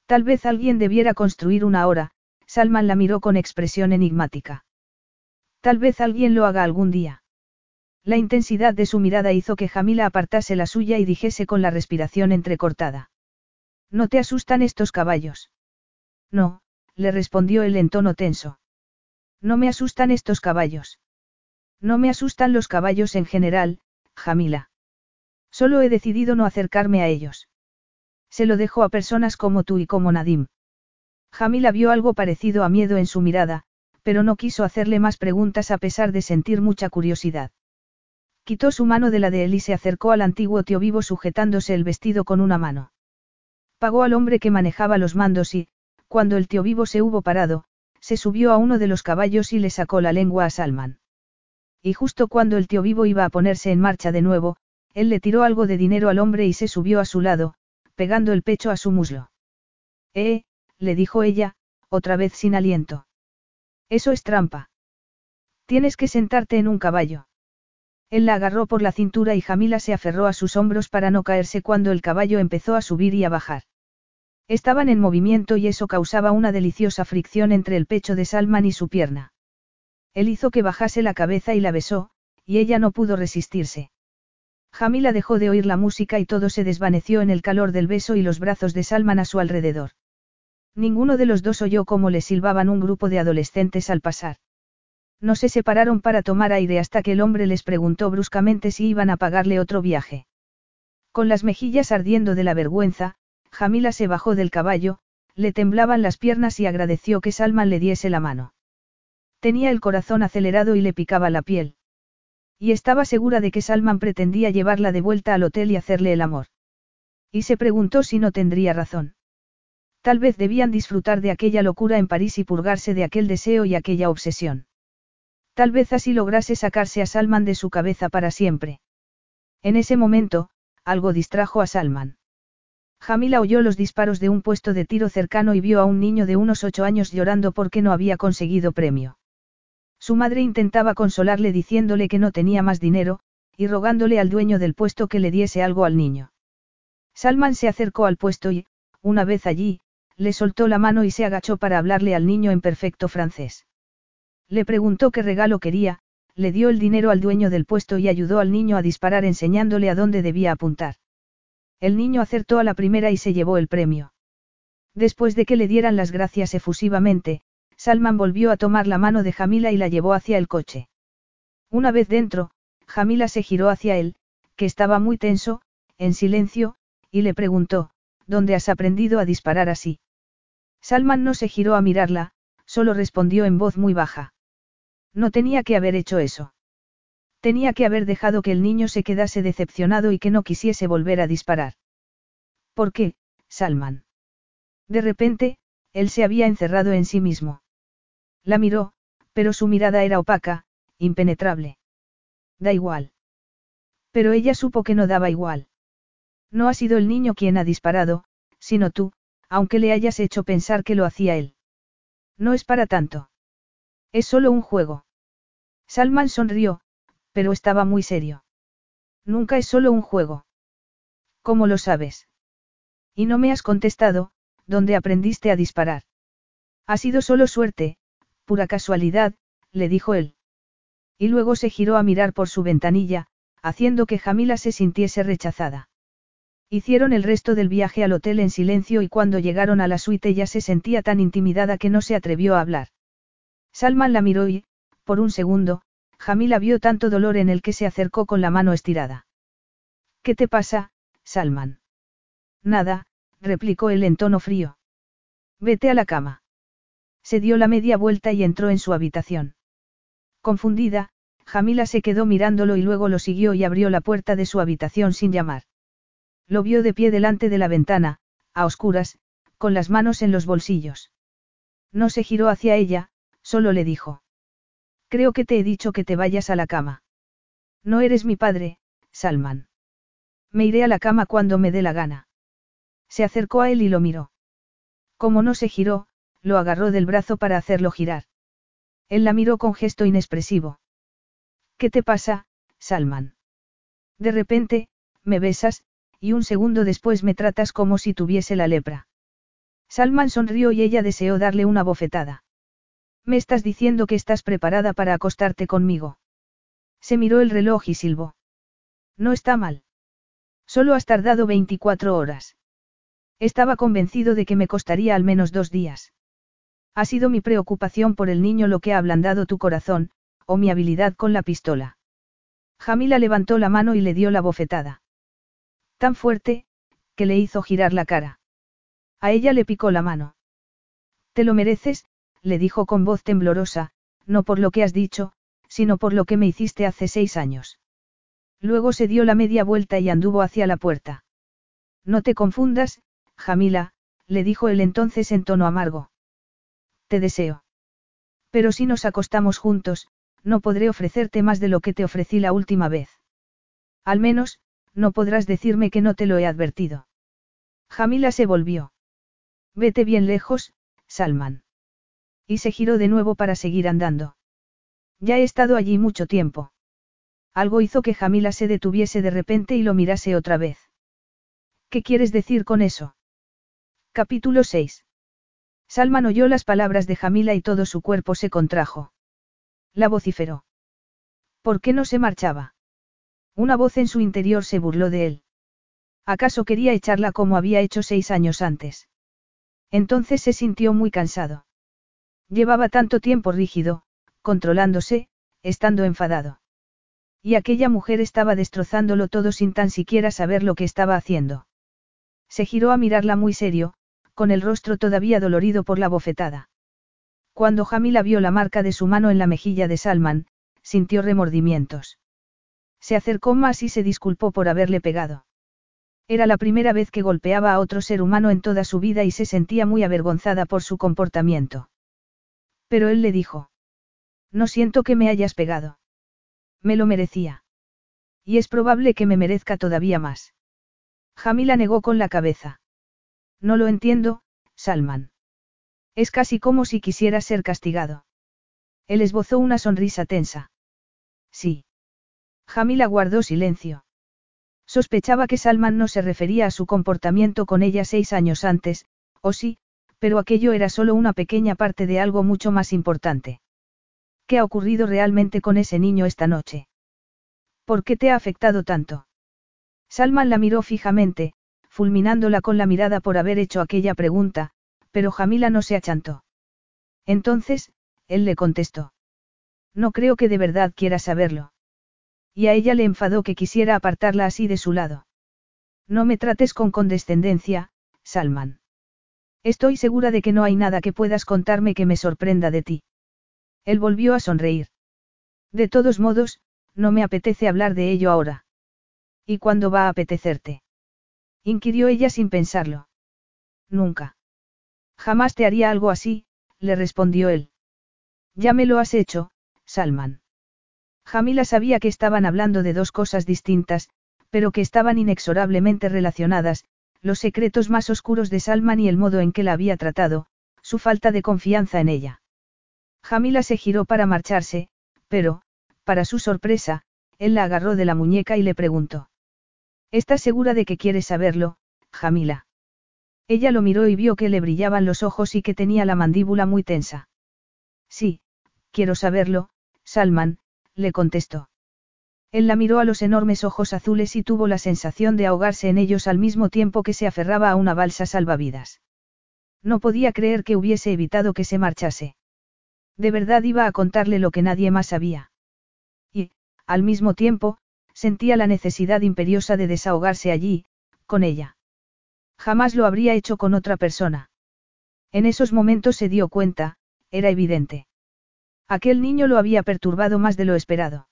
S1: Tal vez alguien debiera construir una ahora, Salman la miró con expresión enigmática. Tal vez alguien lo haga algún día. La intensidad de su mirada hizo que Jamila apartase la suya y dijese con la respiración entrecortada. ¿No te asustan estos caballos? No, le respondió él en tono tenso. No me asustan estos caballos. No me asustan los caballos en general, Jamila. Solo he decidido no acercarme a ellos. Se lo dejo a personas como tú y como Nadim. Jamila vio algo parecido a miedo en su mirada, pero no quiso hacerle más preguntas a pesar de sentir mucha curiosidad. Quitó su mano de la de él y se acercó al antiguo tío vivo sujetándose el vestido con una mano. Pagó al hombre que manejaba los mandos y, cuando el tío vivo se hubo parado, se subió a uno de los caballos y le sacó la lengua a Salman. Y justo cuando el tío vivo iba a ponerse en marcha de nuevo, él le tiró algo de dinero al hombre y se subió a su lado, pegando el pecho a su muslo. Eh, le dijo ella, otra vez sin aliento. Eso es trampa. Tienes que sentarte en un caballo. Él la agarró por la cintura y Jamila se aferró a sus hombros para no caerse cuando el caballo empezó a subir y a bajar. Estaban en movimiento y eso causaba una deliciosa fricción entre el pecho de Salman y su pierna. Él hizo que bajase la cabeza y la besó, y ella no pudo resistirse. Jamila dejó de oír la música y todo se desvaneció en el calor del beso y los brazos de Salman a su alrededor. Ninguno de los dos oyó cómo le silbaban un grupo de adolescentes al pasar. No se separaron para tomar aire hasta que el hombre les preguntó bruscamente si iban a pagarle otro viaje. Con las mejillas ardiendo de la vergüenza, Jamila se bajó del caballo, le temblaban las piernas y agradeció que Salman le diese la mano. Tenía el corazón acelerado y le picaba la piel. Y estaba segura de que Salman pretendía llevarla de vuelta al hotel y hacerle el amor. Y se preguntó si no tendría razón. Tal vez debían disfrutar de aquella locura en París y purgarse de aquel deseo y aquella obsesión. Tal vez así lograse sacarse a Salman de su cabeza para siempre. En ese momento, algo distrajo a Salman. Jamila oyó los disparos de un puesto de tiro cercano y vio a un niño de unos ocho años llorando porque no había conseguido premio. Su madre intentaba consolarle diciéndole que no tenía más dinero, y rogándole al dueño del puesto que le diese algo al niño. Salman se acercó al puesto y, una vez allí, le soltó la mano y se agachó para hablarle al niño en perfecto francés. Le preguntó qué regalo quería, le dio el dinero al dueño del puesto y ayudó al niño a disparar enseñándole a dónde debía apuntar. El niño acertó a la primera y se llevó el premio. Después de que le dieran las gracias efusivamente, Salman volvió a tomar la mano de Jamila y la llevó hacia el coche. Una vez dentro, Jamila se giró hacia él, que estaba muy tenso, en silencio, y le preguntó, ¿dónde has aprendido a disparar así? Salman no se giró a mirarla, solo respondió en voz muy baja. No tenía que haber hecho eso. Tenía que haber dejado que el niño se quedase decepcionado y que no quisiese volver a disparar. ¿Por qué, Salman? De repente, él se había encerrado en sí mismo. La miró, pero su mirada era opaca, impenetrable. Da igual. Pero ella supo que no daba igual. No ha sido el niño quien ha disparado, sino tú, aunque le hayas hecho pensar que lo hacía él. No es para tanto. Es solo un juego. Salman sonrió, pero estaba muy serio. Nunca es solo un juego. ¿Cómo lo sabes? Y no me has contestado, ¿dónde aprendiste a disparar? Ha sido solo suerte, pura casualidad, le dijo él. Y luego se giró a mirar por su ventanilla, haciendo que Jamila se sintiese rechazada. Hicieron el resto del viaje al hotel en silencio y cuando llegaron a la suite ella se sentía tan intimidada que no se atrevió a hablar. Salman la miró y, por un segundo, Jamila vio tanto dolor en el que se acercó con la mano estirada. ¿Qué te pasa, Salman? Nada, replicó él en tono frío. Vete a la cama. Se dio la media vuelta y entró en su habitación. Confundida, Jamila se quedó mirándolo y luego lo siguió y abrió la puerta de su habitación sin llamar. Lo vio de pie delante de la ventana, a oscuras, con las manos en los bolsillos. No se giró hacia ella, solo le dijo. Creo que te he dicho que te vayas a la cama. No eres mi padre, Salman. Me iré a la cama cuando me dé la gana. Se acercó a él y lo miró. Como no se giró, lo agarró del brazo para hacerlo girar. Él la miró con gesto inexpresivo. ¿Qué te pasa, Salman? De repente, me besas, y un segundo después me tratas como si tuviese la lepra. Salman sonrió y ella deseó darle una bofetada. Me estás diciendo que estás preparada para acostarte conmigo. Se miró el reloj y silbó. No está mal. Solo has tardado 24 horas. Estaba convencido de que me costaría al menos dos días. Ha sido mi preocupación por el niño lo que ha ablandado tu corazón, o mi habilidad con la pistola. Jamila levantó la mano y le dio la bofetada. Tan fuerte, que le hizo girar la cara. A ella le picó la mano. Te lo mereces, le dijo con voz temblorosa, no por lo que has dicho, sino por lo que me hiciste hace seis años. Luego se dio la media vuelta y anduvo hacia la puerta. No te confundas, Jamila, le dijo él entonces en tono amargo. Te deseo. Pero si nos acostamos juntos, no podré ofrecerte más de lo que te ofrecí la última vez. Al menos, no podrás decirme que no te lo he advertido. Jamila se volvió. Vete bien lejos, Salman. Y se giró de nuevo para seguir andando. Ya he estado allí mucho tiempo. Algo hizo que Jamila se detuviese de repente y lo mirase otra vez. ¿Qué quieres decir con eso? Capítulo 6. Salman oyó las palabras de Jamila y todo su cuerpo se contrajo. La vociferó. ¿Por qué no se marchaba? Una voz en su interior se burló de él. ¿Acaso quería echarla como había hecho seis años antes? Entonces se sintió muy cansado. Llevaba tanto tiempo rígido, controlándose, estando enfadado. Y aquella mujer estaba destrozándolo todo sin tan siquiera saber lo que estaba haciendo. Se giró a mirarla muy serio, con el rostro todavía dolorido por la bofetada. Cuando Jamila vio la marca de su mano en la mejilla de Salman, sintió remordimientos. Se acercó más y se disculpó por haberle pegado. Era la primera vez que golpeaba a otro ser humano en toda su vida y se sentía muy avergonzada por su comportamiento. Pero él le dijo. No siento que me hayas pegado. Me lo merecía. Y es probable que me merezca todavía más. Jamila negó con la cabeza. No lo entiendo, Salman. Es casi como si quisiera ser castigado. Él esbozó una sonrisa tensa. Sí. Jamila guardó silencio. Sospechaba que Salman no se refería a su comportamiento con ella seis años antes, o sí, pero aquello era solo una pequeña parte de algo mucho más importante. ¿Qué ha ocurrido realmente con ese niño esta noche? ¿Por qué te ha afectado tanto? Salman la miró fijamente, fulminándola con la mirada por haber hecho aquella pregunta, pero Jamila no se achantó. Entonces, él le contestó. No creo que de verdad quiera saberlo. Y a ella le enfadó que quisiera apartarla así de su lado. No me trates con condescendencia, Salman. Estoy segura de que no hay nada que puedas contarme que me sorprenda de ti. Él volvió a sonreír. De todos modos, No me apetece hablar de ello ahora. ¿Y cuándo va a apetecerte? inquirió ella sin pensarlo. Nunca. Jamás te haría algo así, le respondió él. Ya me lo has hecho, Salman. Jamila sabía que estaban hablando de dos cosas distintas, pero que estaban inexorablemente relacionadas, los secretos más oscuros de Salman y el modo en que la había tratado, su falta de confianza en ella. Jamila se giró para marcharse, pero, para su sorpresa, él la agarró de la muñeca y le preguntó. ¿Estás segura de que quieres saberlo, Jamila? Ella lo miró y vio que le brillaban los ojos y que tenía la mandíbula muy tensa. Sí, quiero saberlo, Salman, le contestó. Él la miró a los enormes ojos azules y tuvo la sensación de ahogarse en ellos al mismo tiempo que se aferraba a una balsa salvavidas. No podía creer que hubiese evitado que se marchase. De verdad iba a contarle lo que nadie más sabía. Y, al mismo tiempo, sentía la necesidad imperiosa de desahogarse allí, con ella. Jamás lo habría hecho con otra persona. En esos momentos se dio cuenta, era evidente. Aquel niño lo había perturbado más de lo esperado.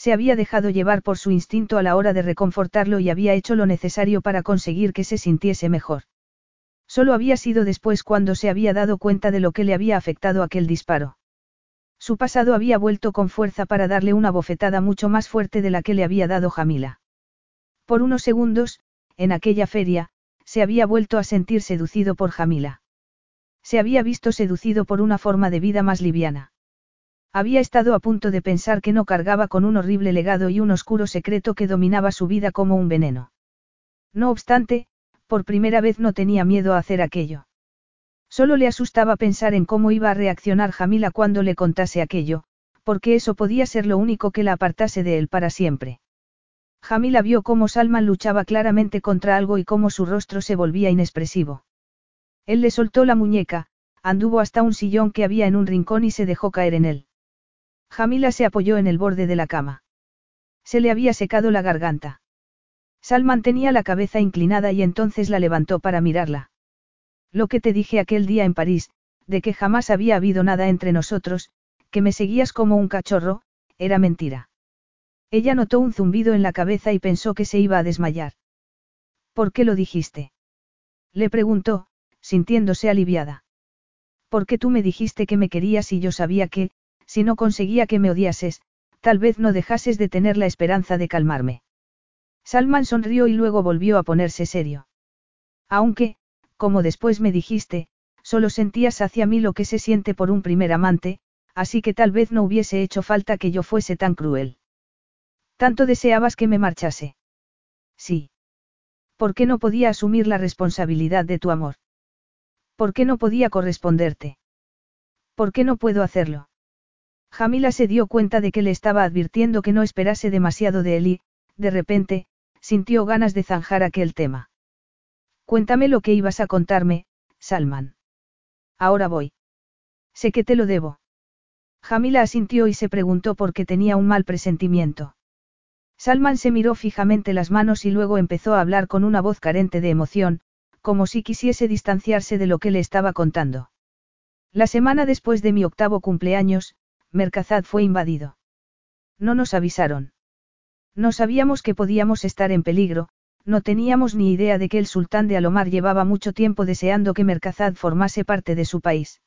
S1: Se había dejado llevar por su instinto a la hora de reconfortarlo y había hecho lo necesario para conseguir que se sintiese mejor. Solo había sido después cuando se había dado cuenta de lo que le había afectado aquel disparo. Su pasado había vuelto con fuerza para darle una bofetada mucho más fuerte de la que le había dado Jamila. Por unos segundos, en aquella feria, se había vuelto a sentir seducido por Jamila. Se había visto seducido por una forma de vida más liviana. Había estado a punto de pensar que no cargaba con un horrible legado y un oscuro secreto que dominaba su vida como un veneno. No obstante, por primera vez no tenía miedo a hacer aquello. Solo le asustaba pensar en cómo iba a reaccionar Jamila cuando le contase aquello, porque eso podía ser lo único que la apartase de él para siempre. Jamila vio cómo Salman luchaba claramente contra algo y cómo su rostro se volvía inexpresivo. Él le soltó la muñeca, anduvo hasta un sillón que había en un rincón y se dejó caer en él. Jamila se apoyó en el borde de la cama. Se le había secado la garganta. Salman tenía la cabeza inclinada y entonces la levantó para mirarla. Lo que te dije aquel día en París, de que jamás había habido nada entre nosotros, que me seguías como un cachorro, era mentira. Ella notó un zumbido en la cabeza y pensó que se iba a desmayar. ¿Por qué lo dijiste? Le preguntó, sintiéndose aliviada. Porque tú me dijiste que me querías y yo sabía que, si no conseguía que me odiases, tal vez no dejases de tener la esperanza de calmarme. Salman sonrió y luego volvió a ponerse serio. Aunque, como después me dijiste, solo sentías hacia mí lo que se siente por un primer amante, así que tal vez no hubiese hecho falta que yo fuese tan cruel. Tanto deseabas que me marchase. Sí. ¿Por qué no podía asumir la responsabilidad de tu amor? ¿Por qué no podía corresponderte? ¿Por qué no puedo hacerlo? Jamila se dio cuenta de que le estaba advirtiendo que no esperase demasiado de él y, de repente, sintió ganas de zanjar aquel tema. Cuéntame lo que ibas a contarme, Salman. Ahora voy. Sé que te lo debo. Jamila asintió y se preguntó por qué tenía un mal presentimiento. Salman se miró fijamente las manos y luego empezó a hablar con una voz carente de emoción, como si quisiese distanciarse de lo que le estaba contando. La semana después de mi octavo cumpleaños, Mercazad fue invadido. No nos avisaron. No sabíamos que podíamos estar en peligro, no teníamos ni idea de que el sultán de Alomar llevaba mucho tiempo deseando que Mercazad formase parte de su país.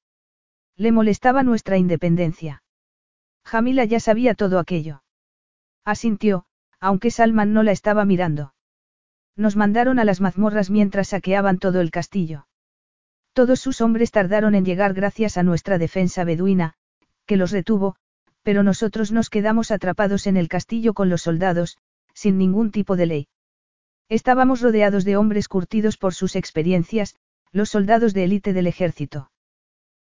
S1: Le molestaba nuestra independencia. Jamila ya sabía todo aquello. Asintió, aunque Salman no la estaba mirando. Nos mandaron a las mazmorras mientras saqueaban todo el castillo. Todos sus hombres tardaron en llegar gracias a nuestra defensa beduina, que los retuvo, pero nosotros nos quedamos atrapados en el castillo con los soldados, sin ningún tipo de ley. Estábamos rodeados de hombres curtidos por sus experiencias, los soldados de élite del ejército.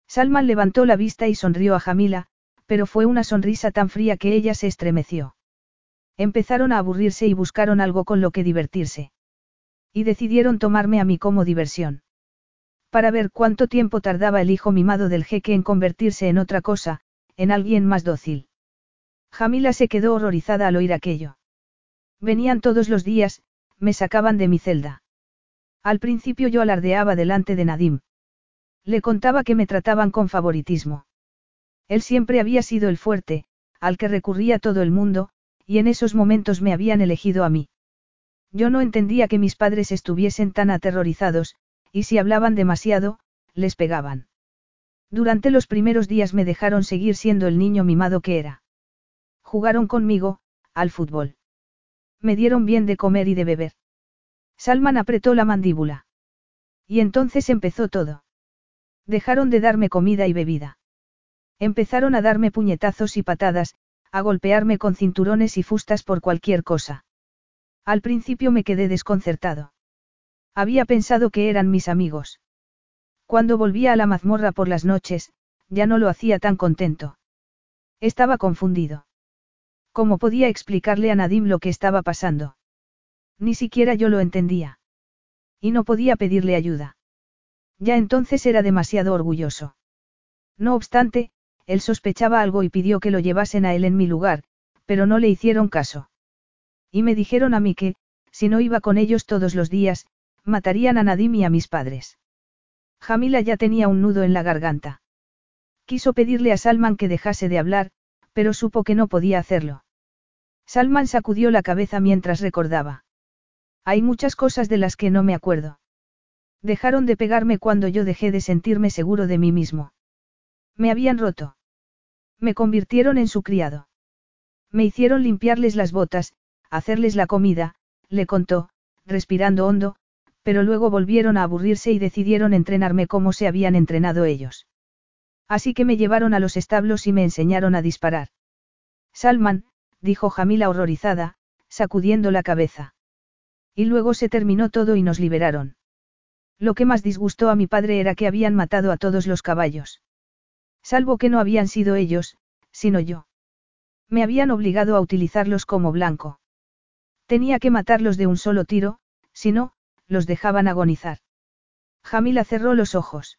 S1: Salman levantó la vista y sonrió a Jamila, pero fue una sonrisa tan fría que ella se estremeció. Empezaron a aburrirse y buscaron algo con lo que divertirse. Y decidieron tomarme a mí como diversión. Para ver cuánto tiempo tardaba el hijo mimado del jeque en convertirse en otra cosa, en alguien más dócil. Jamila se quedó horrorizada al oír aquello. Venían todos los días, me sacaban de mi celda. Al principio yo alardeaba delante de Nadim. Le contaba que me trataban con favoritismo. Él siempre había sido el fuerte, al que recurría todo el mundo, y en esos momentos me habían elegido a mí. Yo no entendía que mis padres estuviesen tan aterrorizados, y si hablaban demasiado, les pegaban. Durante los primeros días me dejaron seguir siendo el niño mimado que era. Jugaron conmigo, al fútbol. Me dieron bien de comer y de beber. Salman apretó la mandíbula. Y entonces empezó todo. Dejaron de darme comida y bebida. Empezaron a darme puñetazos y patadas, a golpearme con cinturones y fustas por cualquier cosa. Al principio me quedé desconcertado. Había pensado que eran mis amigos. Cuando volvía a la mazmorra por las noches, ya no lo hacía tan contento. Estaba confundido. ¿Cómo podía explicarle a Nadim lo que estaba pasando? Ni siquiera yo lo entendía. Y no podía pedirle ayuda. Ya entonces era demasiado orgulloso. No obstante, él sospechaba algo y pidió que lo llevasen a él en mi lugar, pero no le hicieron caso. Y me dijeron a mí que, si no iba con ellos todos los días, matarían a Nadim y a mis padres. Jamila ya tenía un nudo en la garganta. Quiso pedirle a Salman que dejase de hablar, pero supo que no podía hacerlo. Salman sacudió la cabeza mientras recordaba. Hay muchas cosas de las que no me acuerdo. Dejaron de pegarme cuando yo dejé de sentirme seguro de mí mismo. Me habían roto. Me convirtieron en su criado. Me hicieron limpiarles las botas, hacerles la comida, le contó, respirando hondo, pero luego volvieron a aburrirse y decidieron entrenarme como se habían entrenado ellos. Así que me llevaron a los establos y me enseñaron a disparar. Salman, dijo Jamila horrorizada, sacudiendo la cabeza. Y luego se terminó todo y nos liberaron. Lo que más disgustó a mi padre era que habían matado a todos los caballos. Salvo que no habían sido ellos, sino yo. Me habían obligado a utilizarlos como blanco. Tenía que matarlos de un solo tiro, si no, los dejaban agonizar. Jamila cerró los ojos.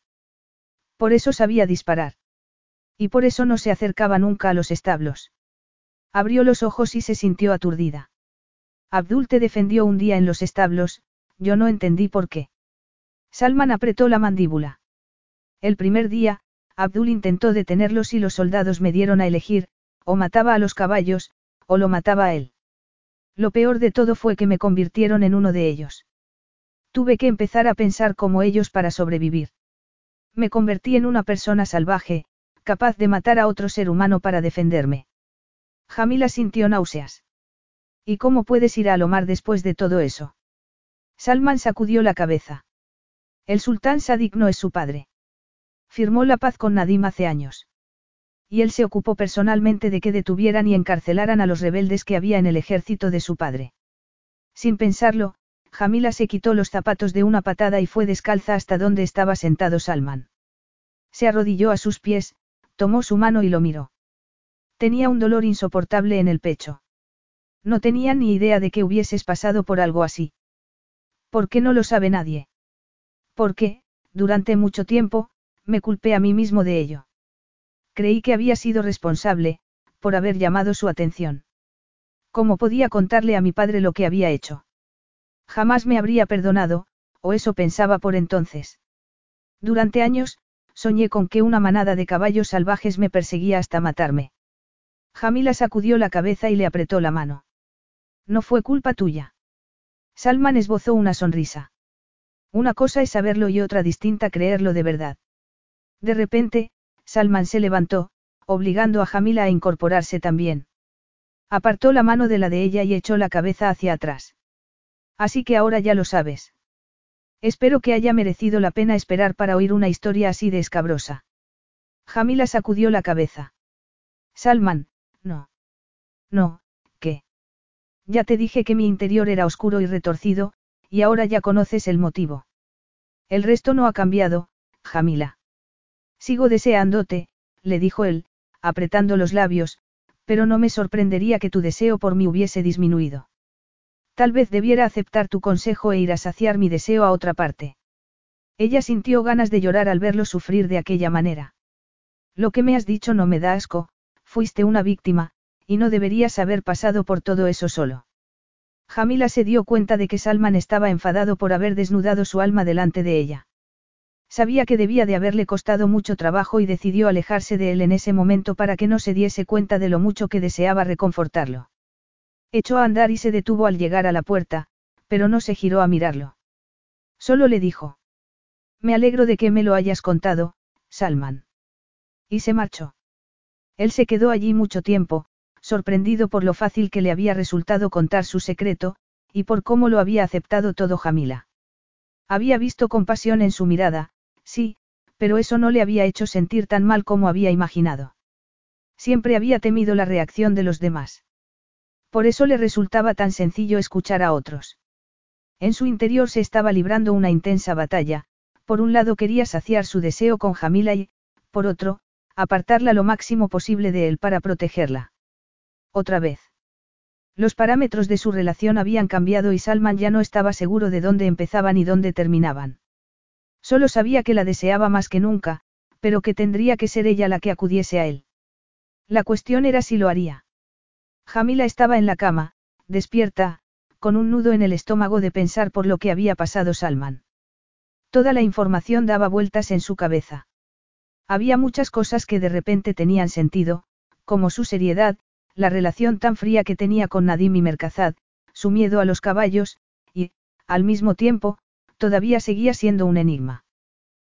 S1: Por eso sabía disparar. Y por eso no se acercaba nunca a los establos. Abrió los ojos y se sintió aturdida. Abdul te defendió un día en los establos, yo no entendí por qué. Salman apretó la mandíbula. El primer día, Abdul intentó detenerlos y los soldados me dieron a elegir, o mataba a los caballos, o lo mataba a él. Lo peor de todo fue que me convirtieron en uno de ellos. Tuve que empezar a pensar como ellos para sobrevivir. Me convertí en una persona salvaje, capaz de matar a otro ser humano para defenderme. Jamila sintió náuseas. ¿Y cómo puedes ir a Alomar después de todo eso? Salman sacudió la cabeza. El sultán Sadik no es su padre. Firmó la paz con Nadim hace años. Y él se ocupó personalmente de que detuvieran y encarcelaran a los rebeldes que había en el ejército de su padre. Sin pensarlo, Jamila se quitó los zapatos de una patada y fue descalza hasta donde estaba sentado Salman. Se arrodilló a sus pies, tomó su mano y lo miró. Tenía un dolor insoportable en el pecho. No tenía ni idea de que hubieses pasado por algo así. ¿Por qué no lo sabe nadie? Porque, durante mucho tiempo, me culpé a mí mismo de ello. Creí que había sido responsable, por haber llamado su atención. ¿Cómo podía contarle a mi padre lo que había hecho? Jamás me habría perdonado, o eso pensaba por entonces. Durante años, soñé con que una manada de caballos salvajes me perseguía hasta matarme. Jamila sacudió la cabeza y le apretó la mano. No fue culpa tuya. Salman esbozó una sonrisa. Una cosa es saberlo y otra distinta creerlo de verdad. De repente, Salman se levantó, obligando a Jamila a incorporarse también. Apartó la mano de la de ella y echó la cabeza hacia atrás. Así que ahora ya lo sabes. Espero que haya merecido la pena esperar para oír una historia así de escabrosa. Jamila sacudió la cabeza. Salman, no. No, ¿qué? Ya te dije que mi interior era oscuro y retorcido, y ahora ya conoces el motivo. El resto no ha cambiado, Jamila. Sigo deseándote, le dijo él, apretando los labios, pero no me sorprendería que tu deseo por mí hubiese disminuido. Tal vez debiera aceptar tu consejo e ir a saciar mi deseo a otra parte. Ella sintió ganas de llorar al verlo sufrir de aquella manera. Lo que me has dicho no me da asco, fuiste una víctima, y no deberías haber pasado por todo eso solo. Jamila se dio cuenta de que Salman estaba enfadado por haber desnudado su alma delante de ella. Sabía que debía de haberle costado mucho trabajo y decidió alejarse de él en ese momento para que no se diese cuenta de lo mucho que deseaba reconfortarlo. Echó a andar y se detuvo al llegar a la puerta, pero no se giró a mirarlo. Solo le dijo. Me alegro de que me lo hayas contado, Salman. Y se marchó. Él se quedó allí mucho tiempo, sorprendido por lo fácil que le había resultado contar su secreto, y por cómo lo había aceptado todo Jamila. Había visto compasión en su mirada, sí, pero eso no le había hecho sentir tan mal como había imaginado. Siempre había temido la reacción de los demás. Por eso le resultaba tan sencillo escuchar a otros. En su interior se estaba librando una intensa batalla, por un lado quería saciar su deseo con Jamila y, por otro, apartarla lo máximo posible de él para protegerla. Otra vez. Los parámetros de su relación habían cambiado y Salman ya no estaba seguro de dónde empezaban y dónde terminaban. Solo sabía que la deseaba más que nunca, pero que tendría que ser ella la que acudiese a él. La cuestión era si lo haría. Jamila estaba en la cama, despierta, con un nudo en el estómago de pensar por lo que había pasado Salman. Toda la información daba vueltas en su cabeza. Había muchas cosas que de repente tenían sentido, como su seriedad, la relación tan fría que tenía con Nadim y Mercazad, su miedo a los caballos, y, al mismo tiempo, todavía seguía siendo un enigma.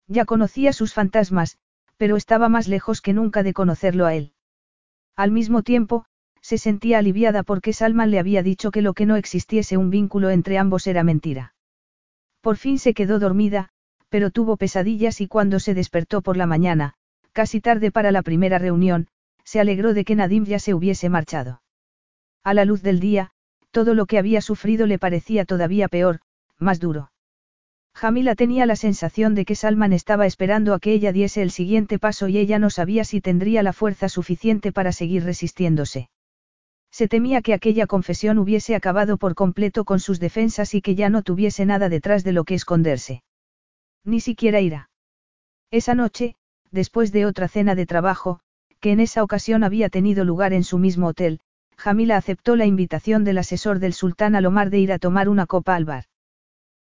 S1: Ya conocía sus fantasmas, pero estaba más lejos que nunca de conocerlo a él. Al mismo tiempo, se sentía aliviada porque Salman le había dicho que lo que no existiese un vínculo entre ambos era mentira. Por fin se quedó dormida, pero tuvo pesadillas y cuando se despertó por la mañana, casi tarde para la primera reunión, se alegró de que Nadim ya se hubiese marchado. A la luz del día, todo lo que había sufrido le parecía todavía peor, más duro. Jamila tenía la sensación de que Salman estaba esperando a que ella diese el siguiente paso y ella no sabía si tendría la fuerza suficiente para seguir resistiéndose. Se temía que aquella confesión hubiese acabado por completo con sus defensas y que ya no tuviese nada detrás de lo que esconderse. Ni siquiera irá. Esa noche, después de otra cena de trabajo, que en esa ocasión había tenido lugar en su mismo hotel, Jamila aceptó la invitación del asesor del sultán Alomar de ir a tomar una copa al bar.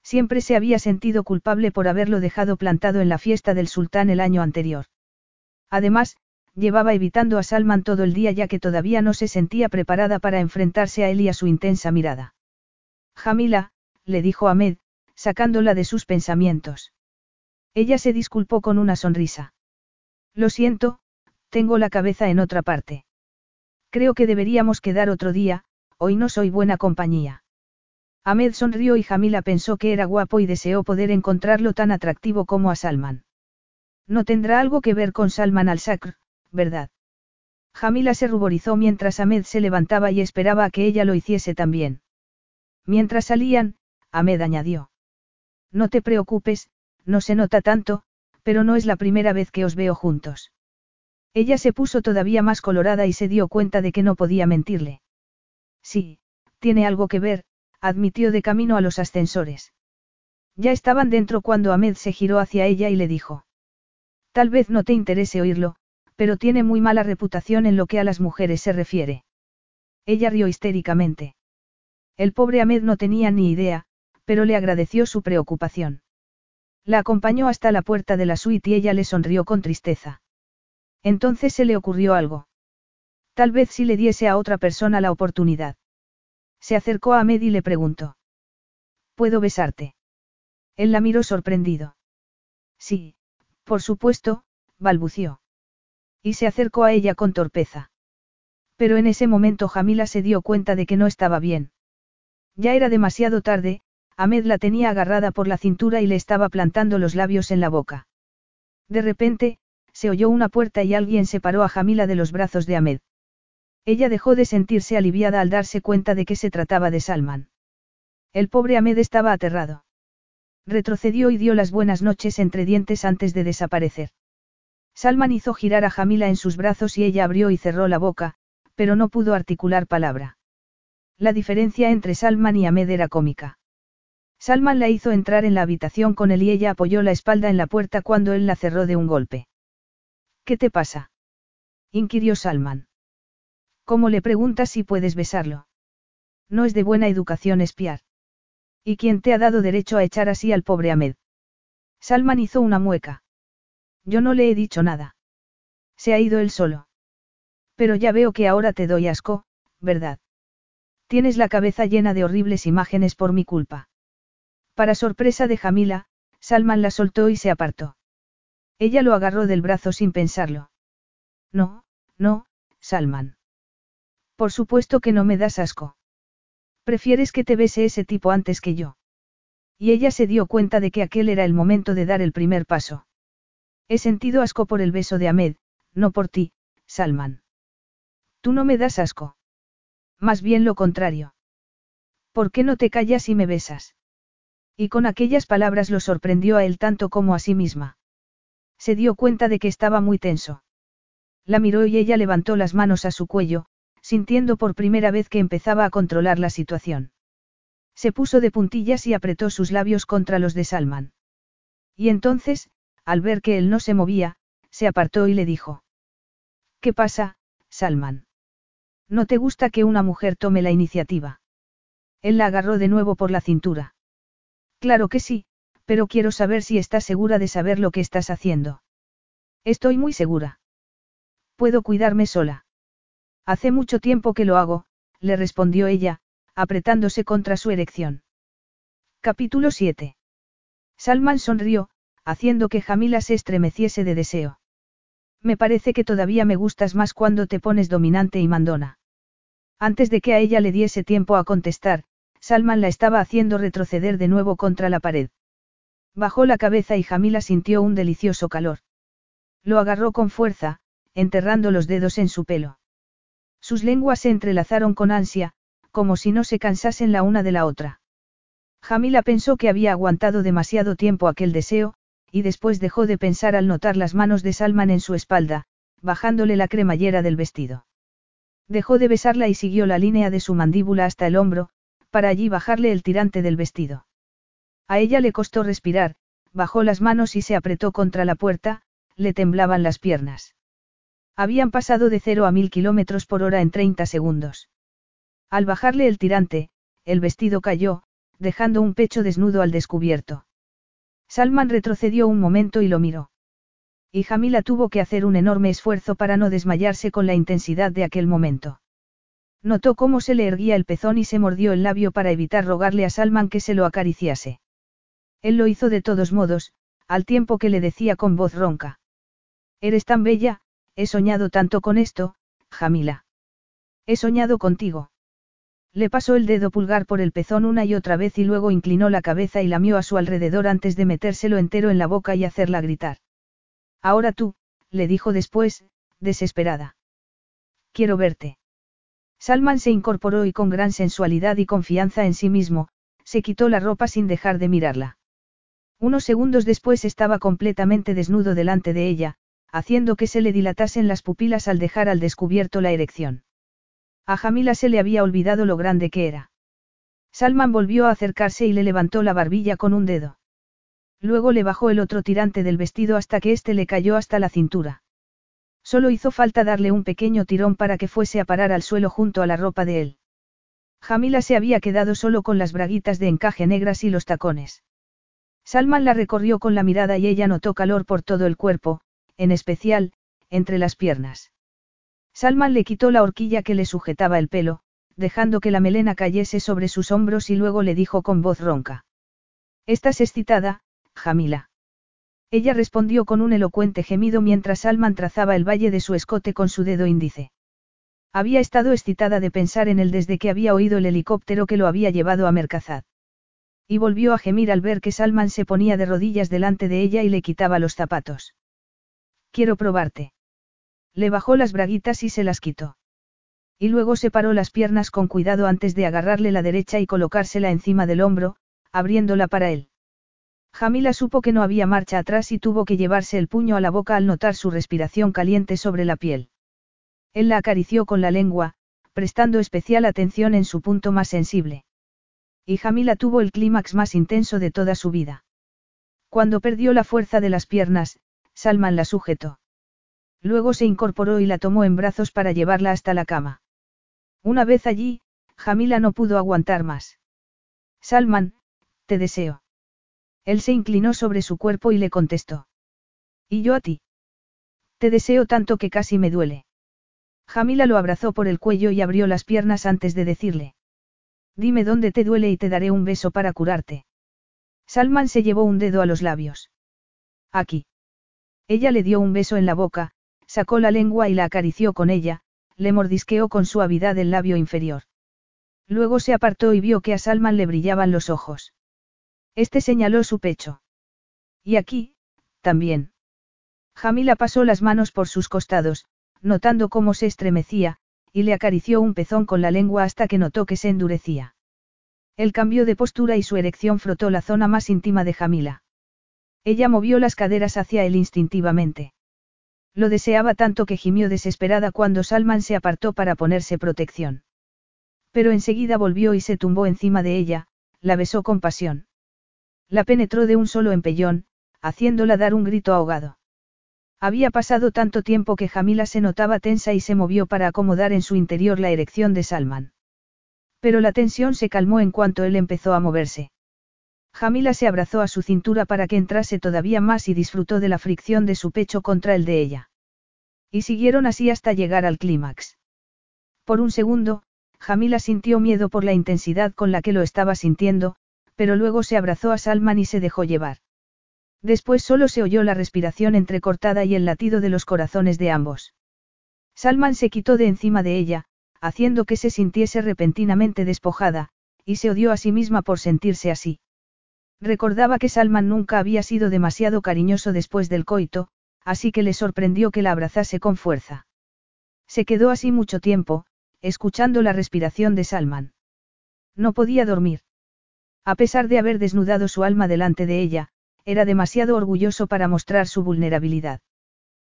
S1: Siempre se había sentido culpable por haberlo dejado plantado en la fiesta del sultán el año anterior. Además, llevaba evitando a Salman todo el día ya que todavía no se sentía preparada para enfrentarse a él y a su intensa mirada. Jamila, le dijo Ahmed, sacándola de sus pensamientos. Ella se disculpó con una sonrisa. Lo siento, tengo la cabeza en otra parte. Creo que deberíamos quedar otro día, hoy no soy buena compañía. Ahmed sonrió y Jamila pensó que era guapo y deseó poder encontrarlo tan atractivo como a Salman. No tendrá algo que ver con Salman al-Sakr, ¿verdad? Jamila se ruborizó mientras Ahmed se levantaba y esperaba a que ella lo hiciese también. Mientras salían, Ahmed añadió. No te preocupes, no se nota tanto, pero no es la primera vez que os veo juntos. Ella se puso todavía más colorada y se dio cuenta de que no podía mentirle. Sí, tiene algo que ver, admitió de camino a los ascensores. Ya estaban dentro cuando Ahmed se giró hacia ella y le dijo. Tal vez no te interese oírlo, pero tiene muy mala reputación en lo que a las mujeres se refiere. Ella rió histéricamente. El pobre Ahmed no tenía ni idea, pero le agradeció su preocupación. La acompañó hasta la puerta de la suite y ella le sonrió con tristeza. Entonces se le ocurrió algo. Tal vez si le diese a otra persona la oportunidad. Se acercó a Ahmed y le preguntó. ¿Puedo besarte? Él la miró sorprendido. Sí, por supuesto, balbució. Y se acercó a ella con torpeza. Pero en ese momento Jamila se dio cuenta de que no estaba bien. Ya era demasiado tarde, Ahmed la tenía agarrada por la cintura y le estaba plantando los labios en la boca. De repente, se oyó una puerta y alguien separó a Jamila de los brazos de Ahmed. Ella dejó de sentirse aliviada al darse cuenta de que se trataba de Salman. El pobre Ahmed estaba aterrado. Retrocedió y dio las buenas noches entre dientes antes de desaparecer. Salman hizo girar a Jamila en sus brazos y ella abrió y cerró la boca, pero no pudo articular palabra. La diferencia entre Salman y Ahmed era cómica. Salman la hizo entrar en la habitación con él y ella apoyó la espalda en la puerta cuando él la cerró de un golpe. ¿Qué te pasa? inquirió Salman. ¿Cómo le preguntas si puedes besarlo? No es de buena educación espiar. ¿Y quién te ha dado derecho a echar así al pobre Ahmed? Salman hizo una mueca. Yo no le he dicho nada. Se ha ido él solo. Pero ya veo que ahora te doy asco, ¿verdad? Tienes la cabeza llena de horribles imágenes por mi culpa. Para sorpresa de Jamila, Salman la soltó y se apartó. Ella lo agarró del brazo sin pensarlo. No, no, Salman. Por supuesto que no me das asco. Prefieres que te bese ese tipo antes que yo. Y ella se dio cuenta de que aquel era el momento de dar el primer paso. He sentido asco por el beso de Ahmed, no por ti, Salman. Tú no me das asco. Más bien lo contrario. ¿Por qué no te callas y me besas? Y con aquellas palabras lo sorprendió a él tanto como a sí misma. Se dio cuenta de que estaba muy tenso. La miró y ella levantó las manos a su cuello, sintiendo por primera vez que empezaba a controlar la situación. Se puso de puntillas y apretó sus labios contra los de Salman. Y entonces, al ver que él no se movía, se apartó y le dijo. ¿Qué pasa, Salman? ¿No te gusta que una mujer tome la iniciativa? Él la agarró de nuevo por la cintura. Claro que sí, pero quiero saber si estás segura de saber lo que estás haciendo. Estoy muy segura. Puedo cuidarme sola. Hace mucho tiempo que lo hago, le respondió ella, apretándose contra su erección. Capítulo 7. Salman sonrió, haciendo que Jamila se estremeciese de deseo. Me parece que todavía me gustas más cuando te pones dominante y mandona. Antes de que a ella le diese tiempo a contestar, Salman la estaba haciendo retroceder de nuevo contra la pared. Bajó la cabeza y Jamila sintió un delicioso calor. Lo agarró con fuerza, enterrando los dedos en su pelo. Sus lenguas se entrelazaron con ansia, como si no se cansasen la una de la otra. Jamila pensó que había aguantado demasiado tiempo aquel deseo, y después dejó de pensar al notar las manos de Salman en su espalda, bajándole la cremallera del vestido. Dejó de besarla y siguió la línea de su mandíbula hasta el hombro, para allí bajarle el tirante del vestido. A ella le costó respirar, bajó las manos y se apretó contra la puerta, le temblaban las piernas. Habían pasado de cero a mil kilómetros por hora en 30 segundos. Al bajarle el tirante, el vestido cayó, dejando un pecho desnudo al descubierto. Salman retrocedió un momento y lo miró. Y Jamila tuvo que hacer un enorme esfuerzo para no desmayarse con la intensidad de aquel momento. Notó cómo se le erguía el pezón y se mordió el labio para evitar rogarle a Salman que se lo acariciase. Él lo hizo de todos modos, al tiempo que le decía con voz ronca. Eres tan bella, he soñado tanto con esto, Jamila. He soñado contigo. Le pasó el dedo pulgar por el pezón una y otra vez y luego inclinó la cabeza y lamió a su alrededor antes de metérselo entero en la boca y hacerla gritar. Ahora tú, le dijo después, desesperada. Quiero verte. Salman se incorporó y con gran sensualidad y confianza en sí mismo, se quitó la ropa sin dejar de mirarla. Unos segundos después estaba completamente desnudo delante de ella, haciendo que se le dilatasen las pupilas al dejar al descubierto la erección. A Jamila se le había olvidado lo grande que era. Salman volvió a acercarse y le levantó la barbilla con un dedo. Luego le bajó el otro tirante del vestido hasta que éste le cayó hasta la cintura. Solo hizo falta darle un pequeño tirón para que fuese a parar al suelo junto a la ropa de él. Jamila se había quedado solo con las braguitas de encaje negras y los tacones. Salman la recorrió con la mirada y ella notó calor por todo el cuerpo, en especial, entre las piernas. Salman le quitó la horquilla que le sujetaba el pelo, dejando que la melena cayese sobre sus hombros y luego le dijo con voz ronca. ¿Estás excitada, Jamila? Ella respondió con un elocuente gemido mientras Salman trazaba el valle de su escote con su dedo índice. Había estado excitada de pensar en él desde que había oído el helicóptero que lo había llevado a Mercazad. Y volvió a gemir al ver que Salman se ponía de rodillas delante de ella y le quitaba los zapatos. Quiero probarte. Le bajó las braguitas y se las quitó. Y luego separó las piernas con cuidado antes de agarrarle la derecha y colocársela encima del hombro, abriéndola para él. Jamila supo que no había marcha atrás y tuvo que llevarse el puño a la boca al notar su respiración caliente sobre la piel. Él la acarició con la lengua, prestando especial atención en su punto más sensible. Y Jamila tuvo el clímax más intenso de toda su vida. Cuando perdió la fuerza de las piernas, Salman la sujetó. Luego se incorporó y la tomó en brazos para llevarla hasta la cama. Una vez allí, Jamila no pudo aguantar más. Salman, te deseo. Él se inclinó sobre su cuerpo y le contestó. ¿Y yo a ti? Te deseo tanto que casi me duele. Jamila lo abrazó por el cuello y abrió las piernas antes de decirle. Dime dónde te duele y te daré un beso para curarte. Salman se llevó un dedo a los labios. Aquí. Ella le dio un beso en la boca, sacó la lengua y la acarició con ella, le mordisqueó con suavidad el labio inferior. Luego se apartó y vio que a Salman le brillaban los ojos. Este señaló su pecho. Y aquí, también. Jamila pasó las manos por sus costados, notando cómo se estremecía, y le acarició un pezón con la lengua hasta que notó que se endurecía. Él cambió de postura y su erección frotó la zona más íntima de Jamila. Ella movió las caderas hacia él instintivamente. Lo deseaba tanto que gimió desesperada cuando Salman se apartó para ponerse protección. Pero enseguida volvió y se tumbó encima de ella, la besó con pasión. La penetró de un solo empellón, haciéndola dar un grito ahogado. Había pasado tanto tiempo que Jamila se notaba tensa y se movió para acomodar en su interior la erección de Salman. Pero la tensión se calmó en cuanto él empezó a moverse. Jamila se abrazó a su cintura para que entrase todavía más y disfrutó de la fricción de su pecho contra el de ella. Y siguieron así hasta llegar al clímax. Por un segundo, Jamila sintió miedo por la intensidad con la que lo estaba sintiendo, pero luego se abrazó a Salman y se dejó llevar. Después solo se oyó la respiración entrecortada y el latido de los corazones de ambos. Salman se quitó de encima de ella, haciendo que se sintiese repentinamente despojada, y se odió a sí misma por sentirse así. Recordaba que Salman nunca había sido demasiado cariñoso después del coito, así que le sorprendió que la abrazase con fuerza. Se quedó así mucho tiempo, escuchando la respiración de Salman. No podía dormir. A pesar de haber desnudado su alma delante de ella, era demasiado orgulloso para mostrar su vulnerabilidad.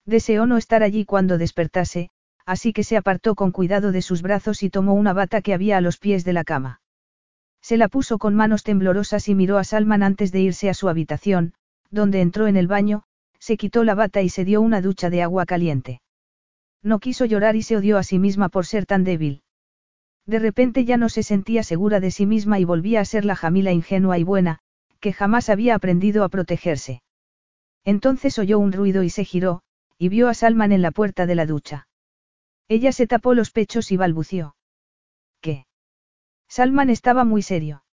S1: Deseó no estar allí cuando despertase, así que se apartó con cuidado de sus brazos y tomó una bata que había a los pies de la cama. Se la puso con manos temblorosas y miró a Salman antes de irse a su habitación, donde entró en el baño, se quitó la bata y se dio una ducha de agua caliente. No quiso llorar y se odió a sí misma por ser tan débil. De repente ya no se sentía segura de sí misma y volvía a ser la Jamila ingenua y buena, que jamás había aprendido a protegerse. Entonces oyó un ruido y se giró, y vio a Salman en la puerta de la ducha. Ella se tapó los pechos y balbució. Salman estaba muy serio.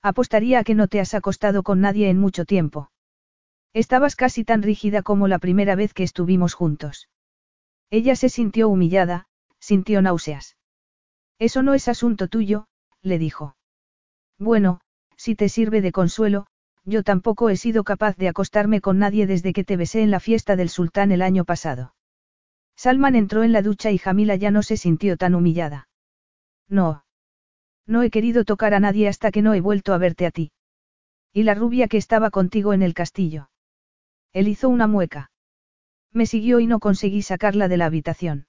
S1: Apostaría a que no te has acostado con nadie en mucho tiempo. Estabas casi tan rígida como la primera vez que estuvimos juntos. Ella se sintió humillada, sintió náuseas. Eso no es asunto tuyo, le dijo. Bueno, si te sirve de consuelo, yo tampoco he sido capaz de acostarme con nadie desde que te besé en la fiesta del sultán el año pasado. Salman entró en la ducha y Jamila ya no se sintió tan humillada. No. No he querido tocar a nadie hasta que no he vuelto a verte a ti. ¿Y la rubia que estaba contigo en el castillo? Él hizo una mueca. Me siguió y no conseguí sacarla de la habitación.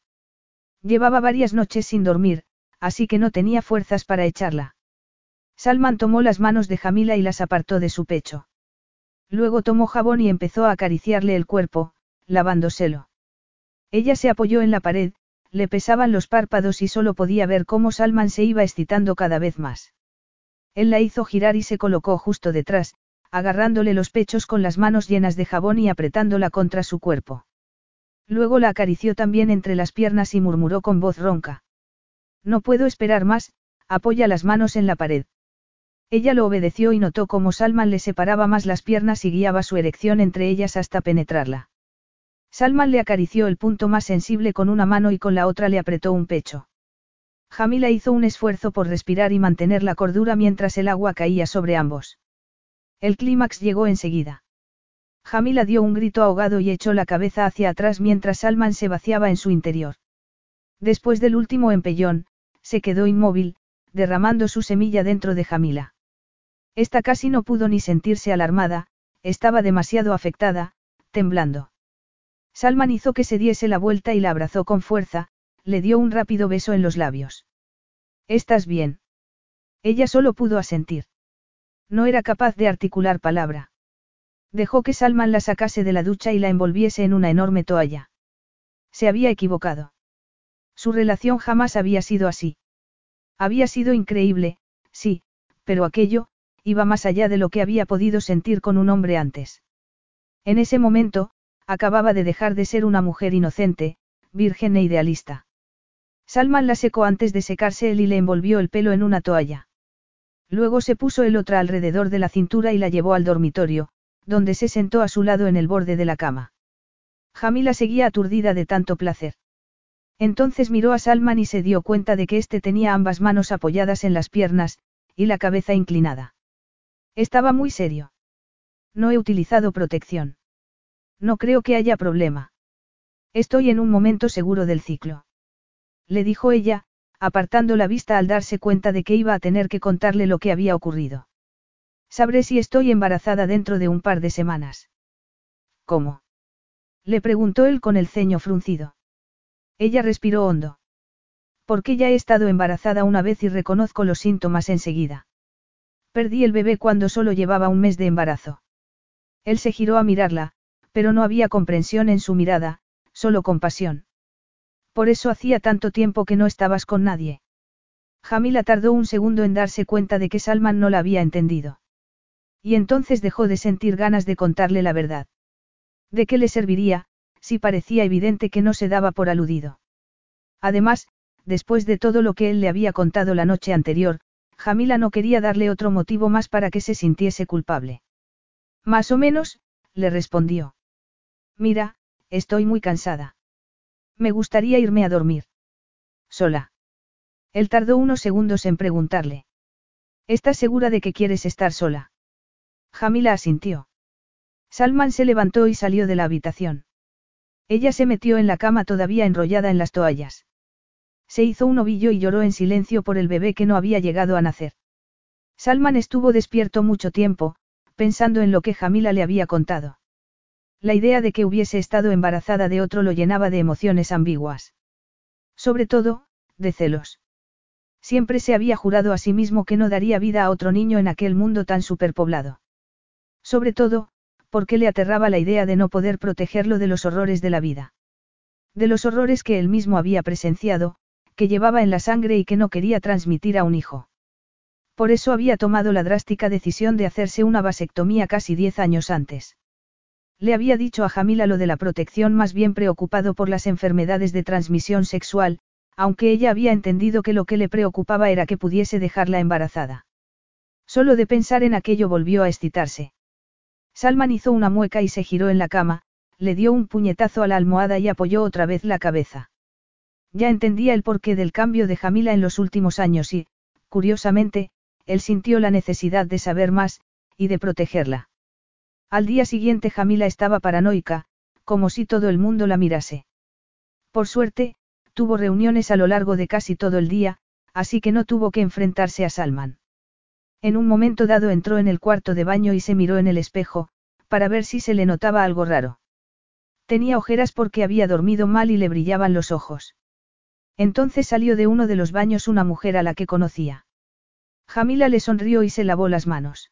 S1: Llevaba varias noches sin dormir, así que no tenía fuerzas para echarla. Salman tomó las manos de Jamila y las apartó de su pecho. Luego tomó jabón y empezó a acariciarle el cuerpo, lavándoselo. Ella se apoyó en la pared, le pesaban los párpados y solo podía ver cómo Salman se iba excitando cada vez más. Él la hizo girar y se colocó justo detrás, agarrándole los pechos con las manos llenas de jabón y apretándola contra su cuerpo. Luego la acarició también entre las piernas y murmuró con voz ronca. No puedo esperar más, apoya las manos en la pared. Ella lo obedeció y notó cómo Salman le separaba más las piernas y guiaba su erección entre ellas hasta penetrarla. Salman le acarició el punto más sensible con una mano y con la otra le apretó un pecho. Jamila hizo un esfuerzo por respirar y mantener la cordura mientras el agua caía sobre ambos. El clímax llegó enseguida. Jamila dio un grito ahogado y echó la cabeza hacia atrás mientras Salman se vaciaba en su interior. Después del último empellón, se quedó inmóvil, derramando su semilla dentro de Jamila. Esta casi no pudo ni sentirse alarmada, estaba demasiado afectada, temblando. Salman hizo que se diese la vuelta y la abrazó con fuerza, le dio un rápido beso en los labios. ¿Estás bien? Ella solo pudo asentir. No era capaz de articular palabra. Dejó que Salman la sacase de la ducha y la envolviese en una enorme toalla. Se había equivocado. Su relación jamás había sido así. Había sido increíble, sí, pero aquello, iba más allá de lo que había podido sentir con un hombre antes. En ese momento, acababa de dejar de ser una mujer inocente, virgen e idealista. Salman la secó antes de secarse él y le envolvió el pelo en una toalla. Luego se puso el otra alrededor de la cintura y la llevó al dormitorio, donde se sentó a su lado en el borde de la cama. Jamila seguía aturdida de tanto placer. Entonces miró a Salman y se dio cuenta de que éste tenía ambas manos apoyadas en las piernas, y la cabeza inclinada. Estaba muy serio. No he utilizado protección. No creo que haya problema. Estoy en un momento seguro del ciclo. Le dijo ella, apartando la vista al darse cuenta de que iba a tener que contarle lo que había ocurrido. Sabré si estoy embarazada dentro de un par de semanas. ¿Cómo? Le preguntó él con el ceño fruncido. Ella respiró hondo. Porque ya he estado embarazada una vez y reconozco los síntomas enseguida. Perdí el bebé cuando solo llevaba un mes de embarazo. Él se giró a mirarla, pero no había comprensión en su mirada, solo compasión. Por eso hacía tanto tiempo que no estabas con nadie. Jamila tardó un segundo en darse cuenta de que Salman no la había entendido. Y entonces dejó de sentir ganas de contarle la verdad. ¿De qué le serviría, si parecía evidente que no se daba por aludido? Además, después de todo lo que él le había contado la noche anterior, Jamila no quería darle otro motivo más para que se sintiese culpable. Más o menos, le respondió. Mira, estoy muy cansada. Me gustaría irme a dormir. Sola. Él tardó unos segundos en preguntarle. ¿Estás segura de que quieres estar sola? Jamila asintió. Salman se levantó y salió de la habitación. Ella se metió en la cama todavía enrollada en las toallas. Se hizo un ovillo y lloró en silencio por el bebé que no había llegado a nacer. Salman estuvo despierto mucho tiempo, pensando en lo que Jamila le había contado. La idea de que hubiese estado embarazada de otro lo llenaba de emociones ambiguas. Sobre todo, de celos. Siempre se había jurado a sí mismo que no daría vida a otro niño en aquel mundo tan superpoblado. Sobre todo, porque le aterraba la idea de no poder protegerlo de los horrores de la vida. De los horrores que él mismo había presenciado, que llevaba en la sangre y que no quería transmitir a un hijo. Por eso había tomado la drástica decisión de hacerse una vasectomía casi diez años antes. Le había dicho a Jamila lo de la protección más bien preocupado por las enfermedades de transmisión sexual, aunque ella había entendido que lo que le preocupaba era que pudiese dejarla embarazada. Solo de pensar en aquello volvió a excitarse. Salman hizo una mueca y se giró en la cama, le dio un puñetazo a la almohada y apoyó otra vez la cabeza. Ya entendía el porqué del cambio de Jamila en los últimos años y, curiosamente, él sintió la necesidad de saber más, y de protegerla. Al día siguiente Jamila estaba paranoica, como si todo el mundo la mirase. Por suerte, tuvo reuniones a lo largo de casi todo el día, así que no tuvo que enfrentarse a Salman. En un momento dado entró en el cuarto de baño y se miró en el espejo, para ver si se le notaba algo raro. Tenía ojeras porque había dormido mal y le brillaban los ojos. Entonces salió de uno de los baños una mujer a la que conocía. Jamila le sonrió y se lavó las manos.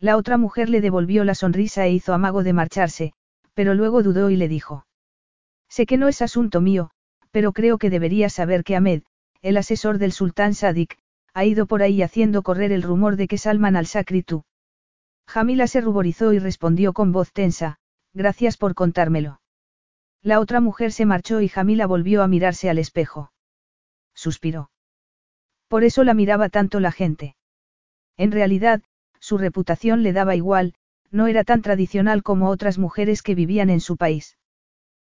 S1: La otra mujer le devolvió la sonrisa e hizo amago de marcharse, pero luego dudó y le dijo. Sé que no es asunto mío, pero creo que deberías saber que Ahmed, el asesor del sultán Sadik, ha ido por ahí haciendo correr el rumor de que Salman al-Sakri tú. Jamila se ruborizó y respondió con voz tensa, gracias por contármelo. La otra mujer se marchó y Jamila volvió a mirarse al espejo. Suspiró. Por eso la miraba tanto la gente. En realidad, su reputación le daba igual, no era tan tradicional como otras mujeres que vivían en su país.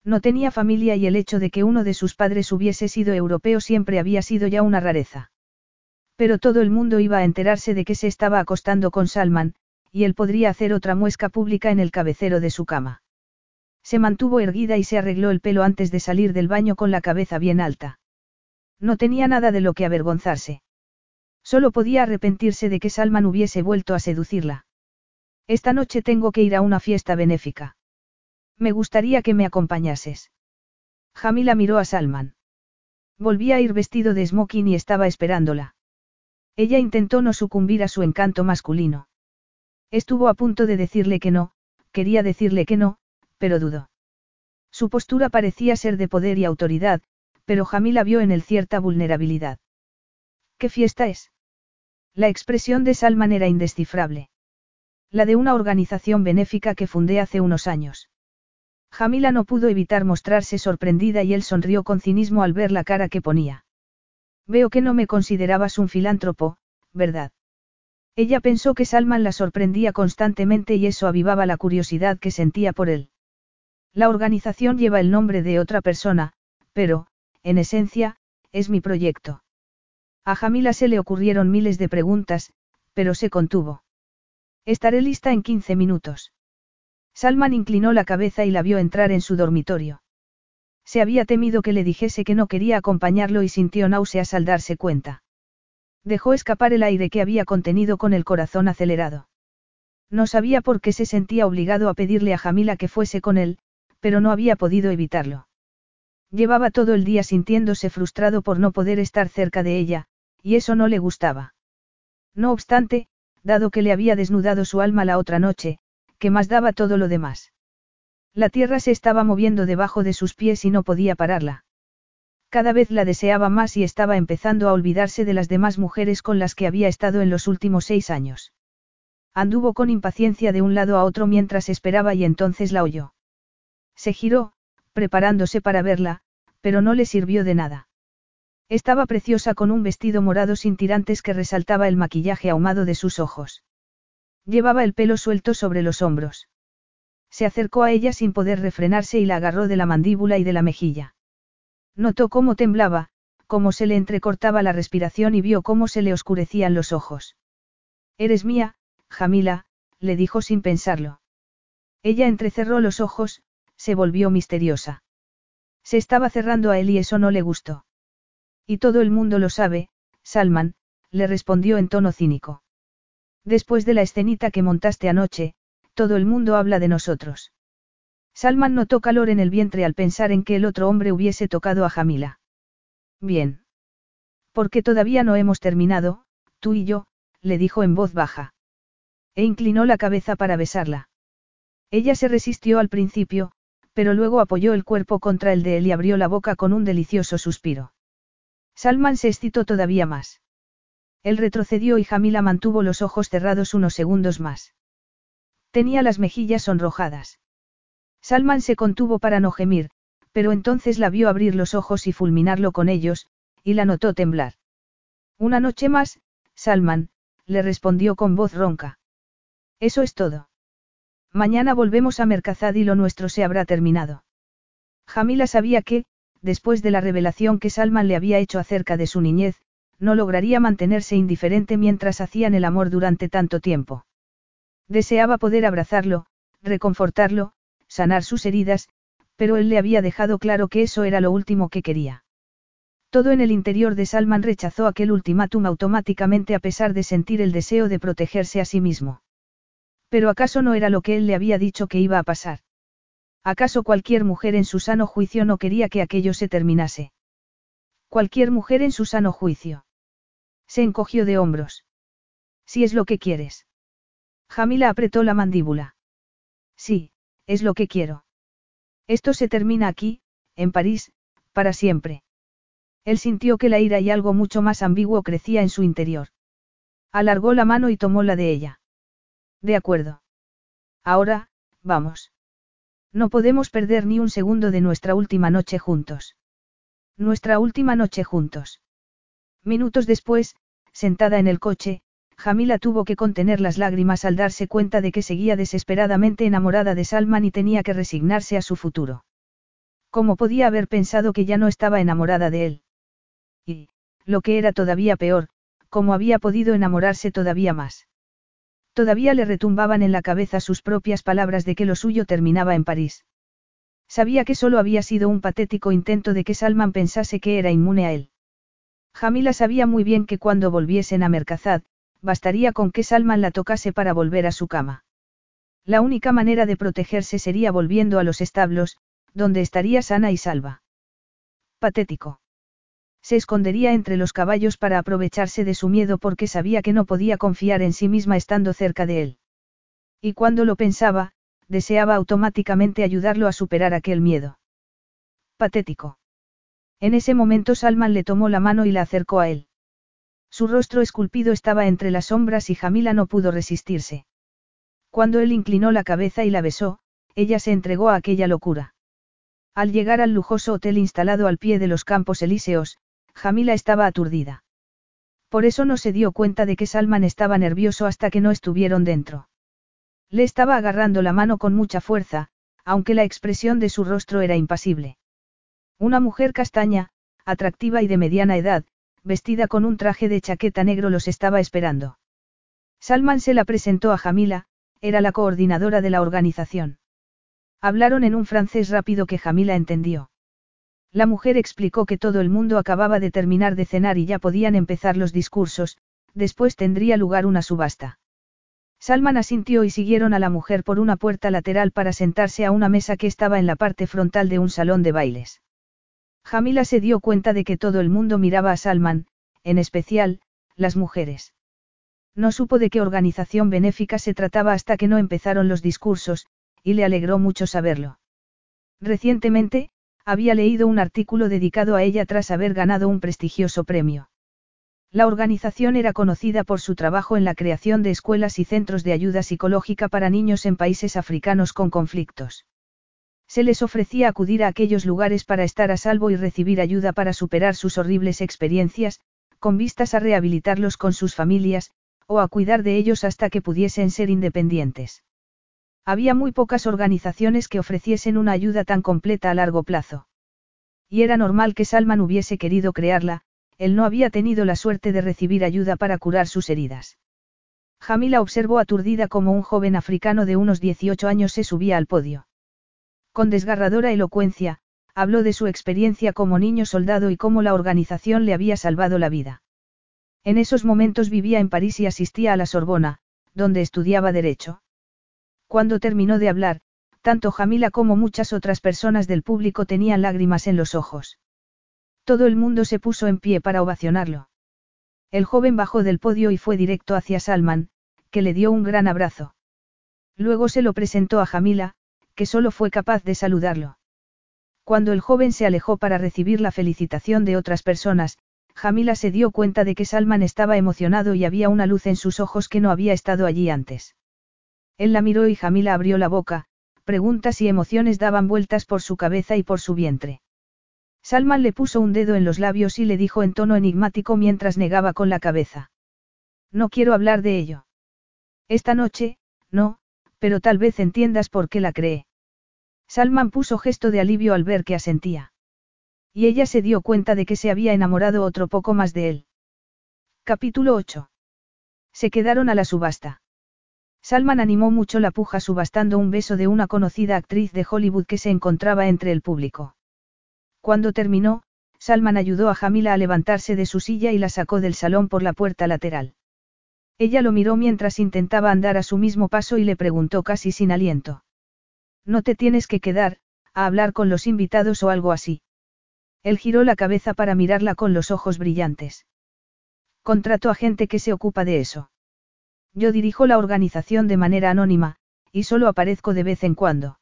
S1: No tenía familia y el hecho de que uno de sus padres hubiese sido europeo siempre había sido ya una rareza. Pero todo el mundo iba a enterarse de que se estaba acostando con Salman, y él podría hacer otra muesca pública en el cabecero de su cama. Se mantuvo erguida y se arregló el pelo antes de salir del baño con la cabeza bien alta. No tenía nada de lo que avergonzarse. Solo podía arrepentirse de que Salman hubiese vuelto a seducirla. Esta noche tengo que ir a una fiesta benéfica. Me gustaría que me acompañases. Jamila miró a Salman. Volvía a ir vestido de smoking y estaba esperándola. Ella intentó no sucumbir a su encanto masculino. Estuvo a punto de decirle que no, quería decirle que no, pero dudó. Su postura parecía ser de poder y autoridad, pero Jamila vio en él cierta vulnerabilidad. ¿Qué fiesta es? La expresión de Salman era indescifrable. La de una organización benéfica que fundé hace unos años. Jamila no pudo evitar mostrarse sorprendida y él sonrió con cinismo al ver la cara que ponía. Veo que no me considerabas un filántropo, ¿verdad? Ella pensó que Salman la sorprendía constantemente y eso avivaba la curiosidad que sentía por él. La organización lleva el nombre de otra persona, pero, en esencia, es mi proyecto. A Jamila se le ocurrieron miles de preguntas, pero se contuvo. Estaré lista en 15 minutos. Salman inclinó la cabeza y la vio entrar en su dormitorio. Se había temido que le dijese que no quería acompañarlo y sintió náuseas al darse cuenta. Dejó escapar el aire que había contenido con el corazón acelerado. No sabía por qué se sentía obligado a pedirle a Jamila que fuese con él, pero no había podido evitarlo. Llevaba todo el día sintiéndose frustrado por no poder estar cerca de ella, y eso no le gustaba. No obstante, dado que le había desnudado su alma la otra noche, que más daba todo lo demás. La tierra se estaba moviendo debajo de sus pies y no podía pararla. Cada vez la deseaba más y estaba empezando a olvidarse de las demás mujeres con las que había estado en los últimos seis años. Anduvo con impaciencia de un lado a otro mientras esperaba y entonces la oyó. Se giró, preparándose para verla, pero no le sirvió de nada. Estaba preciosa con un vestido morado sin tirantes que resaltaba el maquillaje ahumado de sus ojos. Llevaba el pelo suelto sobre los hombros. Se acercó a ella sin poder refrenarse y la agarró de la mandíbula y de la mejilla. Notó cómo temblaba, cómo se le entrecortaba la respiración y vio cómo se le oscurecían los ojos. Eres mía, Jamila, le dijo sin pensarlo. Ella entrecerró los ojos, se volvió misteriosa. Se estaba cerrando a él y eso no le gustó. Y todo el mundo lo sabe, Salman, le respondió en tono cínico. Después de la escenita que montaste anoche, todo el mundo habla de nosotros. Salman notó calor en el vientre al pensar en que el otro hombre hubiese tocado a Jamila. Bien. Porque todavía no hemos terminado, tú y yo, le dijo en voz baja. E inclinó la cabeza para besarla. Ella se resistió al principio, pero luego apoyó el cuerpo contra el de él y abrió la boca con un delicioso suspiro. Salman se excitó todavía más. Él retrocedió y Jamila mantuvo los ojos cerrados unos segundos más. Tenía las mejillas sonrojadas. Salman se contuvo para no gemir, pero entonces la vio abrir los ojos y fulminarlo con ellos, y la notó temblar. Una noche más, Salman, le respondió con voz ronca. Eso es todo. Mañana volvemos a Mercazad y lo nuestro se habrá terminado. Jamila sabía que, después de la revelación que Salman le había hecho acerca de su niñez, no lograría mantenerse indiferente mientras hacían el amor durante tanto tiempo. Deseaba poder abrazarlo, reconfortarlo, sanar sus heridas, pero él le había dejado claro que eso era lo último que quería. Todo en el interior de Salman rechazó aquel ultimátum automáticamente a pesar de sentir el deseo de protegerse a sí mismo. Pero acaso no era lo que él le había dicho que iba a pasar. ¿Acaso cualquier mujer en su sano juicio no quería que aquello se terminase? Cualquier mujer en su sano juicio. Se encogió de hombros. Si es lo que quieres. Jamila apretó la mandíbula. Sí, es lo que quiero. Esto se termina aquí, en París, para siempre. Él sintió que la ira y algo mucho más ambiguo crecía en su interior. Alargó la mano y tomó la de ella. De acuerdo. Ahora, vamos. No podemos perder ni un segundo de nuestra última noche juntos. Nuestra última noche juntos. Minutos después, sentada en el coche, Jamila tuvo que contener las lágrimas al darse cuenta de que seguía desesperadamente enamorada de Salman y tenía que resignarse a su futuro. ¿Cómo podía haber pensado que ya no estaba enamorada de él? Y, lo que era todavía peor, ¿cómo había podido enamorarse todavía más? Todavía le retumbaban en la cabeza sus propias palabras de que lo suyo terminaba en París. Sabía que solo había sido un patético intento de que Salman pensase que era inmune a él. Jamila sabía muy bien que cuando volviesen a Mercazad, bastaría con que Salman la tocase para volver a su cama. La única manera de protegerse sería volviendo a los establos, donde estaría sana y salva. Patético. Se escondería entre los caballos para aprovecharse de su miedo porque sabía que no podía confiar en sí misma estando cerca de él. Y cuando lo pensaba, deseaba automáticamente ayudarlo a superar aquel miedo. Patético. En ese momento Salman le tomó la mano y la acercó a él. Su rostro esculpido estaba entre las sombras y Jamila no pudo resistirse. Cuando él inclinó la cabeza y la besó, ella se entregó a aquella locura. Al llegar al lujoso hotel instalado al pie de los campos elíseos, Jamila estaba aturdida. Por eso no se dio cuenta de que Salman estaba nervioso hasta que no estuvieron dentro. Le estaba agarrando la mano con mucha fuerza, aunque la expresión de su rostro era impasible. Una mujer castaña, atractiva y de mediana edad, vestida con un traje de chaqueta negro los estaba esperando. Salman se la presentó a Jamila, era la coordinadora de la organización. Hablaron en un francés rápido que Jamila entendió. La mujer explicó que todo el mundo acababa de terminar de cenar y ya podían empezar los discursos, después tendría lugar una subasta. Salman asintió y siguieron a la mujer por una puerta lateral para sentarse a una mesa que estaba en la parte frontal de un salón de bailes. Jamila se dio cuenta de que todo el mundo miraba a Salman, en especial, las mujeres. No supo de qué organización benéfica se trataba hasta que no empezaron los discursos, y le alegró mucho saberlo. Recientemente, había leído un artículo dedicado a ella tras haber ganado un prestigioso premio. La organización era conocida por su trabajo en la creación de escuelas y centros de ayuda psicológica para niños en países africanos con conflictos. Se les ofrecía acudir a aquellos lugares para estar a salvo y recibir ayuda para superar sus horribles experiencias, con vistas a rehabilitarlos con sus familias, o a cuidar de ellos hasta que pudiesen ser independientes. Había muy pocas organizaciones que ofreciesen una ayuda tan completa a largo plazo. Y era normal que Salman hubiese querido crearla, él no había tenido la suerte de recibir ayuda para curar sus heridas. Jamila observó aturdida como un joven africano de unos 18 años se subía al podio. Con desgarradora elocuencia, habló de su experiencia como niño soldado y cómo la organización le había salvado la vida. En esos momentos vivía en París y asistía a la Sorbona, donde estudiaba Derecho. Cuando terminó de hablar, tanto Jamila como muchas otras personas del público tenían lágrimas en los ojos. Todo el mundo se puso en pie para ovacionarlo. El joven bajó del podio y fue directo hacia Salman, que le dio un gran abrazo. Luego se lo presentó a Jamila, que solo fue capaz de saludarlo. Cuando el joven se alejó para recibir la felicitación de otras personas, Jamila se dio cuenta de que Salman estaba emocionado y había una luz en sus ojos que no había estado allí antes. Él la miró y Jamila abrió la boca, preguntas y emociones daban vueltas por su cabeza y por su vientre. Salman le puso un dedo en los labios y le dijo en tono enigmático mientras negaba con la cabeza. No quiero hablar de ello. Esta noche, no, pero tal vez entiendas por qué la cree. Salman puso gesto de alivio al ver que asentía. Y ella se dio cuenta de que se había enamorado otro poco más de él. Capítulo 8. Se quedaron a la subasta. Salman animó mucho la puja subastando un beso de una conocida actriz de Hollywood que se encontraba entre el público. Cuando terminó, Salman ayudó a Jamila a levantarse de su silla y la sacó del salón por la puerta lateral. Ella lo miró mientras intentaba andar a su mismo paso y le preguntó casi sin aliento. No te tienes que quedar, a hablar con los invitados o algo así. Él giró la cabeza para mirarla con los ojos brillantes. Contrato a gente que se ocupa de eso. Yo dirijo la organización de manera anónima, y solo aparezco de vez en cuando.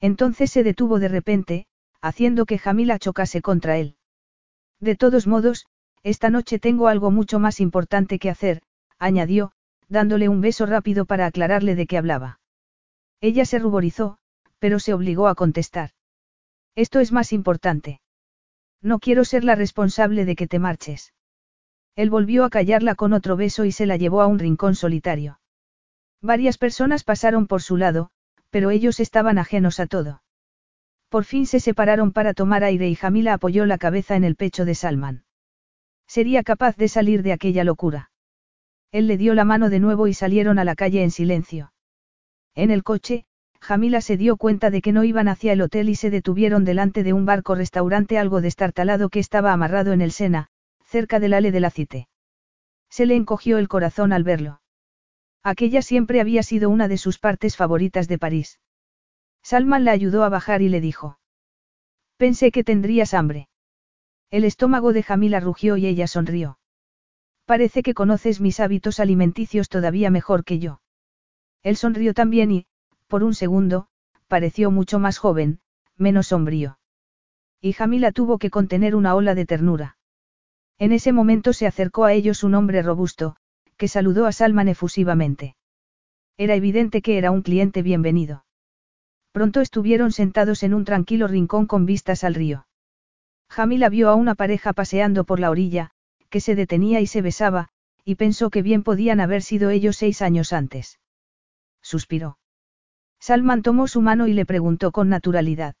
S1: Entonces se detuvo de repente, haciendo que Jamila chocase contra él. De todos modos, esta noche tengo algo mucho más importante que hacer, añadió, dándole un beso rápido para aclararle de qué hablaba. Ella se ruborizó, pero se obligó a contestar. Esto es más importante. No quiero ser la responsable de que te marches. Él volvió a callarla con otro beso y se la llevó a un rincón solitario. Varias personas pasaron por su lado, pero ellos estaban ajenos a todo. Por fin se separaron para tomar aire y Jamila apoyó la cabeza en el pecho de Salman. Sería capaz de salir de aquella locura. Él le dio la mano de nuevo y salieron a la calle en silencio. En el coche, Jamila se dio cuenta de que no iban hacia el hotel y se detuvieron delante de un barco-restaurante algo destartalado que estaba amarrado en el Sena, cerca del ale de la. Se le encogió el corazón al verlo. Aquella siempre había sido una de sus partes favoritas de París. Salman la ayudó a bajar y le dijo. Pensé que tendrías hambre. El estómago de Jamila rugió y ella sonrió. Parece que conoces mis hábitos alimenticios todavía mejor que yo. Él sonrió también y, por un segundo, pareció mucho más joven, menos sombrío. Y Jamila tuvo que contener una ola de ternura. En ese momento se acercó a ellos un hombre robusto, que saludó a Salman efusivamente. Era evidente que era un cliente bienvenido. Pronto estuvieron sentados en un tranquilo rincón con vistas al río. Jamila vio a una pareja paseando por la orilla, que se detenía y se besaba, y pensó que bien podían haber sido ellos seis años antes. Suspiró. Salman tomó su mano y le preguntó con naturalidad.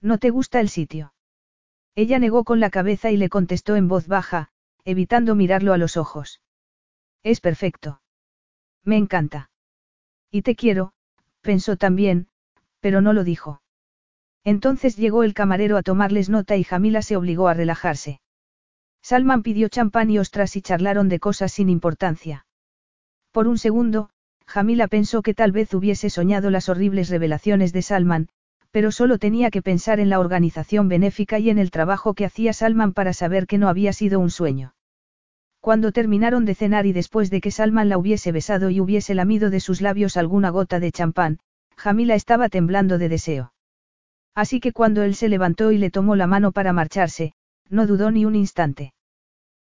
S1: ¿No te gusta el sitio? Ella negó con la cabeza y le contestó en voz baja, evitando mirarlo a los ojos. Es perfecto. Me encanta. Y te quiero, pensó también, pero no lo dijo. Entonces llegó el camarero a tomarles nota y Jamila se obligó a relajarse. Salman pidió champán y ostras y charlaron de cosas sin importancia. Por un segundo, Jamila pensó que tal vez hubiese soñado las horribles revelaciones de Salman, pero solo tenía que pensar en la organización benéfica y en el trabajo que hacía Salman para saber que no había sido un sueño. Cuando terminaron de cenar y después de que Salman la hubiese besado y hubiese lamido de sus labios alguna gota de champán, Jamila estaba temblando de deseo. Así que cuando él se levantó y le tomó la mano para marcharse, no dudó ni un instante.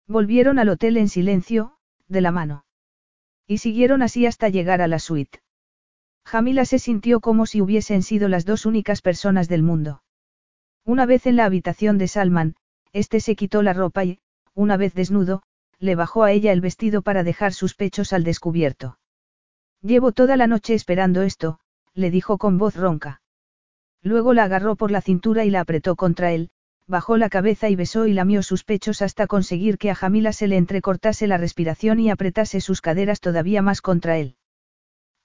S1: Volvieron al hotel en silencio, de la mano. Y siguieron así hasta llegar a la suite. Jamila se sintió como si hubiesen sido las dos únicas personas del mundo. Una vez en la habitación de Salman, este se quitó la ropa y, una vez desnudo, le bajó a ella el vestido para dejar sus pechos al descubierto. Llevo toda la noche esperando esto, le dijo con voz ronca. Luego la agarró por la cintura y la apretó contra él, bajó la cabeza y besó y lamió sus pechos hasta conseguir que a Jamila se le entrecortase la respiración y apretase sus caderas todavía más contra él.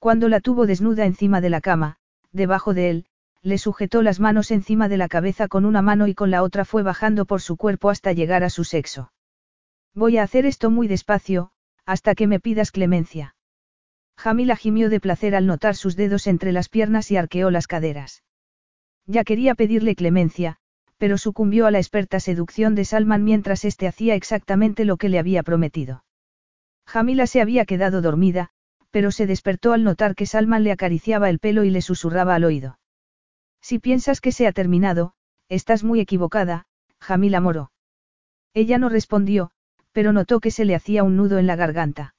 S1: Cuando la tuvo desnuda encima de la cama, debajo de él, le sujetó las manos encima de la cabeza con una mano y con la otra fue bajando por su cuerpo hasta llegar a su sexo. Voy a hacer esto muy despacio, hasta que me pidas clemencia. Jamila gimió de placer al notar sus dedos entre las piernas y arqueó las caderas. Ya quería pedirle clemencia, pero sucumbió a la experta seducción de Salman mientras éste hacía exactamente lo que le había prometido. Jamila se había quedado dormida, pero se despertó al notar que Salman le acariciaba el pelo y le susurraba al oído. Si piensas que se ha terminado, estás muy equivocada, Jamila moró. Ella no respondió, pero notó que se le hacía un nudo en la garganta.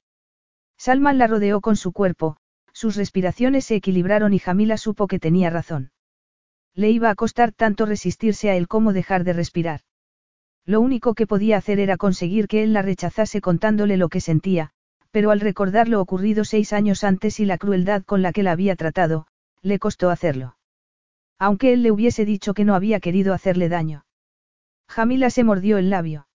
S1: Salman la rodeó con su cuerpo, sus respiraciones se equilibraron y Jamila supo que tenía razón. Le iba a costar tanto resistirse a él como dejar de respirar. Lo único que podía hacer era conseguir que él la rechazase contándole lo que sentía, pero al recordar lo ocurrido seis años antes y la crueldad con la que la había tratado, le costó hacerlo. Aunque él le hubiese dicho que no había querido hacerle daño. Jamila se mordió el labio.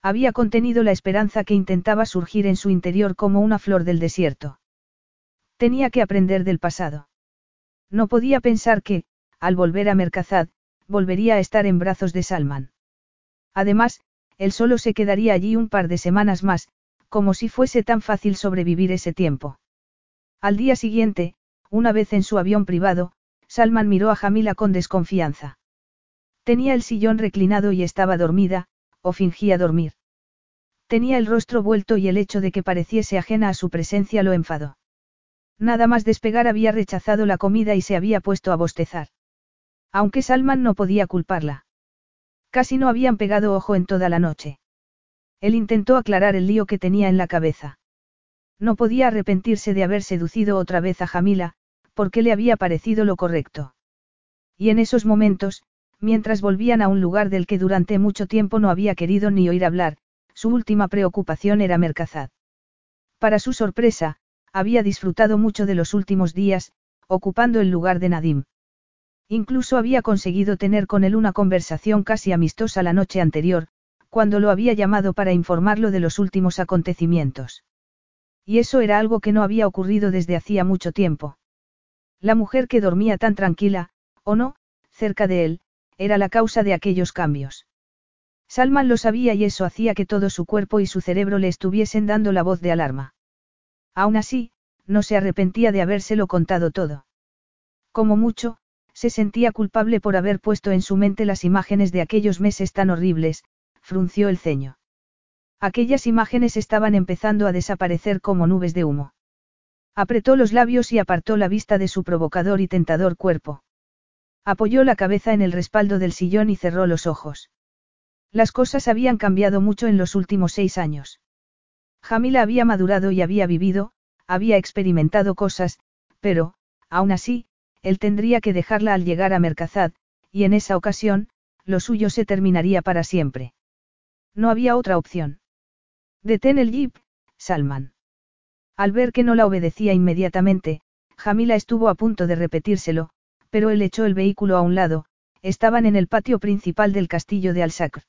S1: Había contenido la esperanza que intentaba surgir en su interior como una flor del desierto. Tenía que aprender del pasado. No podía pensar que, al volver a Mercazad, volvería a estar en brazos de Salman. Además, él solo se quedaría allí un par de semanas más, como si fuese tan fácil sobrevivir ese tiempo. Al día siguiente, una vez en su avión privado, Salman miró a Jamila con desconfianza. Tenía el sillón reclinado y estaba dormida, o fingía dormir. Tenía el rostro vuelto y el hecho de que pareciese ajena a su presencia lo enfadó. Nada más despegar había rechazado la comida y se había puesto a bostezar. Aunque Salman no podía culparla. Casi no habían pegado ojo en toda la noche. Él intentó aclarar el lío que tenía en la cabeza. No podía arrepentirse de haber seducido otra vez a Jamila, porque le había parecido lo correcto. Y en esos momentos, mientras volvían a un lugar del que durante mucho tiempo no había querido ni oír hablar, su última preocupación era Mercazad. Para su sorpresa, había disfrutado mucho de los últimos días, ocupando el lugar de Nadim. Incluso había conseguido tener con él una conversación casi amistosa la noche anterior, cuando lo había llamado para informarlo de los últimos acontecimientos. Y eso era algo que no había ocurrido desde hacía mucho tiempo. La mujer que dormía tan tranquila, o no, cerca de él, era la causa de aquellos cambios. Salman lo sabía y eso hacía que todo su cuerpo y su cerebro le estuviesen dando la voz de alarma. Aún así, no se arrepentía de habérselo contado todo. Como mucho, se sentía culpable por haber puesto en su mente las imágenes de aquellos meses tan horribles, frunció el ceño. Aquellas imágenes estaban empezando a desaparecer como nubes de humo. Apretó los labios y apartó la vista de su provocador y tentador cuerpo. Apoyó la cabeza en el respaldo del sillón y cerró los ojos. Las cosas habían cambiado mucho en los últimos seis años. Jamila había madurado y había vivido, había experimentado cosas, pero, aún así, él tendría que dejarla al llegar a Mercazad, y en esa ocasión, lo suyo se terminaría para siempre. No había otra opción. Detén el jeep, Salman. Al ver que no la obedecía inmediatamente, Jamila estuvo a punto de repetírselo, pero él echó el vehículo a un lado, estaban en el patio principal del castillo de Al-Sakr.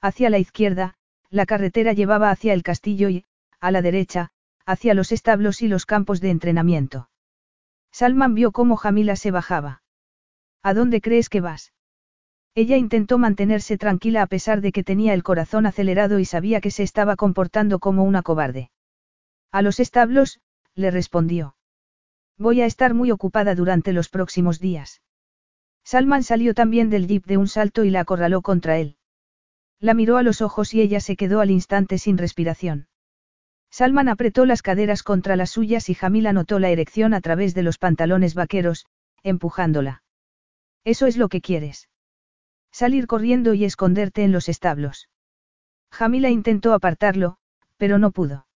S1: Hacia la izquierda, la carretera llevaba hacia el castillo y, a la derecha, hacia los establos y los campos de entrenamiento. Salman vio cómo Jamila se bajaba. ¿A dónde crees que vas? Ella intentó mantenerse tranquila a pesar de que tenía el corazón acelerado y sabía que se estaba comportando como una cobarde. A los establos, le respondió. Voy a estar muy ocupada durante los próximos días. Salman salió también del jeep de un salto y la acorraló contra él. La miró a los ojos y ella se quedó al instante sin respiración. Salman apretó las caderas contra las suyas y Jamila notó la erección a través de los pantalones vaqueros, empujándola. Eso es lo que quieres. Salir corriendo y esconderte en los establos. Jamila intentó apartarlo, pero no pudo.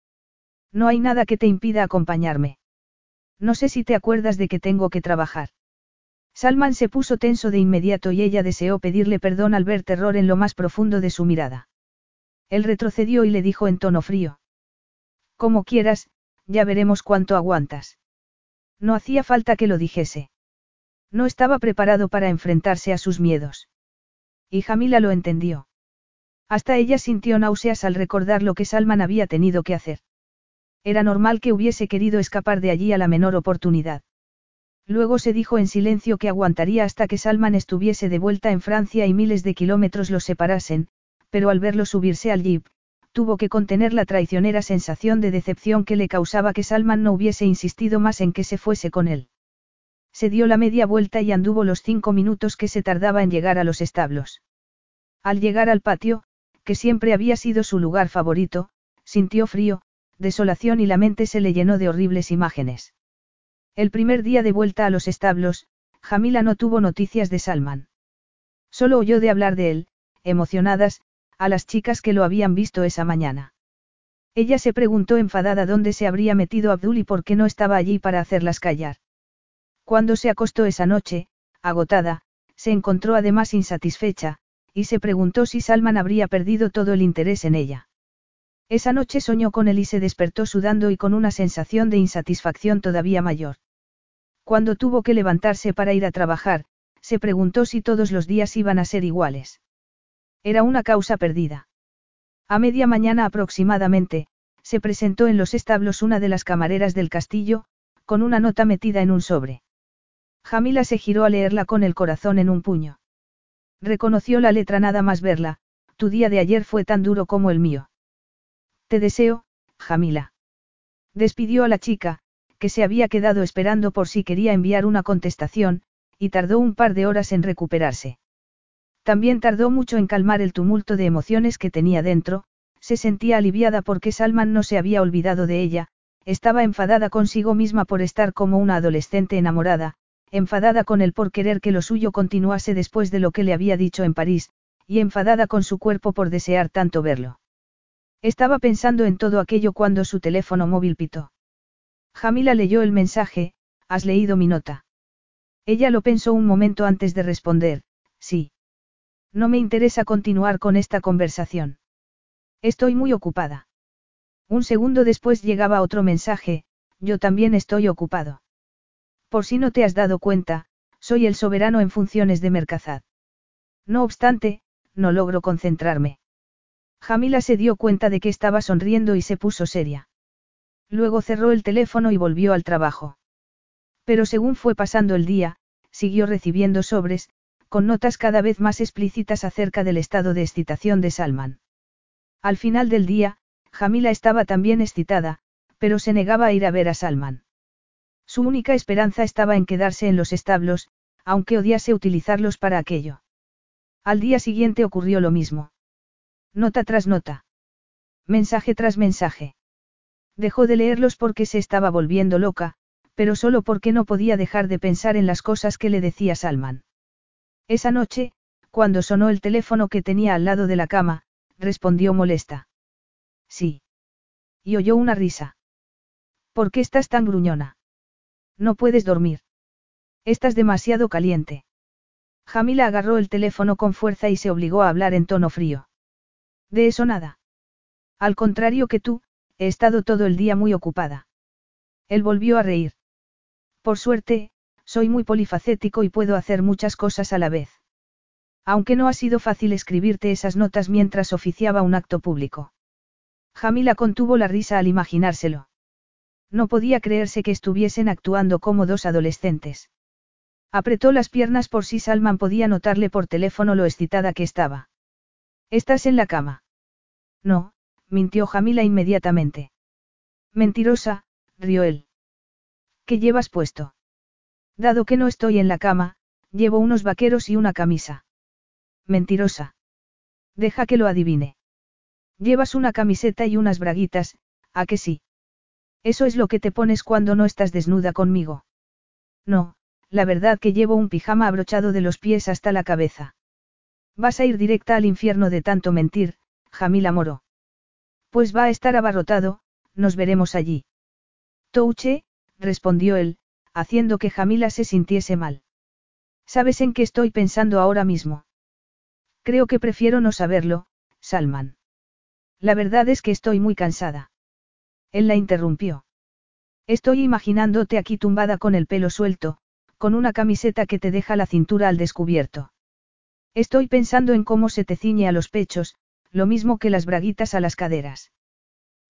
S1: No hay nada que te impida acompañarme. No sé si te acuerdas de que tengo que trabajar. Salman se puso tenso de inmediato y ella deseó pedirle perdón al ver terror en lo más profundo de su mirada. Él retrocedió y le dijo en tono frío. Como quieras, ya veremos cuánto aguantas. No hacía falta que lo dijese. No estaba preparado para enfrentarse a sus miedos. Y Jamila lo entendió. Hasta ella sintió náuseas al recordar lo que Salman había tenido que hacer. Era normal que hubiese querido escapar de allí a la menor oportunidad. Luego se dijo en silencio que aguantaría hasta que Salman estuviese de vuelta en Francia y miles de kilómetros los separasen, pero al verlo subirse al jeep, tuvo que contener la traicionera sensación de decepción que le causaba que Salman no hubiese insistido más en que se fuese con él. Se dio la media vuelta y anduvo los cinco minutos que se tardaba en llegar a los establos. Al llegar al patio, que siempre había sido su lugar favorito, sintió frío, desolación y la mente se le llenó de horribles imágenes. El primer día de vuelta a los establos, Jamila no tuvo noticias de Salman. Solo oyó de hablar de él, emocionadas, a las chicas que lo habían visto esa mañana. Ella se preguntó enfadada dónde se habría metido Abdul y por qué no estaba allí para hacerlas callar. Cuando se acostó esa noche, agotada, se encontró además insatisfecha, y se preguntó si Salman habría perdido todo el interés en ella. Esa noche soñó con él y se despertó sudando y con una sensación de insatisfacción todavía mayor. Cuando tuvo que levantarse para ir a trabajar, se preguntó si todos los días iban a ser iguales. Era una causa perdida. A media mañana aproximadamente, se presentó en los establos una de las camareras del castillo, con una nota metida en un sobre. Jamila se giró a leerla con el corazón en un puño. Reconoció la letra nada más verla, tu día de ayer fue tan duro como el mío. Te deseo, Jamila. Despidió a la chica, que se había quedado esperando por si quería enviar una contestación, y tardó un par de horas en recuperarse. También tardó mucho en calmar el tumulto de emociones que tenía dentro, se sentía aliviada porque Salman no se había olvidado de ella, estaba enfadada consigo misma por estar como una adolescente enamorada, enfadada con él por querer que lo suyo continuase después de lo que le había dicho en París, y enfadada con su cuerpo por desear tanto verlo. Estaba pensando en todo aquello cuando su teléfono móvil pitó. Jamila leyó el mensaje, ¿has leído mi nota? Ella lo pensó un momento antes de responder, sí. No me interesa continuar con esta conversación. Estoy muy ocupada. Un segundo después llegaba otro mensaje, yo también estoy ocupado. Por si no te has dado cuenta, soy el soberano en funciones de Mercazad. No obstante, no logro concentrarme. Jamila se dio cuenta de que estaba sonriendo y se puso seria. Luego cerró el teléfono y volvió al trabajo. Pero según fue pasando el día, siguió recibiendo sobres, con notas cada vez más explícitas acerca del estado de excitación de Salman. Al final del día, Jamila estaba también excitada, pero se negaba a ir a ver a Salman. Su única esperanza estaba en quedarse en los establos, aunque odiase utilizarlos para aquello. Al día siguiente ocurrió lo mismo. Nota tras nota. Mensaje tras mensaje. Dejó de leerlos porque se estaba volviendo loca, pero solo porque no podía dejar de pensar en las cosas que le decía Salman. Esa noche, cuando sonó el teléfono que tenía al lado de la cama, respondió molesta. Sí. Y oyó una risa. ¿Por qué estás tan gruñona? No puedes dormir. Estás demasiado caliente. Jamila agarró el teléfono con fuerza y se obligó a hablar en tono frío. De eso nada. Al contrario que tú, he estado todo el día muy ocupada. Él volvió a reír. Por suerte, soy muy polifacético y puedo hacer muchas cosas a la vez. Aunque no ha sido fácil escribirte esas notas mientras oficiaba un acto público. Jamila contuvo la risa al imaginárselo. No podía creerse que estuviesen actuando como dos adolescentes. Apretó las piernas por si Salman podía notarle por teléfono lo excitada que estaba. ¿Estás en la cama? No, mintió Jamila inmediatamente. Mentirosa, rió él. ¿Qué llevas puesto? Dado que no estoy en la cama, llevo unos vaqueros y una camisa. Mentirosa. Deja que lo adivine. Llevas una camiseta y unas braguitas, ¿a que sí? Eso es lo que te pones cuando no estás desnuda conmigo. No, la verdad que llevo un pijama abrochado de los pies hasta la cabeza. Vas a ir directa al infierno de tanto mentir, Jamila Moro. Pues va a estar abarrotado, nos veremos allí. Touche, respondió él, haciendo que Jamila se sintiese mal. ¿Sabes en qué estoy pensando ahora mismo? Creo que prefiero no saberlo, Salman. La verdad es que estoy muy cansada. Él la interrumpió. Estoy imaginándote aquí tumbada con el pelo suelto, con una camiseta que te deja la cintura al descubierto. Estoy pensando en cómo se te ciñe a los pechos, lo mismo que las braguitas a las caderas.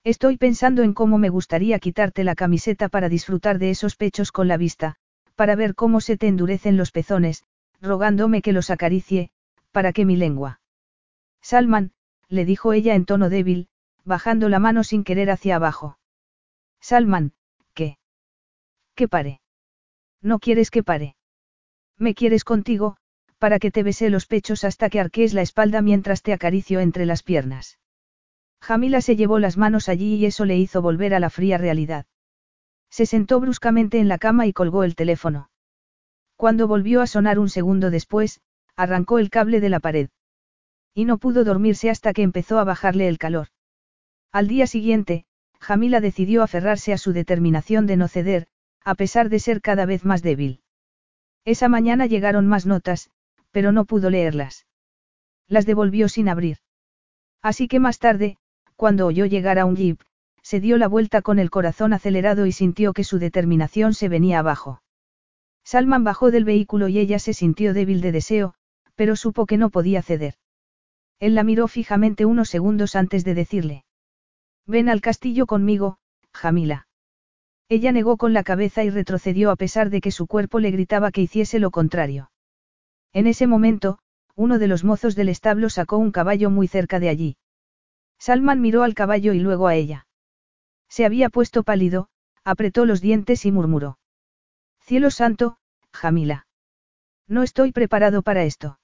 S1: Estoy pensando en cómo me gustaría quitarte la camiseta para disfrutar de esos pechos con la vista, para ver cómo se te endurecen los pezones, rogándome que los acaricie, para que mi lengua. Salman, le dijo ella en tono débil, bajando la mano sin querer hacia abajo. Salman, ¿qué? ¿Qué pare? No quieres que pare. Me quieres contigo, para que te bese los pechos hasta que arquees la espalda mientras te acaricio entre las piernas. Jamila se llevó las manos allí y eso le hizo volver a la fría realidad. Se sentó bruscamente en la cama y colgó el teléfono. Cuando volvió a sonar un segundo después, arrancó el cable de la pared. Y no pudo dormirse hasta que empezó a bajarle el calor. Al día siguiente, Jamila decidió aferrarse a su determinación de no ceder, a pesar de ser cada vez más débil. Esa mañana llegaron más notas, pero no pudo leerlas. Las devolvió sin abrir. Así que más tarde, cuando oyó llegar a un jeep, se dio la vuelta con el corazón acelerado y sintió que su determinación se venía abajo. Salman bajó del vehículo y ella se sintió débil de deseo, pero supo que no podía ceder. Él la miró fijamente unos segundos antes de decirle. Ven al castillo conmigo, Jamila. Ella negó con la cabeza y retrocedió a pesar de que su cuerpo le gritaba que hiciese lo contrario. En ese momento, uno de los mozos del establo sacó un caballo muy cerca de allí. Salman miró al caballo y luego a ella. Se había puesto pálido, apretó los dientes y murmuró. Cielo santo, Jamila. No estoy preparado para esto.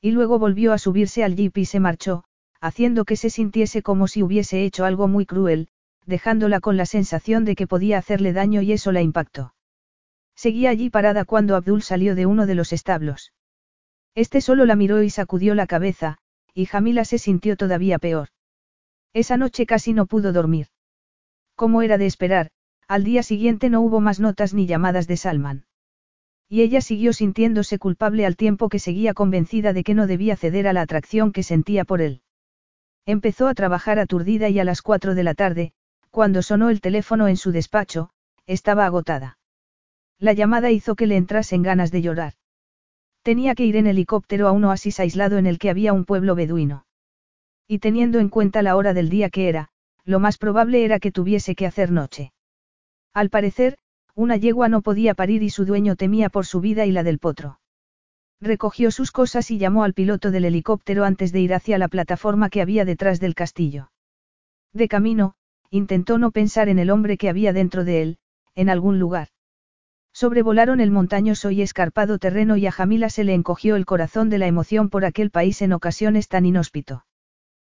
S1: Y luego volvió a subirse al jeep y se marchó, haciendo que se sintiese como si hubiese hecho algo muy cruel, dejándola con la sensación de que podía hacerle daño y eso la impactó. Seguía allí parada cuando Abdul salió de uno de los establos. Este solo la miró y sacudió la cabeza, y Jamila se sintió todavía peor. Esa noche casi no pudo dormir. Como era de esperar, al día siguiente no hubo más notas ni llamadas de Salman. Y ella siguió sintiéndose culpable al tiempo que seguía convencida de que no debía ceder a la atracción que sentía por él. Empezó a trabajar aturdida y a las cuatro de la tarde, cuando sonó el teléfono en su despacho, estaba agotada. La llamada hizo que le entrasen ganas de llorar. Tenía que ir en helicóptero a un oasis aislado en el que había un pueblo beduino. Y teniendo en cuenta la hora del día que era, lo más probable era que tuviese que hacer noche. Al parecer, una yegua no podía parir y su dueño temía por su vida y la del potro. Recogió sus cosas y llamó al piloto del helicóptero antes de ir hacia la plataforma que había detrás del castillo. De camino, intentó no pensar en el hombre que había dentro de él, en algún lugar. Sobrevolaron el montañoso y escarpado terreno y a Jamila se le encogió el corazón de la emoción por aquel país en ocasiones tan inhóspito.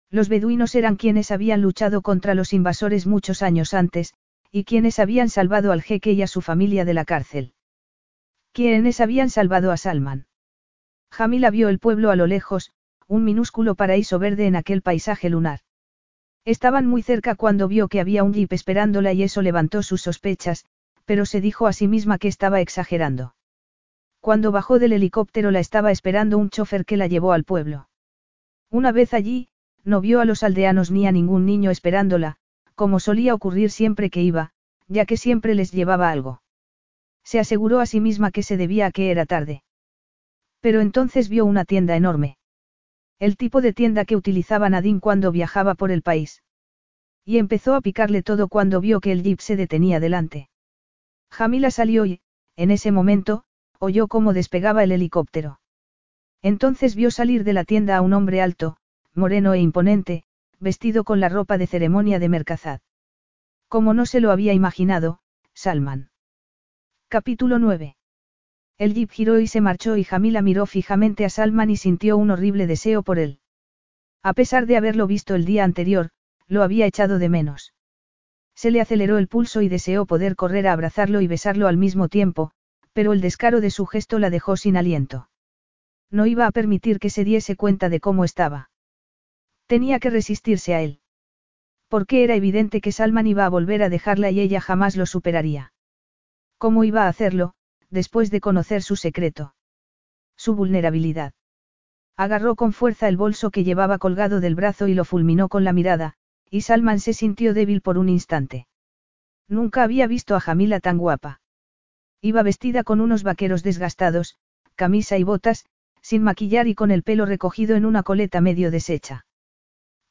S1: Los beduinos eran quienes habían luchado contra los invasores muchos años antes, y quienes habían salvado al jeque y a su familia de la cárcel. Quienes habían salvado a Salman. Jamila vio el pueblo a lo lejos, un minúsculo paraíso verde en aquel paisaje lunar. Estaban muy cerca cuando vio que había un jeep esperándola y eso levantó sus sospechas, pero se dijo a sí misma que estaba exagerando. Cuando bajó del helicóptero la estaba esperando un chofer que la llevó al pueblo. Una vez allí, no vio a los aldeanos ni a ningún niño esperándola, como solía ocurrir siempre que iba, ya que siempre les llevaba algo. Se aseguró a sí misma que se debía a que era tarde. Pero entonces vio una tienda enorme. El tipo de tienda que utilizaba Nadine cuando viajaba por el país. Y empezó a picarle todo cuando vio que el jeep se detenía delante. Jamila salió y, en ese momento, oyó cómo despegaba el helicóptero. Entonces vio salir de la tienda a un hombre alto, moreno e imponente, vestido con la ropa de ceremonia de Mercazad. Como no se lo había imaginado, Salman. Capítulo 9. El jeep giró y se marchó y Jamila miró fijamente a Salman y sintió un horrible deseo por él. A pesar de haberlo visto el día anterior, lo había echado de menos. Se le aceleró el pulso y deseó poder correr a abrazarlo y besarlo al mismo tiempo, pero el descaro de su gesto la dejó sin aliento. No iba a permitir que se diese cuenta de cómo estaba. Tenía que resistirse a él. Porque era evidente que Salman iba a volver a dejarla y ella jamás lo superaría. ¿Cómo iba a hacerlo, después de conocer su secreto? Su vulnerabilidad. Agarró con fuerza el bolso que llevaba colgado del brazo y lo fulminó con la mirada, y Salman se sintió débil por un instante. Nunca había visto a Jamila tan guapa. Iba vestida con unos vaqueros desgastados, camisa y botas, sin maquillar y con el pelo recogido en una coleta medio deshecha.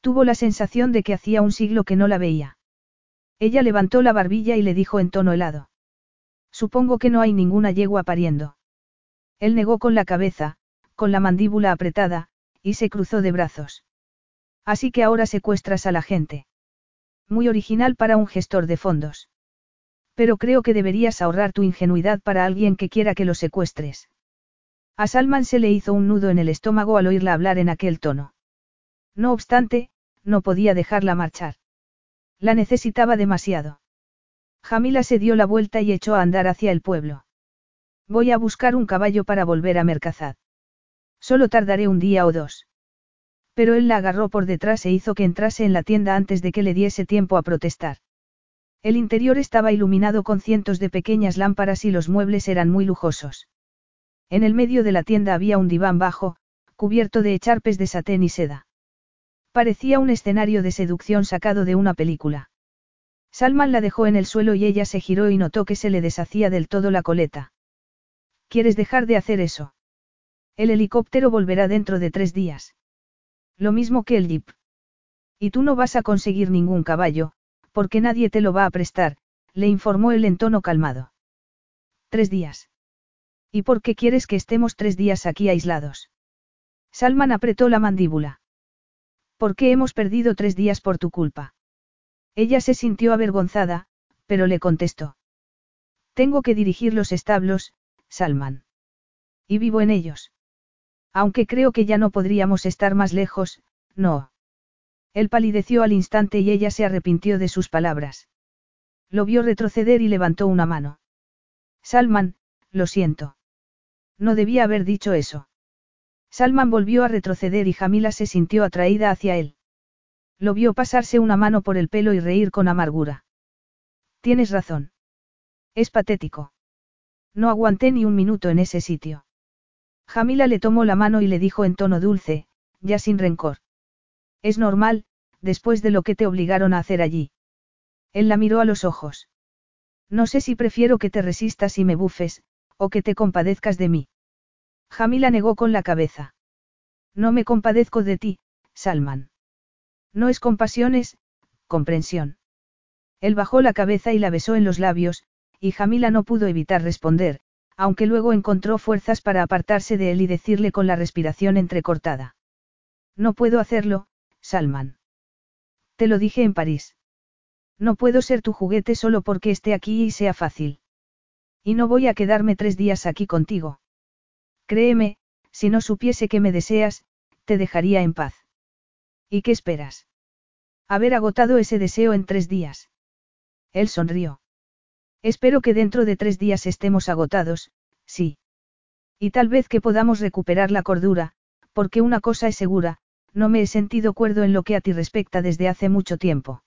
S1: Tuvo la sensación de que hacía un siglo que no la veía. Ella levantó la barbilla y le dijo en tono helado. Supongo que no hay ninguna yegua pariendo. Él negó con la cabeza, con la mandíbula apretada, y se cruzó de brazos. Así que ahora secuestras a la gente. Muy original para un gestor de fondos. Pero creo que deberías ahorrar tu ingenuidad para alguien que quiera que lo secuestres. A Salman se le hizo un nudo en el estómago al oírla hablar en aquel tono. No obstante, no podía dejarla marchar. La necesitaba demasiado. Jamila se dio la vuelta y echó a andar hacia el pueblo. Voy a buscar un caballo para volver a Mercazad. Solo tardaré un día o dos. Pero él la agarró por detrás e hizo que entrase en la tienda antes de que le diese tiempo a protestar. El interior estaba iluminado con cientos de pequeñas lámparas y los muebles eran muy lujosos. En el medio de la tienda había un diván bajo, cubierto de echarpes de satén y seda. Parecía un escenario de seducción sacado de una película. Salman la dejó en el suelo y ella se giró y notó que se le deshacía del todo la coleta. ¿Quieres dejar de hacer eso? El helicóptero volverá dentro de tres días. Lo mismo que el jeep. Y tú no vas a conseguir ningún caballo, porque nadie te lo va a prestar, le informó él en tono calmado. Tres días. ¿Y por qué quieres que estemos tres días aquí aislados? Salman apretó la mandíbula. ¿Por qué hemos perdido tres días por tu culpa? Ella se sintió avergonzada, pero le contestó. Tengo que dirigir los establos, Salman. Y vivo en ellos. Aunque creo que ya no podríamos estar más lejos, no. Él palideció al instante y ella se arrepintió de sus palabras. Lo vio retroceder y levantó una mano. Salman, lo siento. No debía haber dicho eso. Salman volvió a retroceder y Jamila se sintió atraída hacia él. Lo vio pasarse una mano por el pelo y reír con amargura. Tienes razón. Es patético. No aguanté ni un minuto en ese sitio. Jamila le tomó la mano y le dijo en tono dulce, ya sin rencor. Es normal, después de lo que te obligaron a hacer allí. Él la miró a los ojos. No sé si prefiero que te resistas y me bufes, o que te compadezcas de mí. Jamila negó con la cabeza. No me compadezco de ti, Salman. No es compasión, es comprensión. Él bajó la cabeza y la besó en los labios, y Jamila no pudo evitar responder, aunque luego encontró fuerzas para apartarse de él y decirle con la respiración entrecortada. No puedo hacerlo, Salman. Te lo dije en París. No puedo ser tu juguete solo porque esté aquí y sea fácil. Y no voy a quedarme tres días aquí contigo. Créeme, si no supiese que me deseas, te dejaría en paz. ¿Y qué esperas? Haber agotado ese deseo en tres días. Él sonrió. Espero que dentro de tres días estemos agotados, sí. Y tal vez que podamos recuperar la cordura, porque una cosa es segura, no me he sentido cuerdo en lo que a ti respecta desde hace mucho tiempo.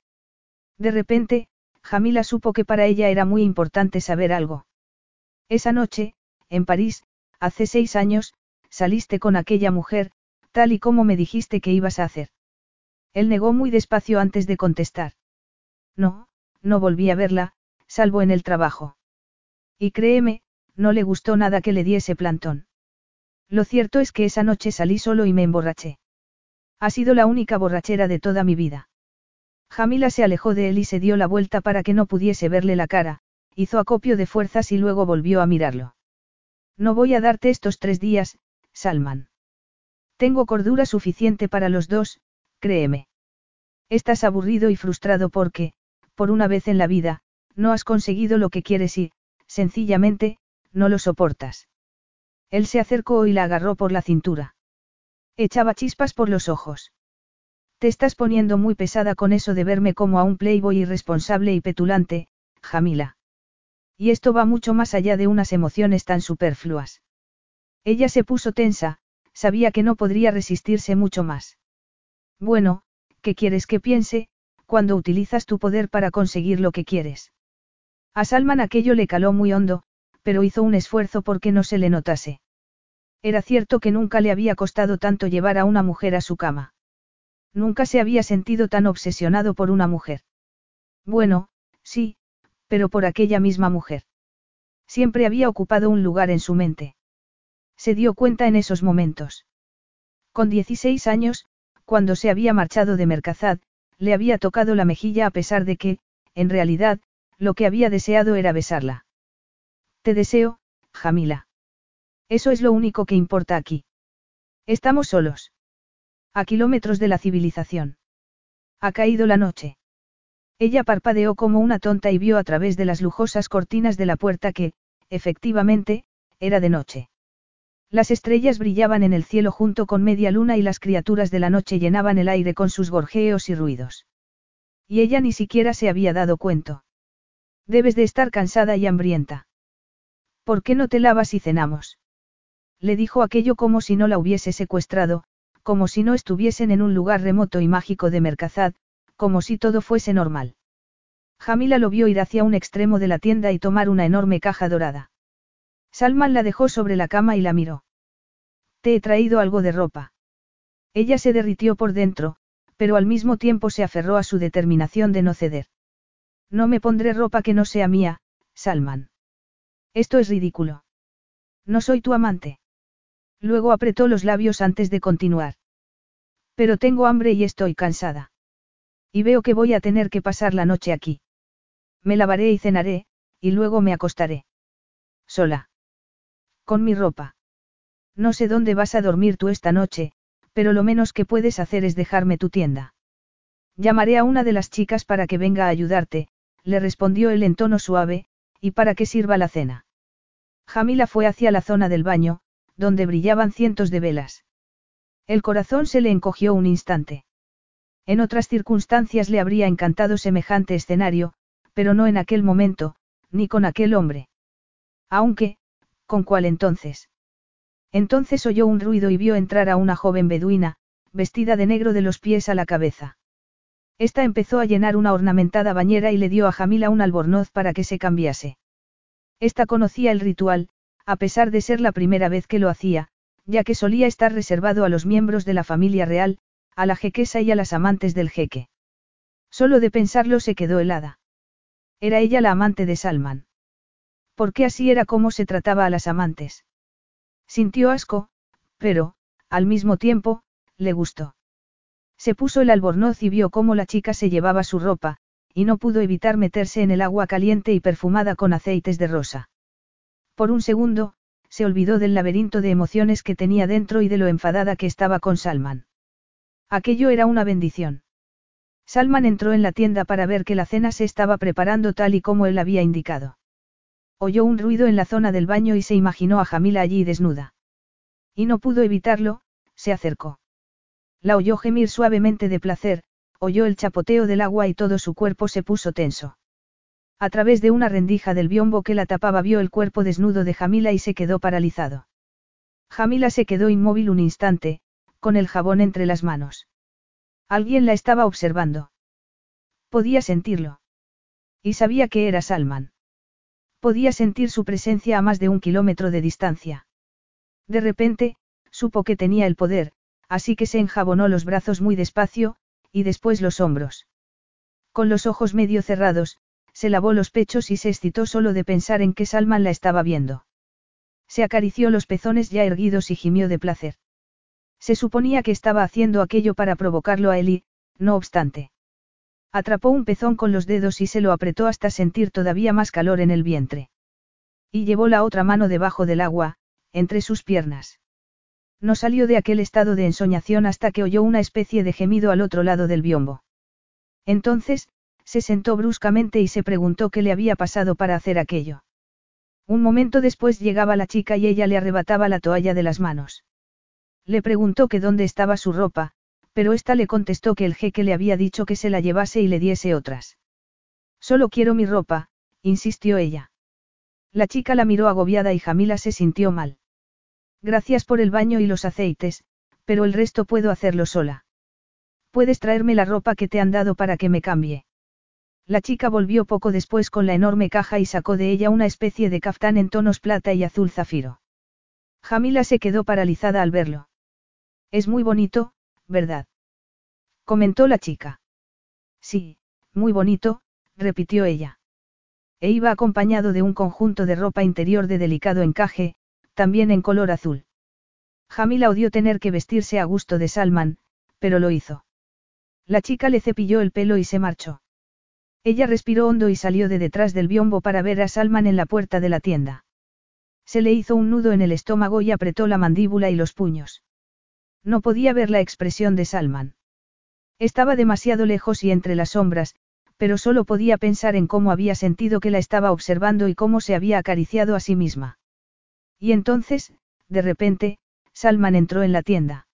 S1: De repente, Jamila supo que para ella era muy importante saber algo. Esa noche, en París, hace seis años, saliste con aquella mujer, tal y como me dijiste que ibas a hacer. Él negó muy despacio antes de contestar. No, no volví a verla, salvo en el trabajo. Y créeme, no le gustó nada que le diese plantón. Lo cierto es que esa noche salí solo y me emborraché. Ha sido la única borrachera de toda mi vida. Jamila se alejó de él y se dio la vuelta para que no pudiese verle la cara, hizo acopio de fuerzas y luego volvió a mirarlo. No voy a darte estos tres días, Salman. Tengo cordura suficiente para los dos, créeme. Estás aburrido y frustrado porque, por una vez en la vida, no has conseguido lo que quieres y, sencillamente, no lo soportas. Él se acercó y la agarró por la cintura. Echaba chispas por los ojos. Te estás poniendo muy pesada con eso de verme como a un playboy irresponsable y petulante, Jamila. Y esto va mucho más allá de unas emociones tan superfluas. Ella se puso tensa, sabía que no podría resistirse mucho más. Bueno, ¿qué quieres que piense, cuando utilizas tu poder para conseguir lo que quieres? A Salman aquello le caló muy hondo, pero hizo un esfuerzo porque no se le notase. Era cierto que nunca le había costado tanto llevar a una mujer a su cama. Nunca se había sentido tan obsesionado por una mujer. Bueno, sí, pero por aquella misma mujer. Siempre había ocupado un lugar en su mente. Se dio cuenta en esos momentos. Con 16 años, cuando se había marchado de Mercazad, le había tocado la mejilla a pesar de que, en realidad, lo que había deseado era besarla. Te deseo, Jamila. Eso es lo único que importa aquí. Estamos solos. A kilómetros de la civilización. Ha caído la noche. Ella parpadeó como una tonta y vio a través de las lujosas cortinas de la puerta que, efectivamente, era de noche. Las estrellas brillaban en el cielo junto con media luna y las criaturas de la noche llenaban el aire con sus gorjeos y ruidos. Y ella ni siquiera se había dado cuenta. Debes de estar cansada y hambrienta. ¿Por qué no te lavas y cenamos? Le dijo aquello como si no la hubiese secuestrado, como si no estuviesen en un lugar remoto y mágico de Mercazad, como si todo fuese normal. Jamila lo vio ir hacia un extremo de la tienda y tomar una enorme caja dorada. Salman la dejó sobre la cama y la miró. Te he traído algo de ropa. Ella se derritió por dentro, pero al mismo tiempo se aferró a su determinación de no ceder. No me pondré ropa que no sea mía, Salman. Esto es ridículo. No soy tu amante. Luego apretó los labios antes de continuar. Pero tengo hambre y estoy cansada. Y veo que voy a tener que pasar la noche aquí. Me lavaré y cenaré, y luego me acostaré. Sola. Con mi ropa. No sé dónde vas a dormir tú esta noche, pero lo menos que puedes hacer es dejarme tu tienda. Llamaré a una de las chicas para que venga a ayudarte, le respondió él en tono suave, y para que sirva la cena. Jamila fue hacia la zona del baño, donde brillaban cientos de velas. El corazón se le encogió un instante. En otras circunstancias le habría encantado semejante escenario, pero no en aquel momento, ni con aquel hombre. Aunque, ¿con cuál entonces? Entonces oyó un ruido y vio entrar a una joven beduina, vestida de negro de los pies a la cabeza. Esta empezó a llenar una ornamentada bañera y le dio a Jamila un albornoz para que se cambiase. Esta conocía el ritual, a pesar de ser la primera vez que lo hacía, ya que solía estar reservado a los miembros de la familia real, a la jequesa y a las amantes del jeque. Solo de pensarlo se quedó helada. Era ella la amante de Salman. Porque así era como se trataba a las amantes. Sintió asco, pero, al mismo tiempo, le gustó. Se puso el albornoz y vio cómo la chica se llevaba su ropa, y no pudo evitar meterse en el agua caliente y perfumada con aceites de rosa. Por un segundo, se olvidó del laberinto de emociones que tenía dentro y de lo enfadada que estaba con Salman. Aquello era una bendición. Salman entró en la tienda para ver que la cena se estaba preparando tal y como él había indicado. Oyó un ruido en la zona del baño y se imaginó a Jamila allí desnuda. Y no pudo evitarlo, se acercó. La oyó gemir suavemente de placer, oyó el chapoteo del agua y todo su cuerpo se puso tenso. A través de una rendija del biombo que la tapaba vio el cuerpo desnudo de Jamila y se quedó paralizado. Jamila se quedó inmóvil un instante, con el jabón entre las manos. Alguien la estaba observando. Podía sentirlo. Y sabía que era Salman. Podía sentir su presencia a más de un kilómetro de distancia. De repente, supo que tenía el poder, así que se enjabonó los brazos muy despacio, y después los hombros. Con los ojos medio cerrados, se lavó los pechos y se excitó solo de pensar en que Salman la estaba viendo. Se acarició los pezones ya erguidos y gimió de placer. Se suponía que estaba haciendo aquello para provocarlo a él y, no obstante. Atrapó un pezón con los dedos y se lo apretó hasta sentir todavía más calor en el vientre. Y llevó la otra mano debajo del agua, entre sus piernas. No salió de aquel estado de ensoñación hasta que oyó una especie de gemido al otro lado del biombo. Entonces, se sentó bruscamente y se preguntó qué le había pasado para hacer aquello. Un momento después llegaba la chica y ella le arrebataba la toalla de las manos. Le preguntó que dónde estaba su ropa, pero ésta le contestó que el jeque le había dicho que se la llevase y le diese otras. Solo quiero mi ropa, insistió ella. La chica la miró agobiada y Jamila se sintió mal. Gracias por el baño y los aceites, pero el resto puedo hacerlo sola. Puedes traerme la ropa que te han dado para que me cambie. La chica volvió poco después con la enorme caja y sacó de ella una especie de caftán en tonos plata y azul zafiro. Jamila se quedó paralizada al verlo. Es muy bonito, ¿verdad? comentó la chica. Sí, muy bonito, repitió ella. E iba acompañado de un conjunto de ropa interior de delicado encaje, también en color azul. Jamila odió tener que vestirse a gusto de Salman, pero lo hizo. La chica le cepilló el pelo y se marchó. Ella respiró hondo y salió de detrás del biombo para ver a Salman en la puerta de la tienda. Se le hizo un nudo en el estómago y apretó la mandíbula y los puños. No podía ver la expresión de Salman. Estaba demasiado lejos y entre las sombras, pero solo podía pensar en cómo había sentido que la estaba observando y cómo se había acariciado a sí misma. Y entonces, de repente, Salman entró en la tienda.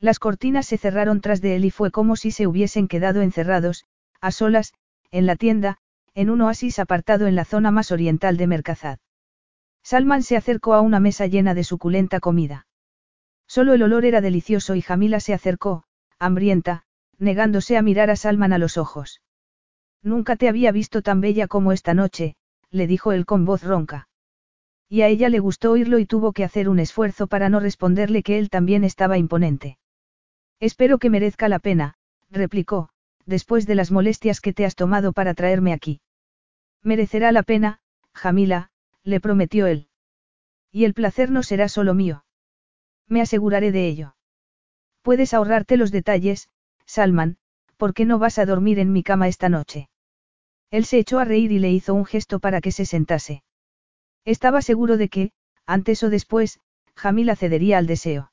S1: Las cortinas se cerraron tras de él y fue como si se hubiesen quedado encerrados, a solas, en la tienda, en un oasis apartado en la zona más oriental de Mercazad. Salman se acercó a una mesa llena de suculenta comida. Solo el olor era delicioso y Jamila se acercó, hambrienta, negándose a mirar a Salman a los ojos. Nunca te había visto tan bella como esta noche, le dijo él con voz ronca. Y a ella le gustó oírlo y tuvo que hacer un esfuerzo para no responderle que él también estaba imponente. Espero que merezca la pena, replicó, después de las molestias que te has tomado para traerme aquí. Merecerá la pena, Jamila, le prometió él. Y el placer no será solo mío. Me aseguraré de ello. Puedes ahorrarte los detalles, Salman, ¿por qué no vas a dormir en mi cama esta noche? Él se echó a reír y le hizo un gesto para que se sentase. Estaba seguro de que, antes o después, Jamila cedería al deseo.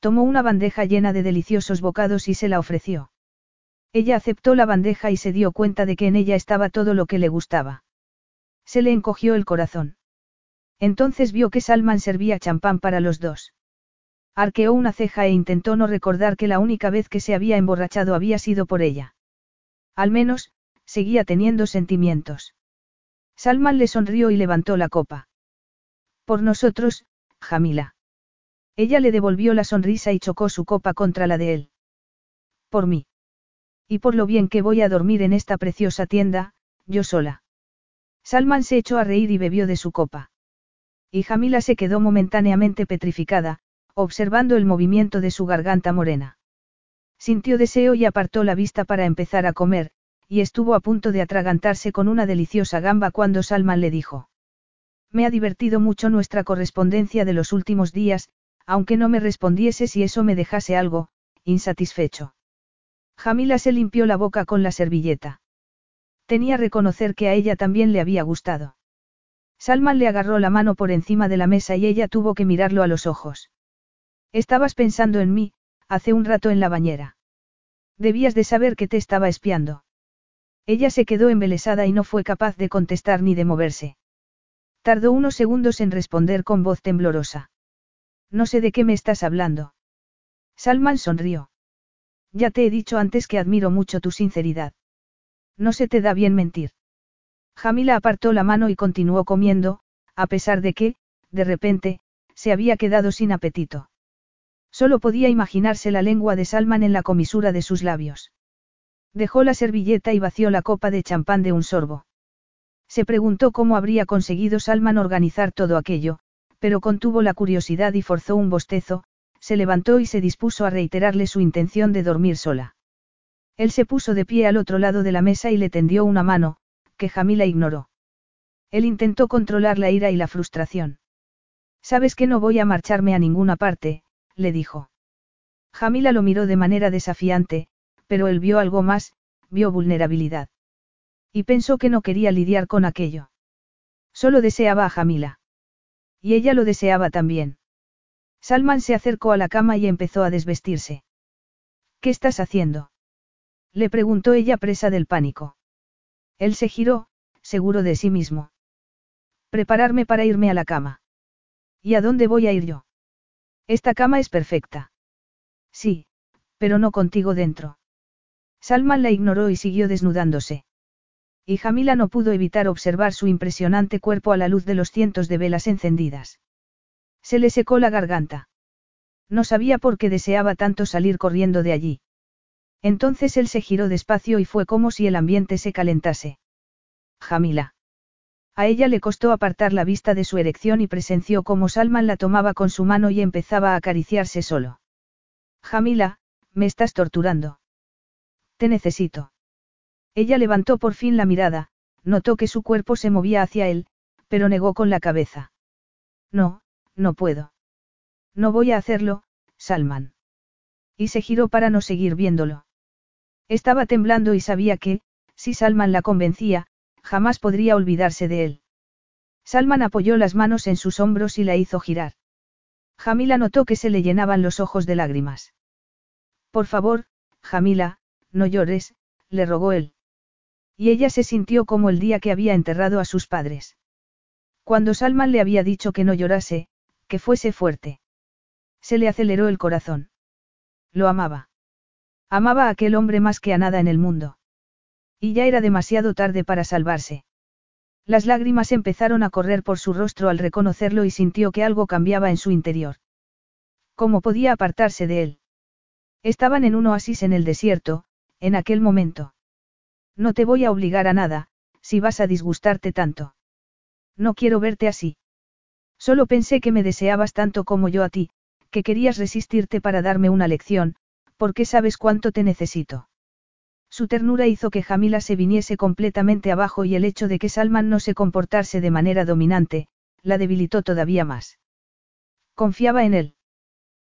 S1: Tomó una bandeja llena de deliciosos bocados y se la ofreció. Ella aceptó la bandeja y se dio cuenta de que en ella estaba todo lo que le gustaba. Se le encogió el corazón. Entonces vio que Salman servía champán para los dos. Arqueó una ceja e intentó no recordar que la única vez que se había emborrachado había sido por ella. Al menos, seguía teniendo sentimientos. Salman le sonrió y levantó la copa. Por nosotros, Jamila. Ella le devolvió la sonrisa y chocó su copa contra la de él. Por mí. Y por lo bien que voy a dormir en esta preciosa tienda, yo sola. Salman se echó a reír y bebió de su copa. Y Jamila se quedó momentáneamente petrificada, observando el movimiento de su garganta morena. Sintió deseo y apartó la vista para empezar a comer, y estuvo a punto de atragantarse con una deliciosa gamba cuando Salman le dijo. Me ha divertido mucho nuestra correspondencia de los últimos días, aunque no me respondiese si eso me dejase algo, insatisfecho. Jamila se limpió la boca con la servilleta. Tenía reconocer que a ella también le había gustado. Salman le agarró la mano por encima de la mesa y ella tuvo que mirarlo a los ojos. Estabas pensando en mí, hace un rato en la bañera. Debías de saber que te estaba espiando. Ella se quedó embelesada y no fue capaz de contestar ni de moverse. Tardó unos segundos en responder con voz temblorosa. No sé de qué me estás hablando. Salman sonrió. Ya te he dicho antes que admiro mucho tu sinceridad. No se te da bien mentir. Jamila apartó la mano y continuó comiendo, a pesar de que, de repente, se había quedado sin apetito. Solo podía imaginarse la lengua de Salman en la comisura de sus labios. Dejó la servilleta y vació la copa de champán de un sorbo. Se preguntó cómo habría conseguido Salman organizar todo aquello, pero contuvo la curiosidad y forzó un bostezo, se levantó y se dispuso a reiterarle su intención de dormir sola. Él se puso de pie al otro lado de la mesa y le tendió una mano, que Jamila ignoró. Él intentó controlar la ira y la frustración. Sabes que no voy a marcharme a ninguna parte, le dijo. Jamila lo miró de manera desafiante, pero él vio algo más, vio vulnerabilidad. Y pensó que no quería lidiar con aquello. Solo deseaba a Jamila. Y ella lo deseaba también. Salman se acercó a la cama y empezó a desvestirse. ¿Qué estás haciendo? Le preguntó ella presa del pánico. Él se giró, seguro de sí mismo. Prepararme para irme a la cama. ¿Y a dónde voy a ir yo? Esta cama es perfecta. Sí, pero no contigo dentro. Salman la ignoró y siguió desnudándose. Y Jamila no pudo evitar observar su impresionante cuerpo a la luz de los cientos de velas encendidas. Se le secó la garganta. No sabía por qué deseaba tanto salir corriendo de allí. Entonces él se giró despacio y fue como si el ambiente se calentase. Jamila. A ella le costó apartar la vista de su erección y presenció cómo Salman la tomaba con su mano y empezaba a acariciarse solo. Jamila, me estás torturando. Te necesito. Ella levantó por fin la mirada, notó que su cuerpo se movía hacia él, pero negó con la cabeza. No, no puedo. No voy a hacerlo, Salman. Y se giró para no seguir viéndolo. Estaba temblando y sabía que, si Salman la convencía, jamás podría olvidarse de él. Salman apoyó las manos en sus hombros y la hizo girar. Jamila notó que se le llenaban los ojos de lágrimas. Por favor, Jamila, no llores, le rogó él. Y ella se sintió como el día que había enterrado a sus padres. Cuando Salman le había dicho que no llorase, que fuese fuerte. Se le aceleró el corazón. Lo amaba. Amaba a aquel hombre más que a nada en el mundo. Y ya era demasiado tarde para salvarse. Las lágrimas empezaron a correr por su rostro al reconocerlo y sintió que algo cambiaba en su interior. ¿Cómo podía apartarse de él? Estaban en un oasis en el desierto, en aquel momento. No te voy a obligar a nada, si vas a disgustarte tanto. No quiero verte así. Solo pensé que me deseabas tanto como yo a ti, que querías resistirte para darme una lección, porque sabes cuánto te necesito. Su ternura hizo que Jamila se viniese completamente abajo y el hecho de que Salman no se comportase de manera dominante, la debilitó todavía más. Confiaba en él.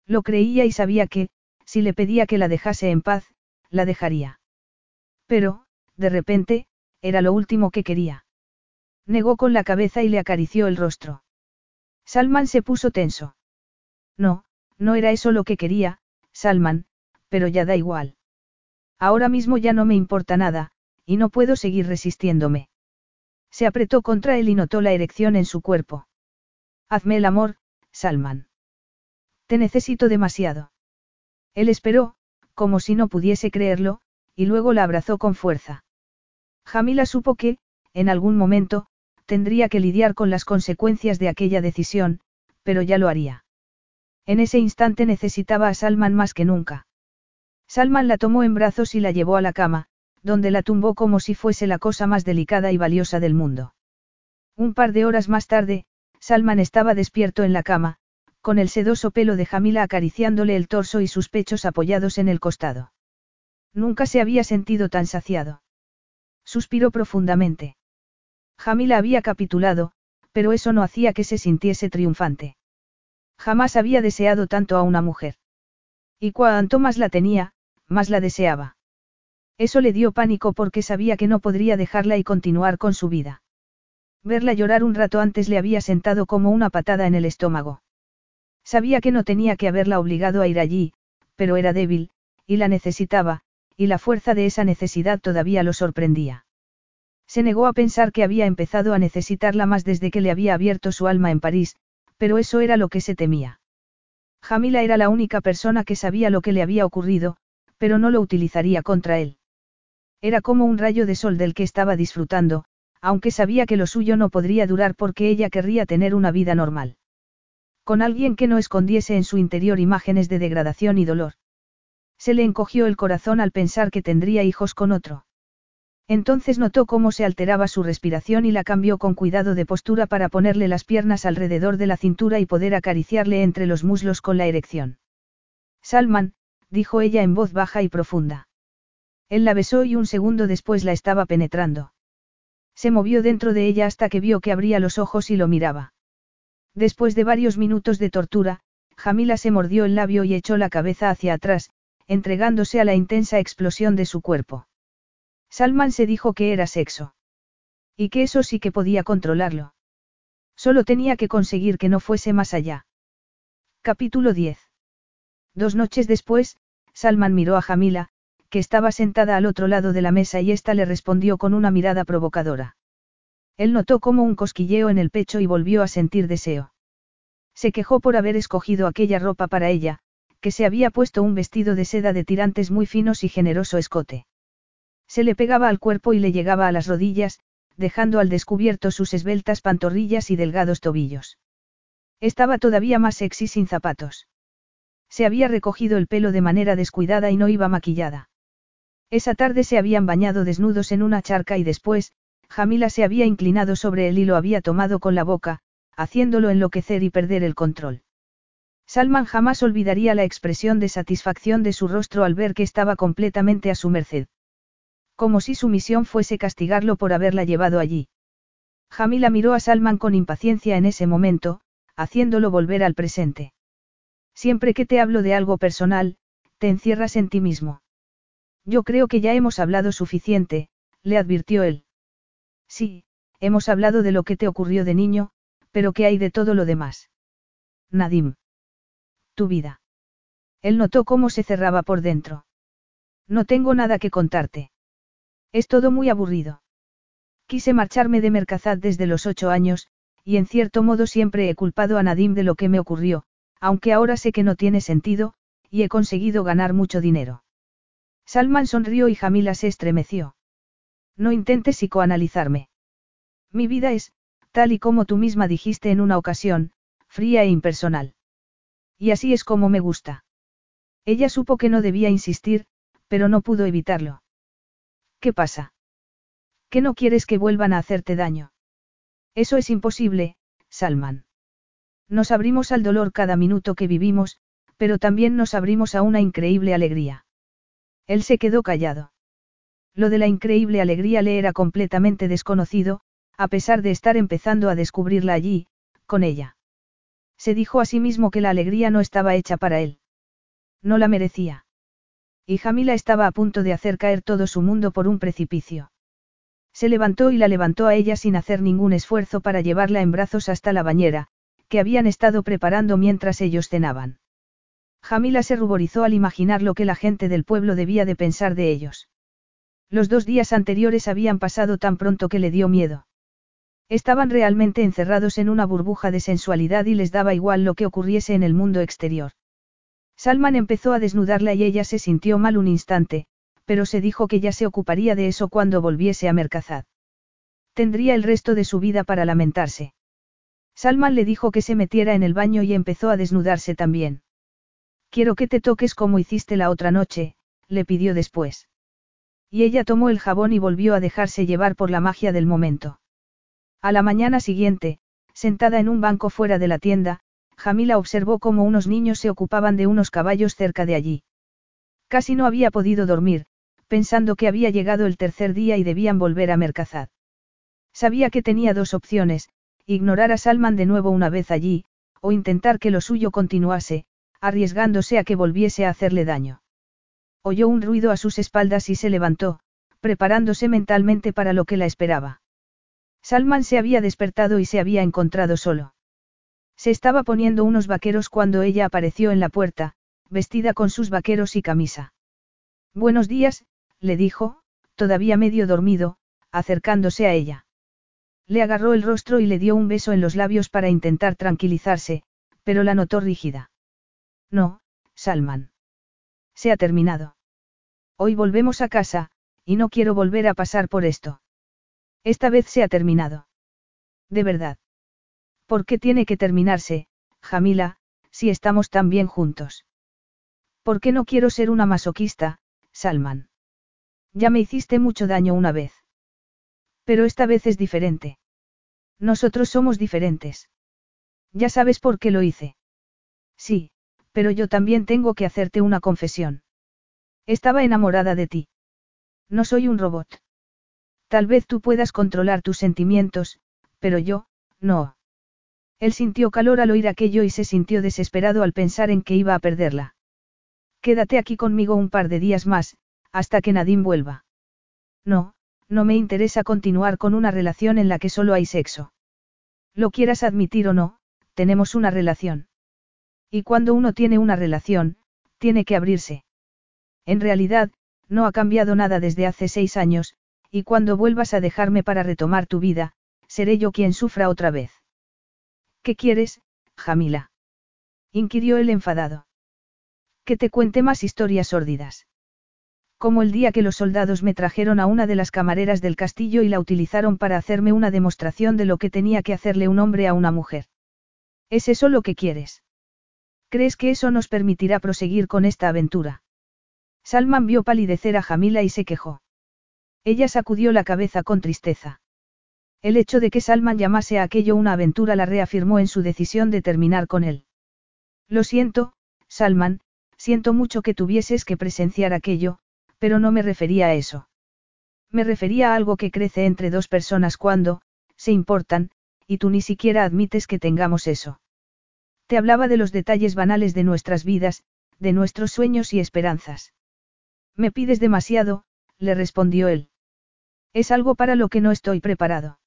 S1: Lo creía y sabía que, si le pedía que la dejase en paz, la dejaría. Pero, de repente, era lo último que quería. Negó con la cabeza y le acarició el rostro. Salman se puso tenso. No, no era eso lo que quería, Salman, pero ya da igual. Ahora mismo ya no me importa nada, y no puedo seguir resistiéndome. Se apretó contra él y notó la erección en su cuerpo. Hazme el amor, Salman. Te necesito demasiado. Él esperó, como si no pudiese creerlo, y luego la abrazó con fuerza. Jamila supo que, en algún momento, tendría que lidiar con las consecuencias de aquella decisión, pero ya lo haría. En ese instante necesitaba a Salman más que nunca. Salman la tomó en brazos y la llevó a la cama, donde la tumbó como si fuese la cosa más delicada y valiosa del mundo. Un par de horas más tarde, Salman estaba despierto en la cama, con el sedoso pelo de Jamila acariciándole el torso y sus pechos apoyados en el costado. Nunca se había sentido tan saciado. Suspiró profundamente. Jamila había capitulado, pero eso no hacía que se sintiese triunfante. Jamás había deseado tanto a una mujer. Y cuanto más la tenía, más la deseaba. Eso le dio pánico porque sabía que no podría dejarla y continuar con su vida. Verla llorar un rato antes le había sentado como una patada en el estómago. Sabía que no tenía que haberla obligado a ir allí, pero era débil, y la necesitaba, y la fuerza de esa necesidad todavía lo sorprendía. Se negó a pensar que había empezado a necesitarla más desde que le había abierto su alma en París, pero eso era lo que se temía. Jamila era la única persona que sabía lo que le había ocurrido, pero no lo utilizaría contra él. Era como un rayo de sol del que estaba disfrutando, aunque sabía que lo suyo no podría durar porque ella querría tener una vida normal. Con alguien que no escondiese en su interior imágenes de degradación y dolor. Se le encogió el corazón al pensar que tendría hijos con otro. Entonces notó cómo se alteraba su respiración y la cambió con cuidado de postura para ponerle las piernas alrededor de la cintura y poder acariciarle entre los muslos con la erección. Salman, dijo ella en voz baja y profunda. Él la besó y un segundo después la estaba penetrando. Se movió dentro de ella hasta que vio que abría los ojos y lo miraba. Después de varios minutos de tortura, Jamila se mordió el labio y echó la cabeza hacia atrás, entregándose a la intensa explosión de su cuerpo. Salman se dijo que era sexo. Y que eso sí que podía controlarlo. Solo tenía que conseguir que no fuese más allá. Capítulo 10. Dos noches después, Salman miró a Jamila, que estaba sentada al otro lado de la mesa y ésta le respondió con una mirada provocadora. Él notó como un cosquilleo en el pecho y volvió a sentir deseo. Se quejó por haber escogido aquella ropa para ella, que se había puesto un vestido de seda de tirantes muy finos y generoso escote. Se le pegaba al cuerpo y le llegaba a las rodillas, dejando al descubierto sus esbeltas pantorrillas y delgados tobillos. Estaba todavía más sexy sin zapatos. Se había recogido el pelo de manera descuidada y no iba maquillada. Esa tarde se habían bañado desnudos en una charca y después, Jamila se había inclinado sobre él y lo había tomado con la boca, haciéndolo enloquecer y perder el control. Salman jamás olvidaría la expresión de satisfacción de su rostro al ver que estaba completamente a su merced. Como si su misión fuese castigarlo por haberla llevado allí. Jamila miró a Salman con impaciencia en ese momento, haciéndolo volver al presente. Siempre que te hablo de algo personal, te encierras en ti mismo. Yo creo que ya hemos hablado suficiente, le advirtió él. Sí, hemos hablado de lo que te ocurrió de niño, pero ¿qué hay de todo lo demás? Nadim. Tu vida. Él notó cómo se cerraba por dentro. No tengo nada que contarte. Es todo muy aburrido. Quise marcharme de Mercazad desde los ocho años, y en cierto modo siempre he culpado a Nadim de lo que me ocurrió, aunque ahora sé que no tiene sentido, y he conseguido ganar mucho dinero. Salman sonrió y Jamila se estremeció. No intentes psicoanalizarme. Mi vida es, Tal y como tú misma dijiste en una ocasión, fría e impersonal. Y así es como me gusta. Ella supo que no debía insistir, pero no pudo evitarlo. ¿Qué pasa? ¿Que no quieres que vuelvan a hacerte daño? Eso es imposible, Salman. Nos abrimos al dolor cada minuto que vivimos, pero también nos abrimos a una increíble alegría. Él se quedó callado. Lo de la increíble alegría le era completamente desconocido, a pesar de estar empezando a descubrirla allí, con ella. Se dijo a sí mismo que la alegría no estaba hecha para él. No la merecía. Y Jamila estaba a punto de hacer caer todo su mundo por un precipicio. Se levantó y la levantó a ella sin hacer ningún esfuerzo para llevarla en brazos hasta la bañera, que habían estado preparando mientras ellos cenaban. Jamila se ruborizó al imaginar lo que la gente del pueblo debía de pensar de ellos. Los dos días anteriores habían pasado tan pronto que le dio miedo. Estaban realmente encerrados en una burbuja de sensualidad y les daba igual lo que ocurriese en el mundo exterior. Salman empezó a desnudarla y ella se sintió mal un instante, pero se dijo que ya se ocuparía de eso cuando volviese a Mercazad. Tendría el resto de su vida para lamentarse. Salman le dijo que se metiera en el baño y empezó a desnudarse también. Quiero que te toques como hiciste la otra noche, le pidió después. Y ella tomó el jabón y volvió a dejarse llevar por la magia del momento. A la mañana siguiente, sentada en un banco fuera de la tienda, Jamila observó cómo unos niños se ocupaban de unos caballos cerca de allí. Casi no había podido dormir, pensando que había llegado el tercer día y debían volver a Mercazad. Sabía que tenía dos opciones, ignorar a Salman de nuevo una vez allí, o intentar que lo suyo continuase, arriesgándose a que volviese a hacerle daño. Oyó un ruido a sus espaldas y se levantó, preparándose mentalmente para lo que la esperaba. Salman se había despertado y se había encontrado solo. Se estaba poniendo unos vaqueros cuando ella apareció en la puerta, vestida con sus vaqueros y camisa. Buenos días, le dijo, todavía medio dormido, acercándose a ella. Le agarró el rostro y le dio un beso en los labios para intentar tranquilizarse, pero la notó rígida. No, Salman. Se ha terminado. Hoy volvemos a casa, y no quiero volver a pasar por esto. Esta vez se ha terminado. De verdad. ¿Por qué tiene que terminarse, Jamila, si estamos tan bien juntos? ¿Por qué no quiero ser una masoquista, Salman? Ya me hiciste mucho daño una vez. Pero esta vez es diferente. Nosotros somos diferentes. Ya sabes por qué lo hice. Sí, pero yo también tengo que hacerte una confesión. Estaba enamorada de ti. No soy un robot. Tal vez tú puedas controlar tus sentimientos, pero yo, no. Él sintió calor al oír aquello y se sintió desesperado al pensar en que iba a perderla. Quédate aquí conmigo un par de días más, hasta que Nadine vuelva. No, no me interesa continuar con una relación en la que solo hay sexo. Lo quieras admitir o no, tenemos una relación. Y cuando uno tiene una relación, tiene que abrirse. En realidad, no ha cambiado nada desde hace seis años, y cuando vuelvas a dejarme para retomar tu vida, seré yo quien sufra otra vez. ¿Qué quieres, Jamila? inquirió él enfadado. Que te cuente más historias sórdidas. Como el día que los soldados me trajeron a una de las camareras del castillo y la utilizaron para hacerme una demostración de lo que tenía que hacerle un hombre a una mujer. ¿Es eso lo que quieres? ¿Crees que eso nos permitirá proseguir con esta aventura? Salman vio palidecer a Jamila y se quejó. Ella sacudió la cabeza con tristeza. El hecho de que Salman llamase a aquello una aventura la reafirmó en su decisión de terminar con él. Lo siento, Salman, siento mucho que tuvieses que presenciar aquello, pero no me refería a eso. Me refería a algo que crece entre dos personas cuando, se importan, y tú ni siquiera admites que tengamos eso. Te hablaba de los detalles banales de nuestras vidas, de nuestros sueños y esperanzas. Me pides demasiado, le respondió él. Es algo para lo que no estoy preparado.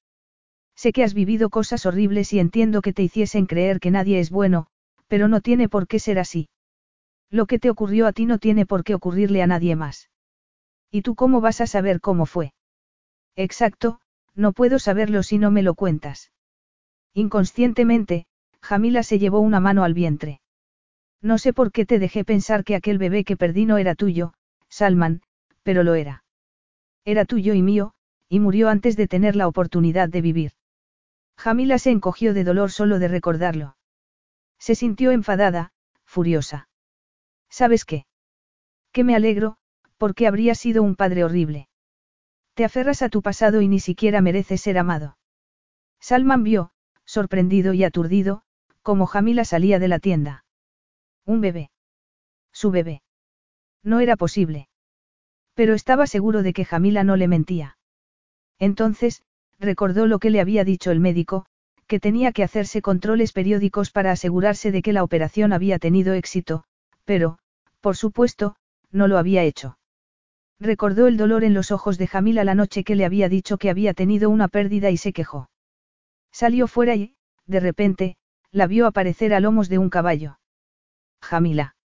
S1: Sé que has vivido cosas horribles y entiendo que te hiciesen creer que nadie es bueno, pero no tiene por qué ser así. Lo que te ocurrió a ti no tiene por qué ocurrirle a nadie más. ¿Y tú cómo vas a saber cómo fue? Exacto, no puedo saberlo si no me lo cuentas. Inconscientemente, Jamila se llevó una mano al vientre. No sé por qué te dejé pensar que aquel bebé que perdí no era tuyo, Salman, pero lo era. Era tuyo y mío, y murió antes de tener la oportunidad de vivir. Jamila se encogió de dolor solo de recordarlo. Se sintió enfadada, furiosa. ¿Sabes qué? Que me alegro, porque habría sido un padre horrible. Te aferras a tu pasado y ni siquiera mereces ser amado. Salman vio, sorprendido y aturdido, como Jamila salía de la tienda. Un bebé. Su bebé. No era posible. Pero estaba seguro de que Jamila no le mentía. Entonces, recordó lo que le había dicho el médico, que tenía que hacerse controles periódicos para asegurarse de que la operación había tenido éxito, pero, por supuesto, no lo había hecho. Recordó el dolor en los ojos de Jamila la noche que le había dicho que había tenido una pérdida y se quejó. Salió fuera y, de repente, la vio aparecer a lomos de un caballo. Jamila.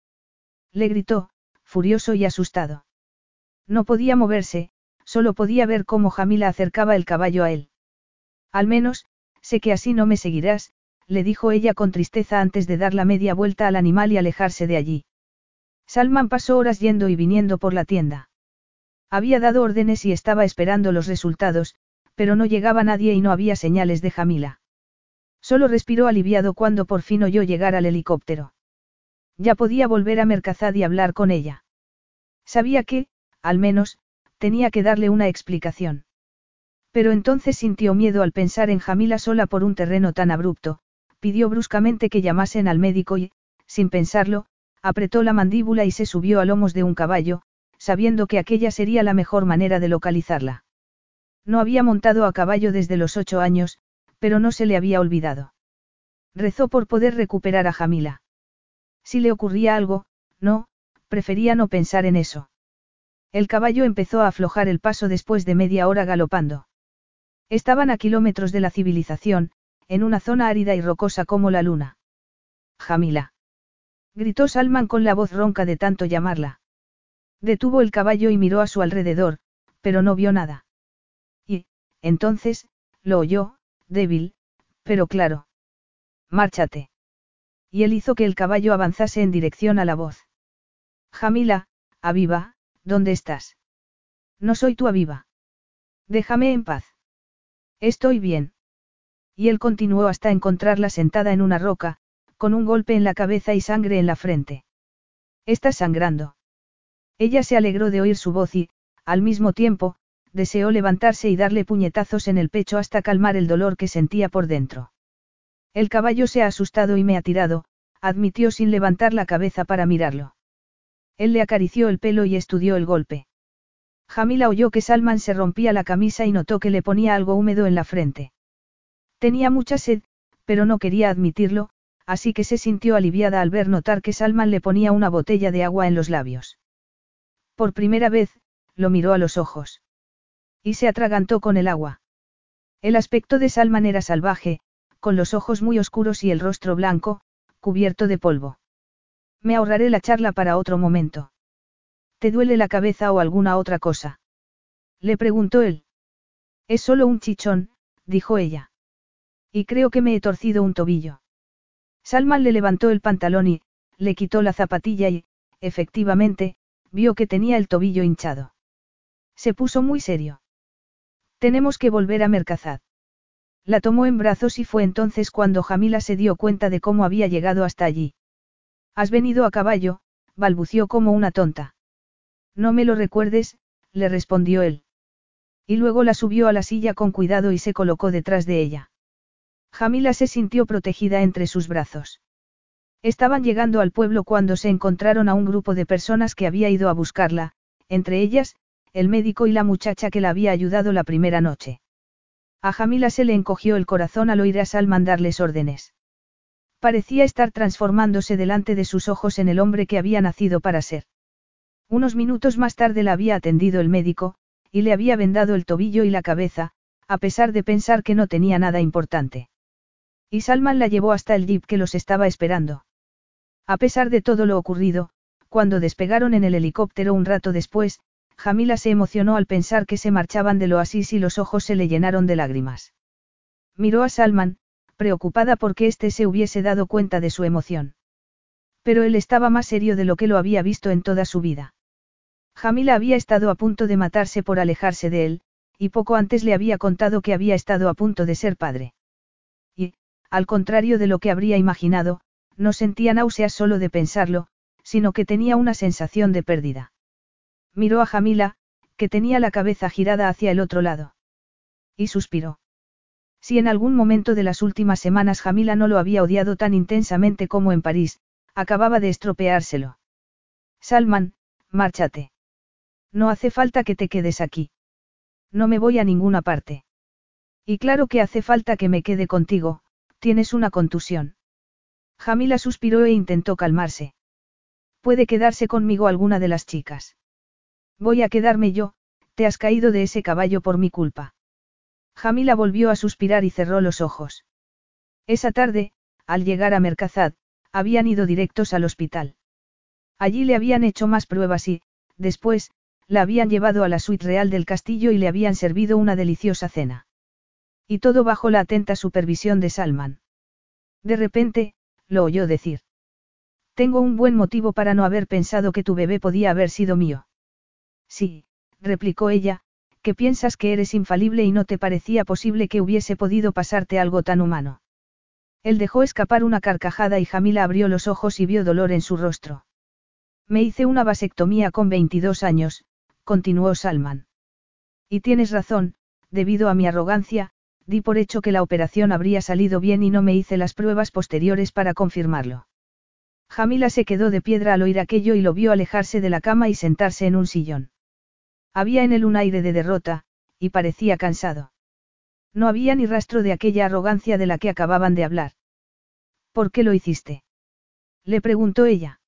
S1: Le gritó, furioso y asustado. No podía moverse, solo podía ver cómo Jamila acercaba el caballo a él. Al menos, sé que así no me seguirás, le dijo ella con tristeza antes de dar la media vuelta al animal y alejarse de allí. Salman pasó horas yendo y viniendo por la tienda. Había dado órdenes y estaba esperando los resultados, pero no llegaba nadie y no había señales de Jamila. Solo respiró aliviado cuando por fin oyó llegar al helicóptero. Ya podía volver a Mercazad y hablar con ella. Sabía que, al menos, tenía que darle una explicación. Pero entonces sintió miedo al pensar en Jamila sola por un terreno tan abrupto, pidió bruscamente que llamasen al médico y, sin pensarlo, apretó la mandíbula y se subió a lomos de un caballo, sabiendo que aquella sería la mejor manera de localizarla. No había montado a caballo desde los ocho años, pero no se le había olvidado. Rezó por poder recuperar a Jamila. Si le ocurría algo, no, prefería no pensar en eso. El caballo empezó a aflojar el paso después de media hora galopando. Estaban a kilómetros de la civilización, en una zona árida y rocosa como la luna. Jamila. Gritó Salman con la voz ronca de tanto llamarla. Detuvo el caballo y miró a su alrededor, pero no vio nada. Y, entonces, lo oyó, débil, pero claro. Márchate. Y él hizo que el caballo avanzase en dirección a la voz. Jamila, aviva, ¿dónde estás? No soy tu aviva. Déjame en paz. Estoy bien. Y él continuó hasta encontrarla sentada en una roca, con un golpe en la cabeza y sangre en la frente. Estás sangrando. Ella se alegró de oír su voz y, al mismo tiempo, deseó levantarse y darle puñetazos en el pecho hasta calmar el dolor que sentía por dentro. El caballo se ha asustado y me ha tirado, admitió sin levantar la cabeza para mirarlo. Él le acarició el pelo y estudió el golpe. Jamila oyó que Salman se rompía la camisa y notó que le ponía algo húmedo en la frente. Tenía mucha sed, pero no quería admitirlo, así que se sintió aliviada al ver notar que Salman le ponía una botella de agua en los labios. Por primera vez, lo miró a los ojos. Y se atragantó con el agua. El aspecto de Salman era salvaje, con los ojos muy oscuros y el rostro blanco, cubierto de polvo. Me ahorraré la charla para otro momento. ¿Te duele la cabeza o alguna otra cosa? Le preguntó él. Es solo un chichón, dijo ella. Y creo que me he torcido un tobillo. Salman le levantó el pantalón y, le quitó la zapatilla y, efectivamente, vio que tenía el tobillo hinchado. Se puso muy serio. Tenemos que volver a Mercazad. La tomó en brazos y fue entonces cuando Jamila se dio cuenta de cómo había llegado hasta allí. Has venido a caballo, balbució como una tonta. No me lo recuerdes, le respondió él. Y luego la subió a la silla con cuidado y se colocó detrás de ella. Jamila se sintió protegida entre sus brazos. Estaban llegando al pueblo cuando se encontraron a un grupo de personas que había ido a buscarla, entre ellas, el médico y la muchacha que la había ayudado la primera noche. A Jamila se le encogió el corazón al oír a Salman darles órdenes. Parecía estar transformándose delante de sus ojos en el hombre que había nacido para ser. Unos minutos más tarde la había atendido el médico, y le había vendado el tobillo y la cabeza, a pesar de pensar que no tenía nada importante. Y Salman la llevó hasta el jeep que los estaba esperando. A pesar de todo lo ocurrido, cuando despegaron en el helicóptero un rato después, Jamila se emocionó al pensar que se marchaban del oasis y los ojos se le llenaron de lágrimas. Miró a Salman, preocupada porque éste se hubiese dado cuenta de su emoción. Pero él estaba más serio de lo que lo había visto en toda su vida. Jamila había estado a punto de matarse por alejarse de él, y poco antes le había contado que había estado a punto de ser padre. Y, al contrario de lo que habría imaginado, no sentía náuseas solo de pensarlo, sino que tenía una sensación de pérdida. Miró a Jamila, que tenía la cabeza girada hacia el otro lado. Y suspiró. Si en algún momento de las últimas semanas Jamila no lo había odiado tan intensamente como en París, acababa de estropeárselo. Salman, márchate. No hace falta que te quedes aquí. No me voy a ninguna parte. Y claro que hace falta que me quede contigo, tienes una contusión. Jamila suspiró e intentó calmarse. Puede quedarse conmigo alguna de las chicas. Voy a quedarme yo, te has caído de ese caballo por mi culpa. Jamila volvió a suspirar y cerró los ojos. Esa tarde, al llegar a Mercazad, habían ido directos al hospital. Allí le habían hecho más pruebas y, después, la habían llevado a la suite real del castillo y le habían servido una deliciosa cena. Y todo bajo la atenta supervisión de Salman. De repente, lo oyó decir. Tengo un buen motivo para no haber pensado que tu bebé podía haber sido mío. Sí, replicó ella, que piensas que eres infalible y no te parecía posible que hubiese podido pasarte algo tan humano. Él dejó escapar una carcajada y Jamila abrió los ojos y vio dolor en su rostro. Me hice una vasectomía con 22 años, continuó Salman. Y tienes razón, debido a mi arrogancia, di por hecho que la operación habría salido bien y no me hice las pruebas posteriores para confirmarlo. Jamila se quedó de piedra al oír aquello y lo vio alejarse de la cama y sentarse en un sillón. Había en él un aire de derrota, y parecía cansado. No había ni rastro de aquella arrogancia de la que acababan de hablar. ¿Por qué lo hiciste? Le preguntó ella.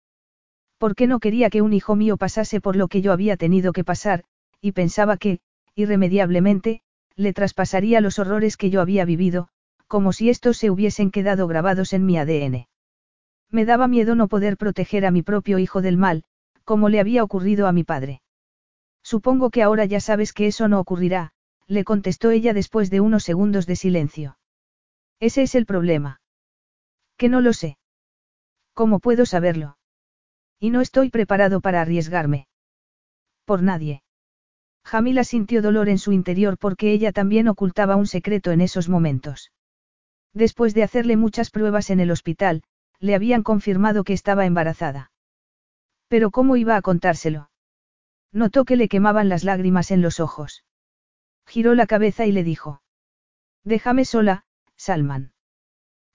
S1: ¿Por qué no quería que un hijo mío pasase por lo que yo había tenido que pasar, y pensaba que, irremediablemente, le traspasaría los horrores que yo había vivido, como si estos se hubiesen quedado grabados en mi ADN. Me daba miedo no poder proteger a mi propio hijo del mal, como le había ocurrido a mi padre. Supongo que ahora ya sabes que eso no ocurrirá, le contestó ella después de unos segundos de silencio. Ese es el problema. Que no lo sé. ¿Cómo puedo saberlo? Y no estoy preparado para arriesgarme. Por nadie. Jamila sintió dolor en su interior porque ella también ocultaba un secreto en esos momentos. Después de hacerle muchas pruebas en el hospital, le habían confirmado que estaba embarazada. Pero ¿cómo iba a contárselo? Notó que le quemaban las lágrimas en los ojos. Giró la cabeza y le dijo. Déjame sola, Salman.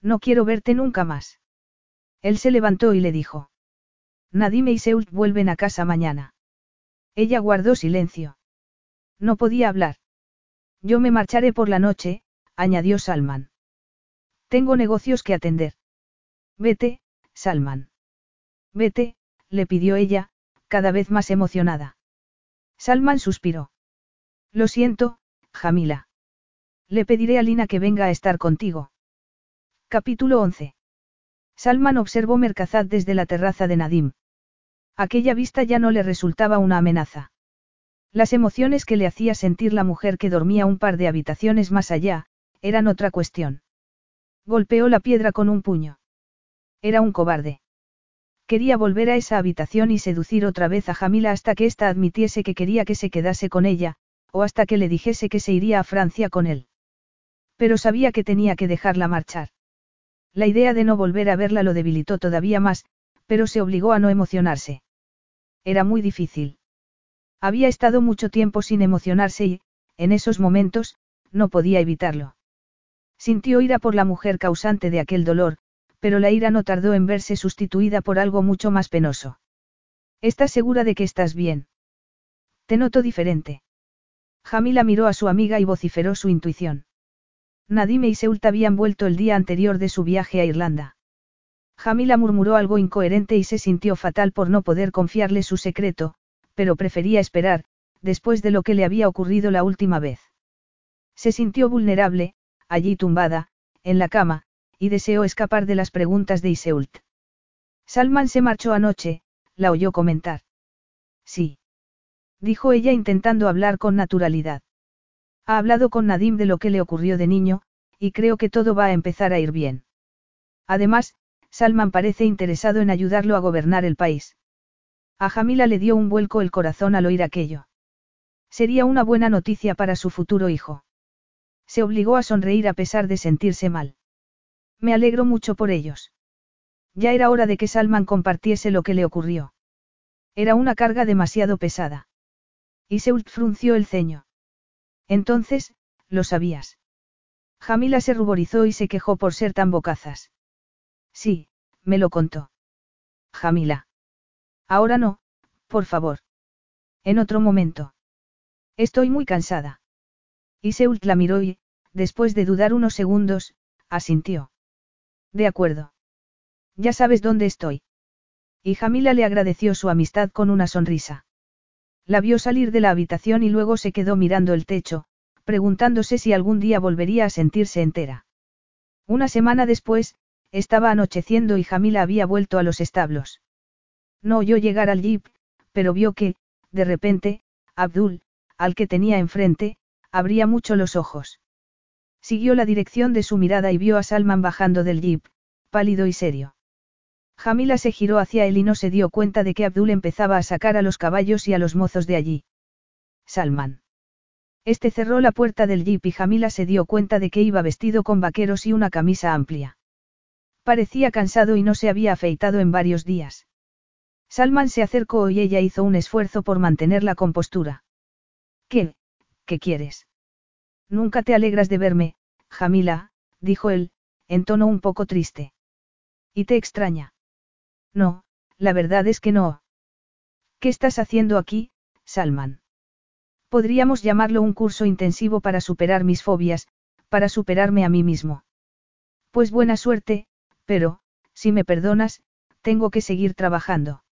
S1: No quiero verte nunca más. Él se levantó y le dijo. Nadime y Seult vuelven a casa mañana. Ella guardó silencio. No podía hablar. Yo me marcharé por la noche, añadió Salman. Tengo negocios que atender. Vete, Salman. Vete, le pidió ella, cada vez más emocionada. Salman suspiró. Lo siento, Jamila. Le pediré a Lina que venga a estar contigo. Capítulo 11. Salman observó Merkazad desde la terraza de Nadim. Aquella vista ya no le resultaba una amenaza. Las emociones que le hacía sentir la mujer que dormía un par de habitaciones más allá, eran otra cuestión. Golpeó la piedra con un puño. Era un cobarde. Quería volver a esa habitación y seducir otra vez a Jamila hasta que ésta admitiese que quería que se quedase con ella, o hasta que le dijese que se iría a Francia con él. Pero sabía que tenía que dejarla marchar. La idea de no volver a verla lo debilitó todavía más, pero se obligó a no emocionarse. Era muy difícil. Había estado mucho tiempo sin emocionarse y, en esos momentos, no podía evitarlo. Sintió ira por la mujer causante de aquel dolor, pero la ira no tardó en verse sustituida por algo mucho más penoso. ¿Estás segura de que estás bien? Te noto diferente. Jamila miró a su amiga y vociferó su intuición. Nadime y Seult habían vuelto el día anterior de su viaje a Irlanda. Jamila murmuró algo incoherente y se sintió fatal por no poder confiarle su secreto, pero prefería esperar, después de lo que le había ocurrido la última vez. Se sintió vulnerable, allí tumbada, en la cama, y deseó escapar de las preguntas de Iseult. Salman se marchó anoche, la oyó comentar. Sí. Dijo ella intentando hablar con naturalidad. Ha hablado con Nadim de lo que le ocurrió de niño, y creo que todo va a empezar a ir bien. Además, Salman parece interesado en ayudarlo a gobernar el país. A Jamila le dio un vuelco el corazón al oír aquello. Sería una buena noticia para su futuro hijo. Se obligó a sonreír a pesar de sentirse mal. Me alegro mucho por ellos. Ya era hora de que Salman compartiese lo que le ocurrió. Era una carga demasiado pesada. Y Seult frunció el ceño. Entonces, lo sabías. Jamila se ruborizó y se quejó por ser tan bocazas. Sí, me lo contó. Jamila. Ahora no, por favor. En otro momento. Estoy muy cansada. Y Seult la miró y, después de dudar unos segundos, asintió. De acuerdo. Ya sabes dónde estoy. Y Jamila le agradeció su amistad con una sonrisa. La vio salir de la habitación y luego se quedó mirando el techo, preguntándose si algún día volvería a sentirse entera. Una semana después, estaba anocheciendo y Jamila había vuelto a los establos. No oyó llegar al jeep, pero vio que, de repente, Abdul, al que tenía enfrente, abría mucho los ojos. Siguió la dirección de su mirada y vio a Salman bajando del jeep, pálido y serio. Jamila se giró hacia él y no se dio cuenta de que Abdul empezaba a sacar a los caballos y a los mozos de allí. Salman. Este cerró la puerta del jeep y Jamila se dio cuenta de que iba vestido con vaqueros y una camisa amplia. Parecía cansado y no se había afeitado en varios días. Salman se acercó y ella hizo un esfuerzo por mantener la compostura. ¿Qué? ¿Qué quieres? Nunca te alegras de verme, Jamila, dijo él, en tono un poco triste. ¿Y te extraña? No, la verdad es que no. ¿Qué estás haciendo aquí, Salman? Podríamos llamarlo un curso intensivo para superar mis fobias, para superarme a mí mismo. Pues buena suerte, pero, si me perdonas, tengo que seguir trabajando.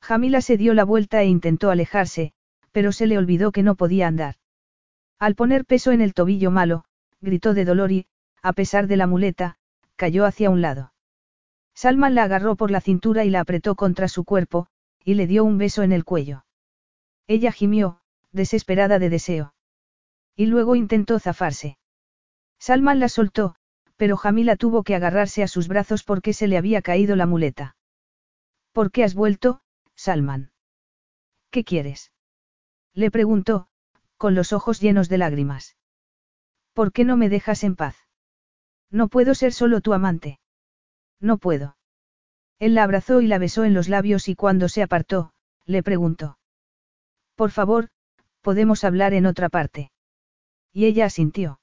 S1: Jamila se dio la vuelta e intentó alejarse, pero se le olvidó que no podía andar. Al poner peso en el tobillo malo, gritó de dolor y, a pesar de la muleta, cayó hacia un lado. Salman la agarró por la cintura y la apretó contra su cuerpo, y le dio un beso en el cuello. Ella gimió, desesperada de deseo. Y luego intentó zafarse. Salman la soltó, pero Jamila tuvo que agarrarse a sus brazos porque se le había caído la muleta. ¿Por qué has vuelto, Salman? ¿Qué quieres? Le preguntó, con los ojos llenos de lágrimas. ¿Por qué no me dejas en paz? No puedo ser solo tu amante. No puedo. Él la abrazó y la besó en los labios y cuando se apartó, le preguntó. Por favor, podemos hablar en otra parte. Y ella asintió.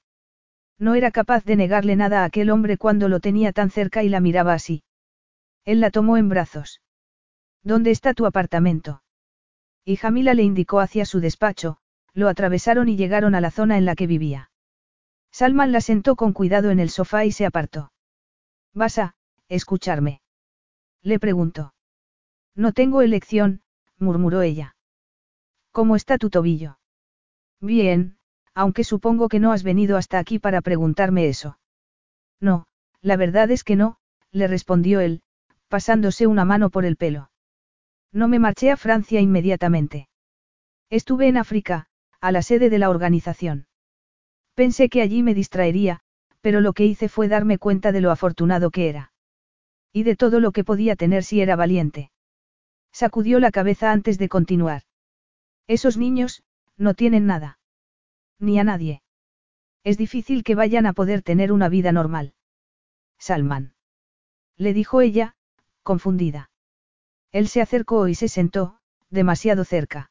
S1: No era capaz de negarle nada a aquel hombre cuando lo tenía tan cerca y la miraba así. Él la tomó en brazos. ¿Dónde está tu apartamento? Y Jamila le indicó hacia su despacho, Lo atravesaron y llegaron a la zona en la que vivía. Salman la sentó con cuidado en el sofá y se apartó. ¿Vas a, escucharme? Le preguntó. No tengo elección, murmuró ella. ¿Cómo está tu tobillo? Bien, aunque supongo que no has venido hasta aquí para preguntarme eso. No, la verdad es que no, le respondió él, pasándose una mano por el pelo. No me marché a Francia inmediatamente. Estuve en África, a la sede de la organización. Pensé que allí me distraería, pero lo que hice fue darme cuenta de lo afortunado que era. Y de todo lo que podía tener si era valiente. Sacudió la cabeza antes de continuar. Esos niños, no tienen nada. Ni a nadie. Es difícil que vayan a poder tener una vida normal. Salman. Le dijo ella, confundida. Él se acercó y se sentó, demasiado cerca.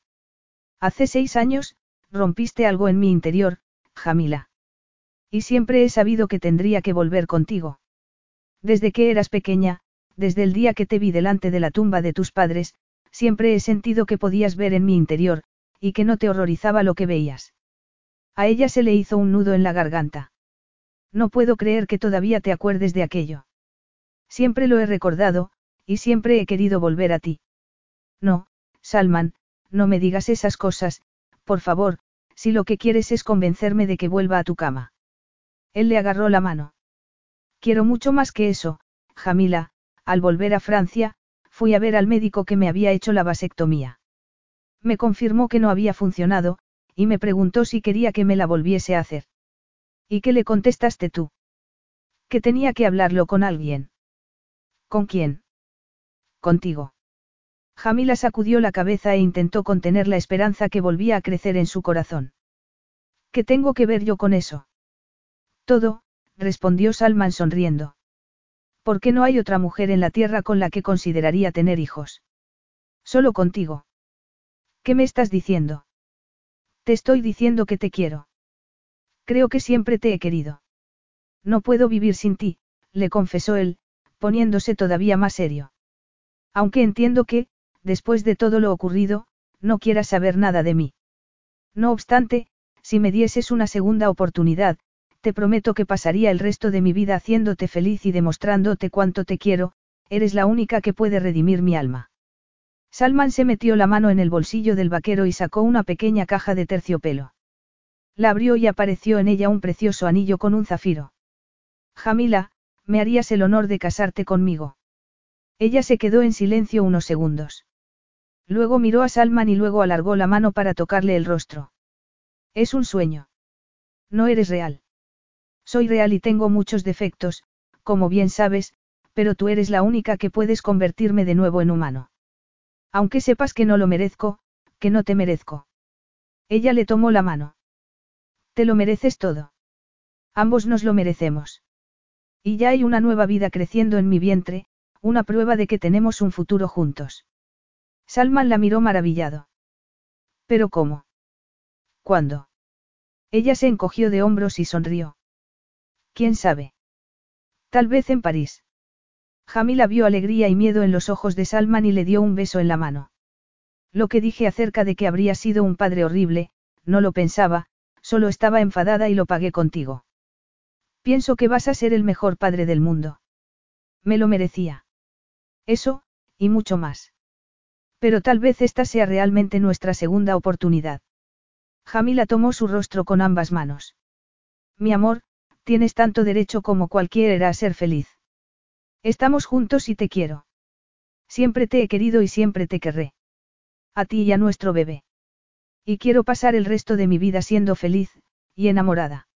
S1: Hace seis años, rompiste algo en mi interior, Jamila. Y siempre he sabido que tendría que volver contigo. Desde que eras pequeña, desde el día que te vi delante de la tumba de tus padres, siempre he sentido que podías ver en mi interior, y que no te horrorizaba lo que veías. A ella se le hizo un nudo en la garganta. No puedo creer que todavía te acuerdes de aquello. Siempre lo he recordado, y siempre he querido volver a ti. No, Salman, no me digas esas cosas, por favor, si lo que quieres es convencerme de que vuelva a tu cama. Él le agarró la mano. Quiero mucho más que eso, Jamila, al volver a Francia, fui a ver al médico que me había hecho la vasectomía. Me confirmó que no había funcionado, y me preguntó si quería que me la volviese a hacer. ¿Y qué le contestaste tú? Que tenía que hablarlo con alguien. ¿Con quién? Contigo. Jamila sacudió la cabeza e intentó contener la esperanza que volvía a crecer en su corazón. ¿Qué tengo que ver yo con eso? Todo, respondió Salman sonriendo. ¿Por qué no hay otra mujer en la tierra con la que consideraría tener hijos? Solo contigo. ¿Qué me estás diciendo? Te estoy diciendo que te quiero. Creo que siempre te he querido. No puedo vivir sin ti, le confesó él, poniéndose todavía más serio. Aunque entiendo que, después de todo lo ocurrido, no quieras saber nada de mí. No obstante, si me dieses una segunda oportunidad, te prometo que pasaría el resto de mi vida haciéndote feliz y demostrándote cuánto te quiero, eres la única que puede redimir mi alma. Salman se metió la mano en el bolsillo del vaquero y sacó una pequeña caja de terciopelo. La abrió y apareció en ella un precioso anillo con un zafiro. Jamila, me harías el honor de casarte conmigo. Ella se quedó en silencio unos segundos. Luego miró a Salman y luego alargó la mano para tocarle el rostro. Es un sueño. No eres real. Soy real y tengo muchos defectos, como bien sabes, pero tú eres la única que puedes convertirme de nuevo en humano. Aunque sepas que no lo merezco, que no te merezco. Ella le tomó la mano. Te lo mereces todo. Ambos nos lo merecemos. Y ya hay una nueva vida creciendo en mi vientre, una prueba de que tenemos un futuro juntos. Salman la miró maravillado. ¿Pero cómo? ¿Cuándo? Ella se encogió de hombros y sonrió. ¿Quién sabe? Tal vez en París. Jamila vio alegría y miedo en los ojos de Salman y le dio un beso en la mano. Lo que dije acerca de que habría sido un padre horrible, no lo pensaba, solo estaba enfadada y lo pagué contigo. Pienso que vas a ser el mejor padre del mundo. Me lo merecía. Eso, y mucho más. Pero tal vez esta sea realmente nuestra segunda oportunidad. Jamila tomó su rostro con ambas manos. Mi amor, tienes tanto derecho como cualquiera a ser feliz. Estamos juntos y te quiero. Siempre te he querido y siempre te querré. A ti y a nuestro bebé. Y quiero pasar el resto de mi vida siendo feliz, y enamorada.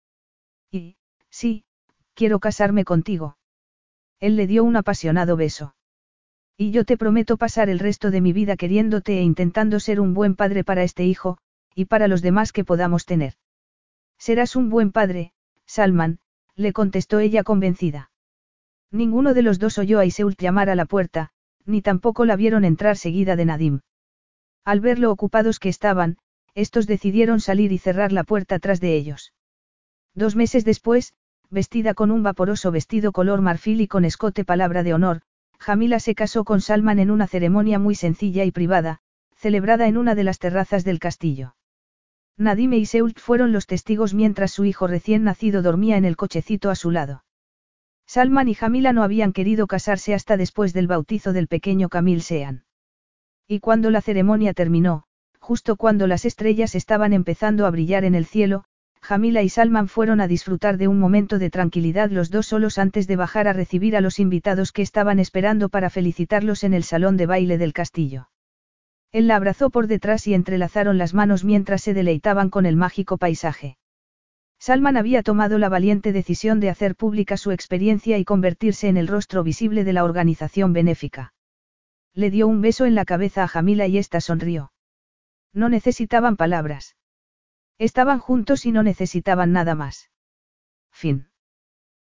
S1: Y, sí, quiero casarme contigo. Él le dio un apasionado beso. Y yo te prometo pasar el resto de mi vida queriéndote e intentando ser un buen padre para este hijo, y para los demás que podamos tener. Serás un buen padre, Salman, le contestó ella convencida. Ninguno de los dos oyó a Iseult llamar a la puerta, ni tampoco la vieron entrar seguida de Nadim. Al ver lo ocupados que estaban, estos decidieron salir y cerrar la puerta tras de ellos. Dos meses después, vestida con un vaporoso vestido color marfil y con escote palabra de honor, Jamila se casó con Salman en una ceremonia muy sencilla y privada, celebrada en una de las terrazas del castillo. Nadime y Seult fueron los testigos mientras su hijo recién nacido dormía en el cochecito a su lado. Salman y Jamila no habían querido casarse hasta después del bautizo del pequeño Camil Sean. Y cuando la ceremonia terminó, justo cuando las estrellas estaban empezando a brillar en el cielo, Jamila y Salman fueron a disfrutar de un momento de tranquilidad los dos solos antes de bajar a recibir a los invitados que estaban esperando para felicitarlos en el salón de baile del castillo. Él la abrazó por detrás y entrelazaron las manos mientras se deleitaban con el mágico paisaje. Salman había tomado la valiente decisión de hacer pública su experiencia y convertirse en el rostro visible de la organización benéfica. Le dio un beso en la cabeza a Jamila y ésta sonrió. No necesitaban palabras. Estaban juntos y no necesitaban nada más. Fin.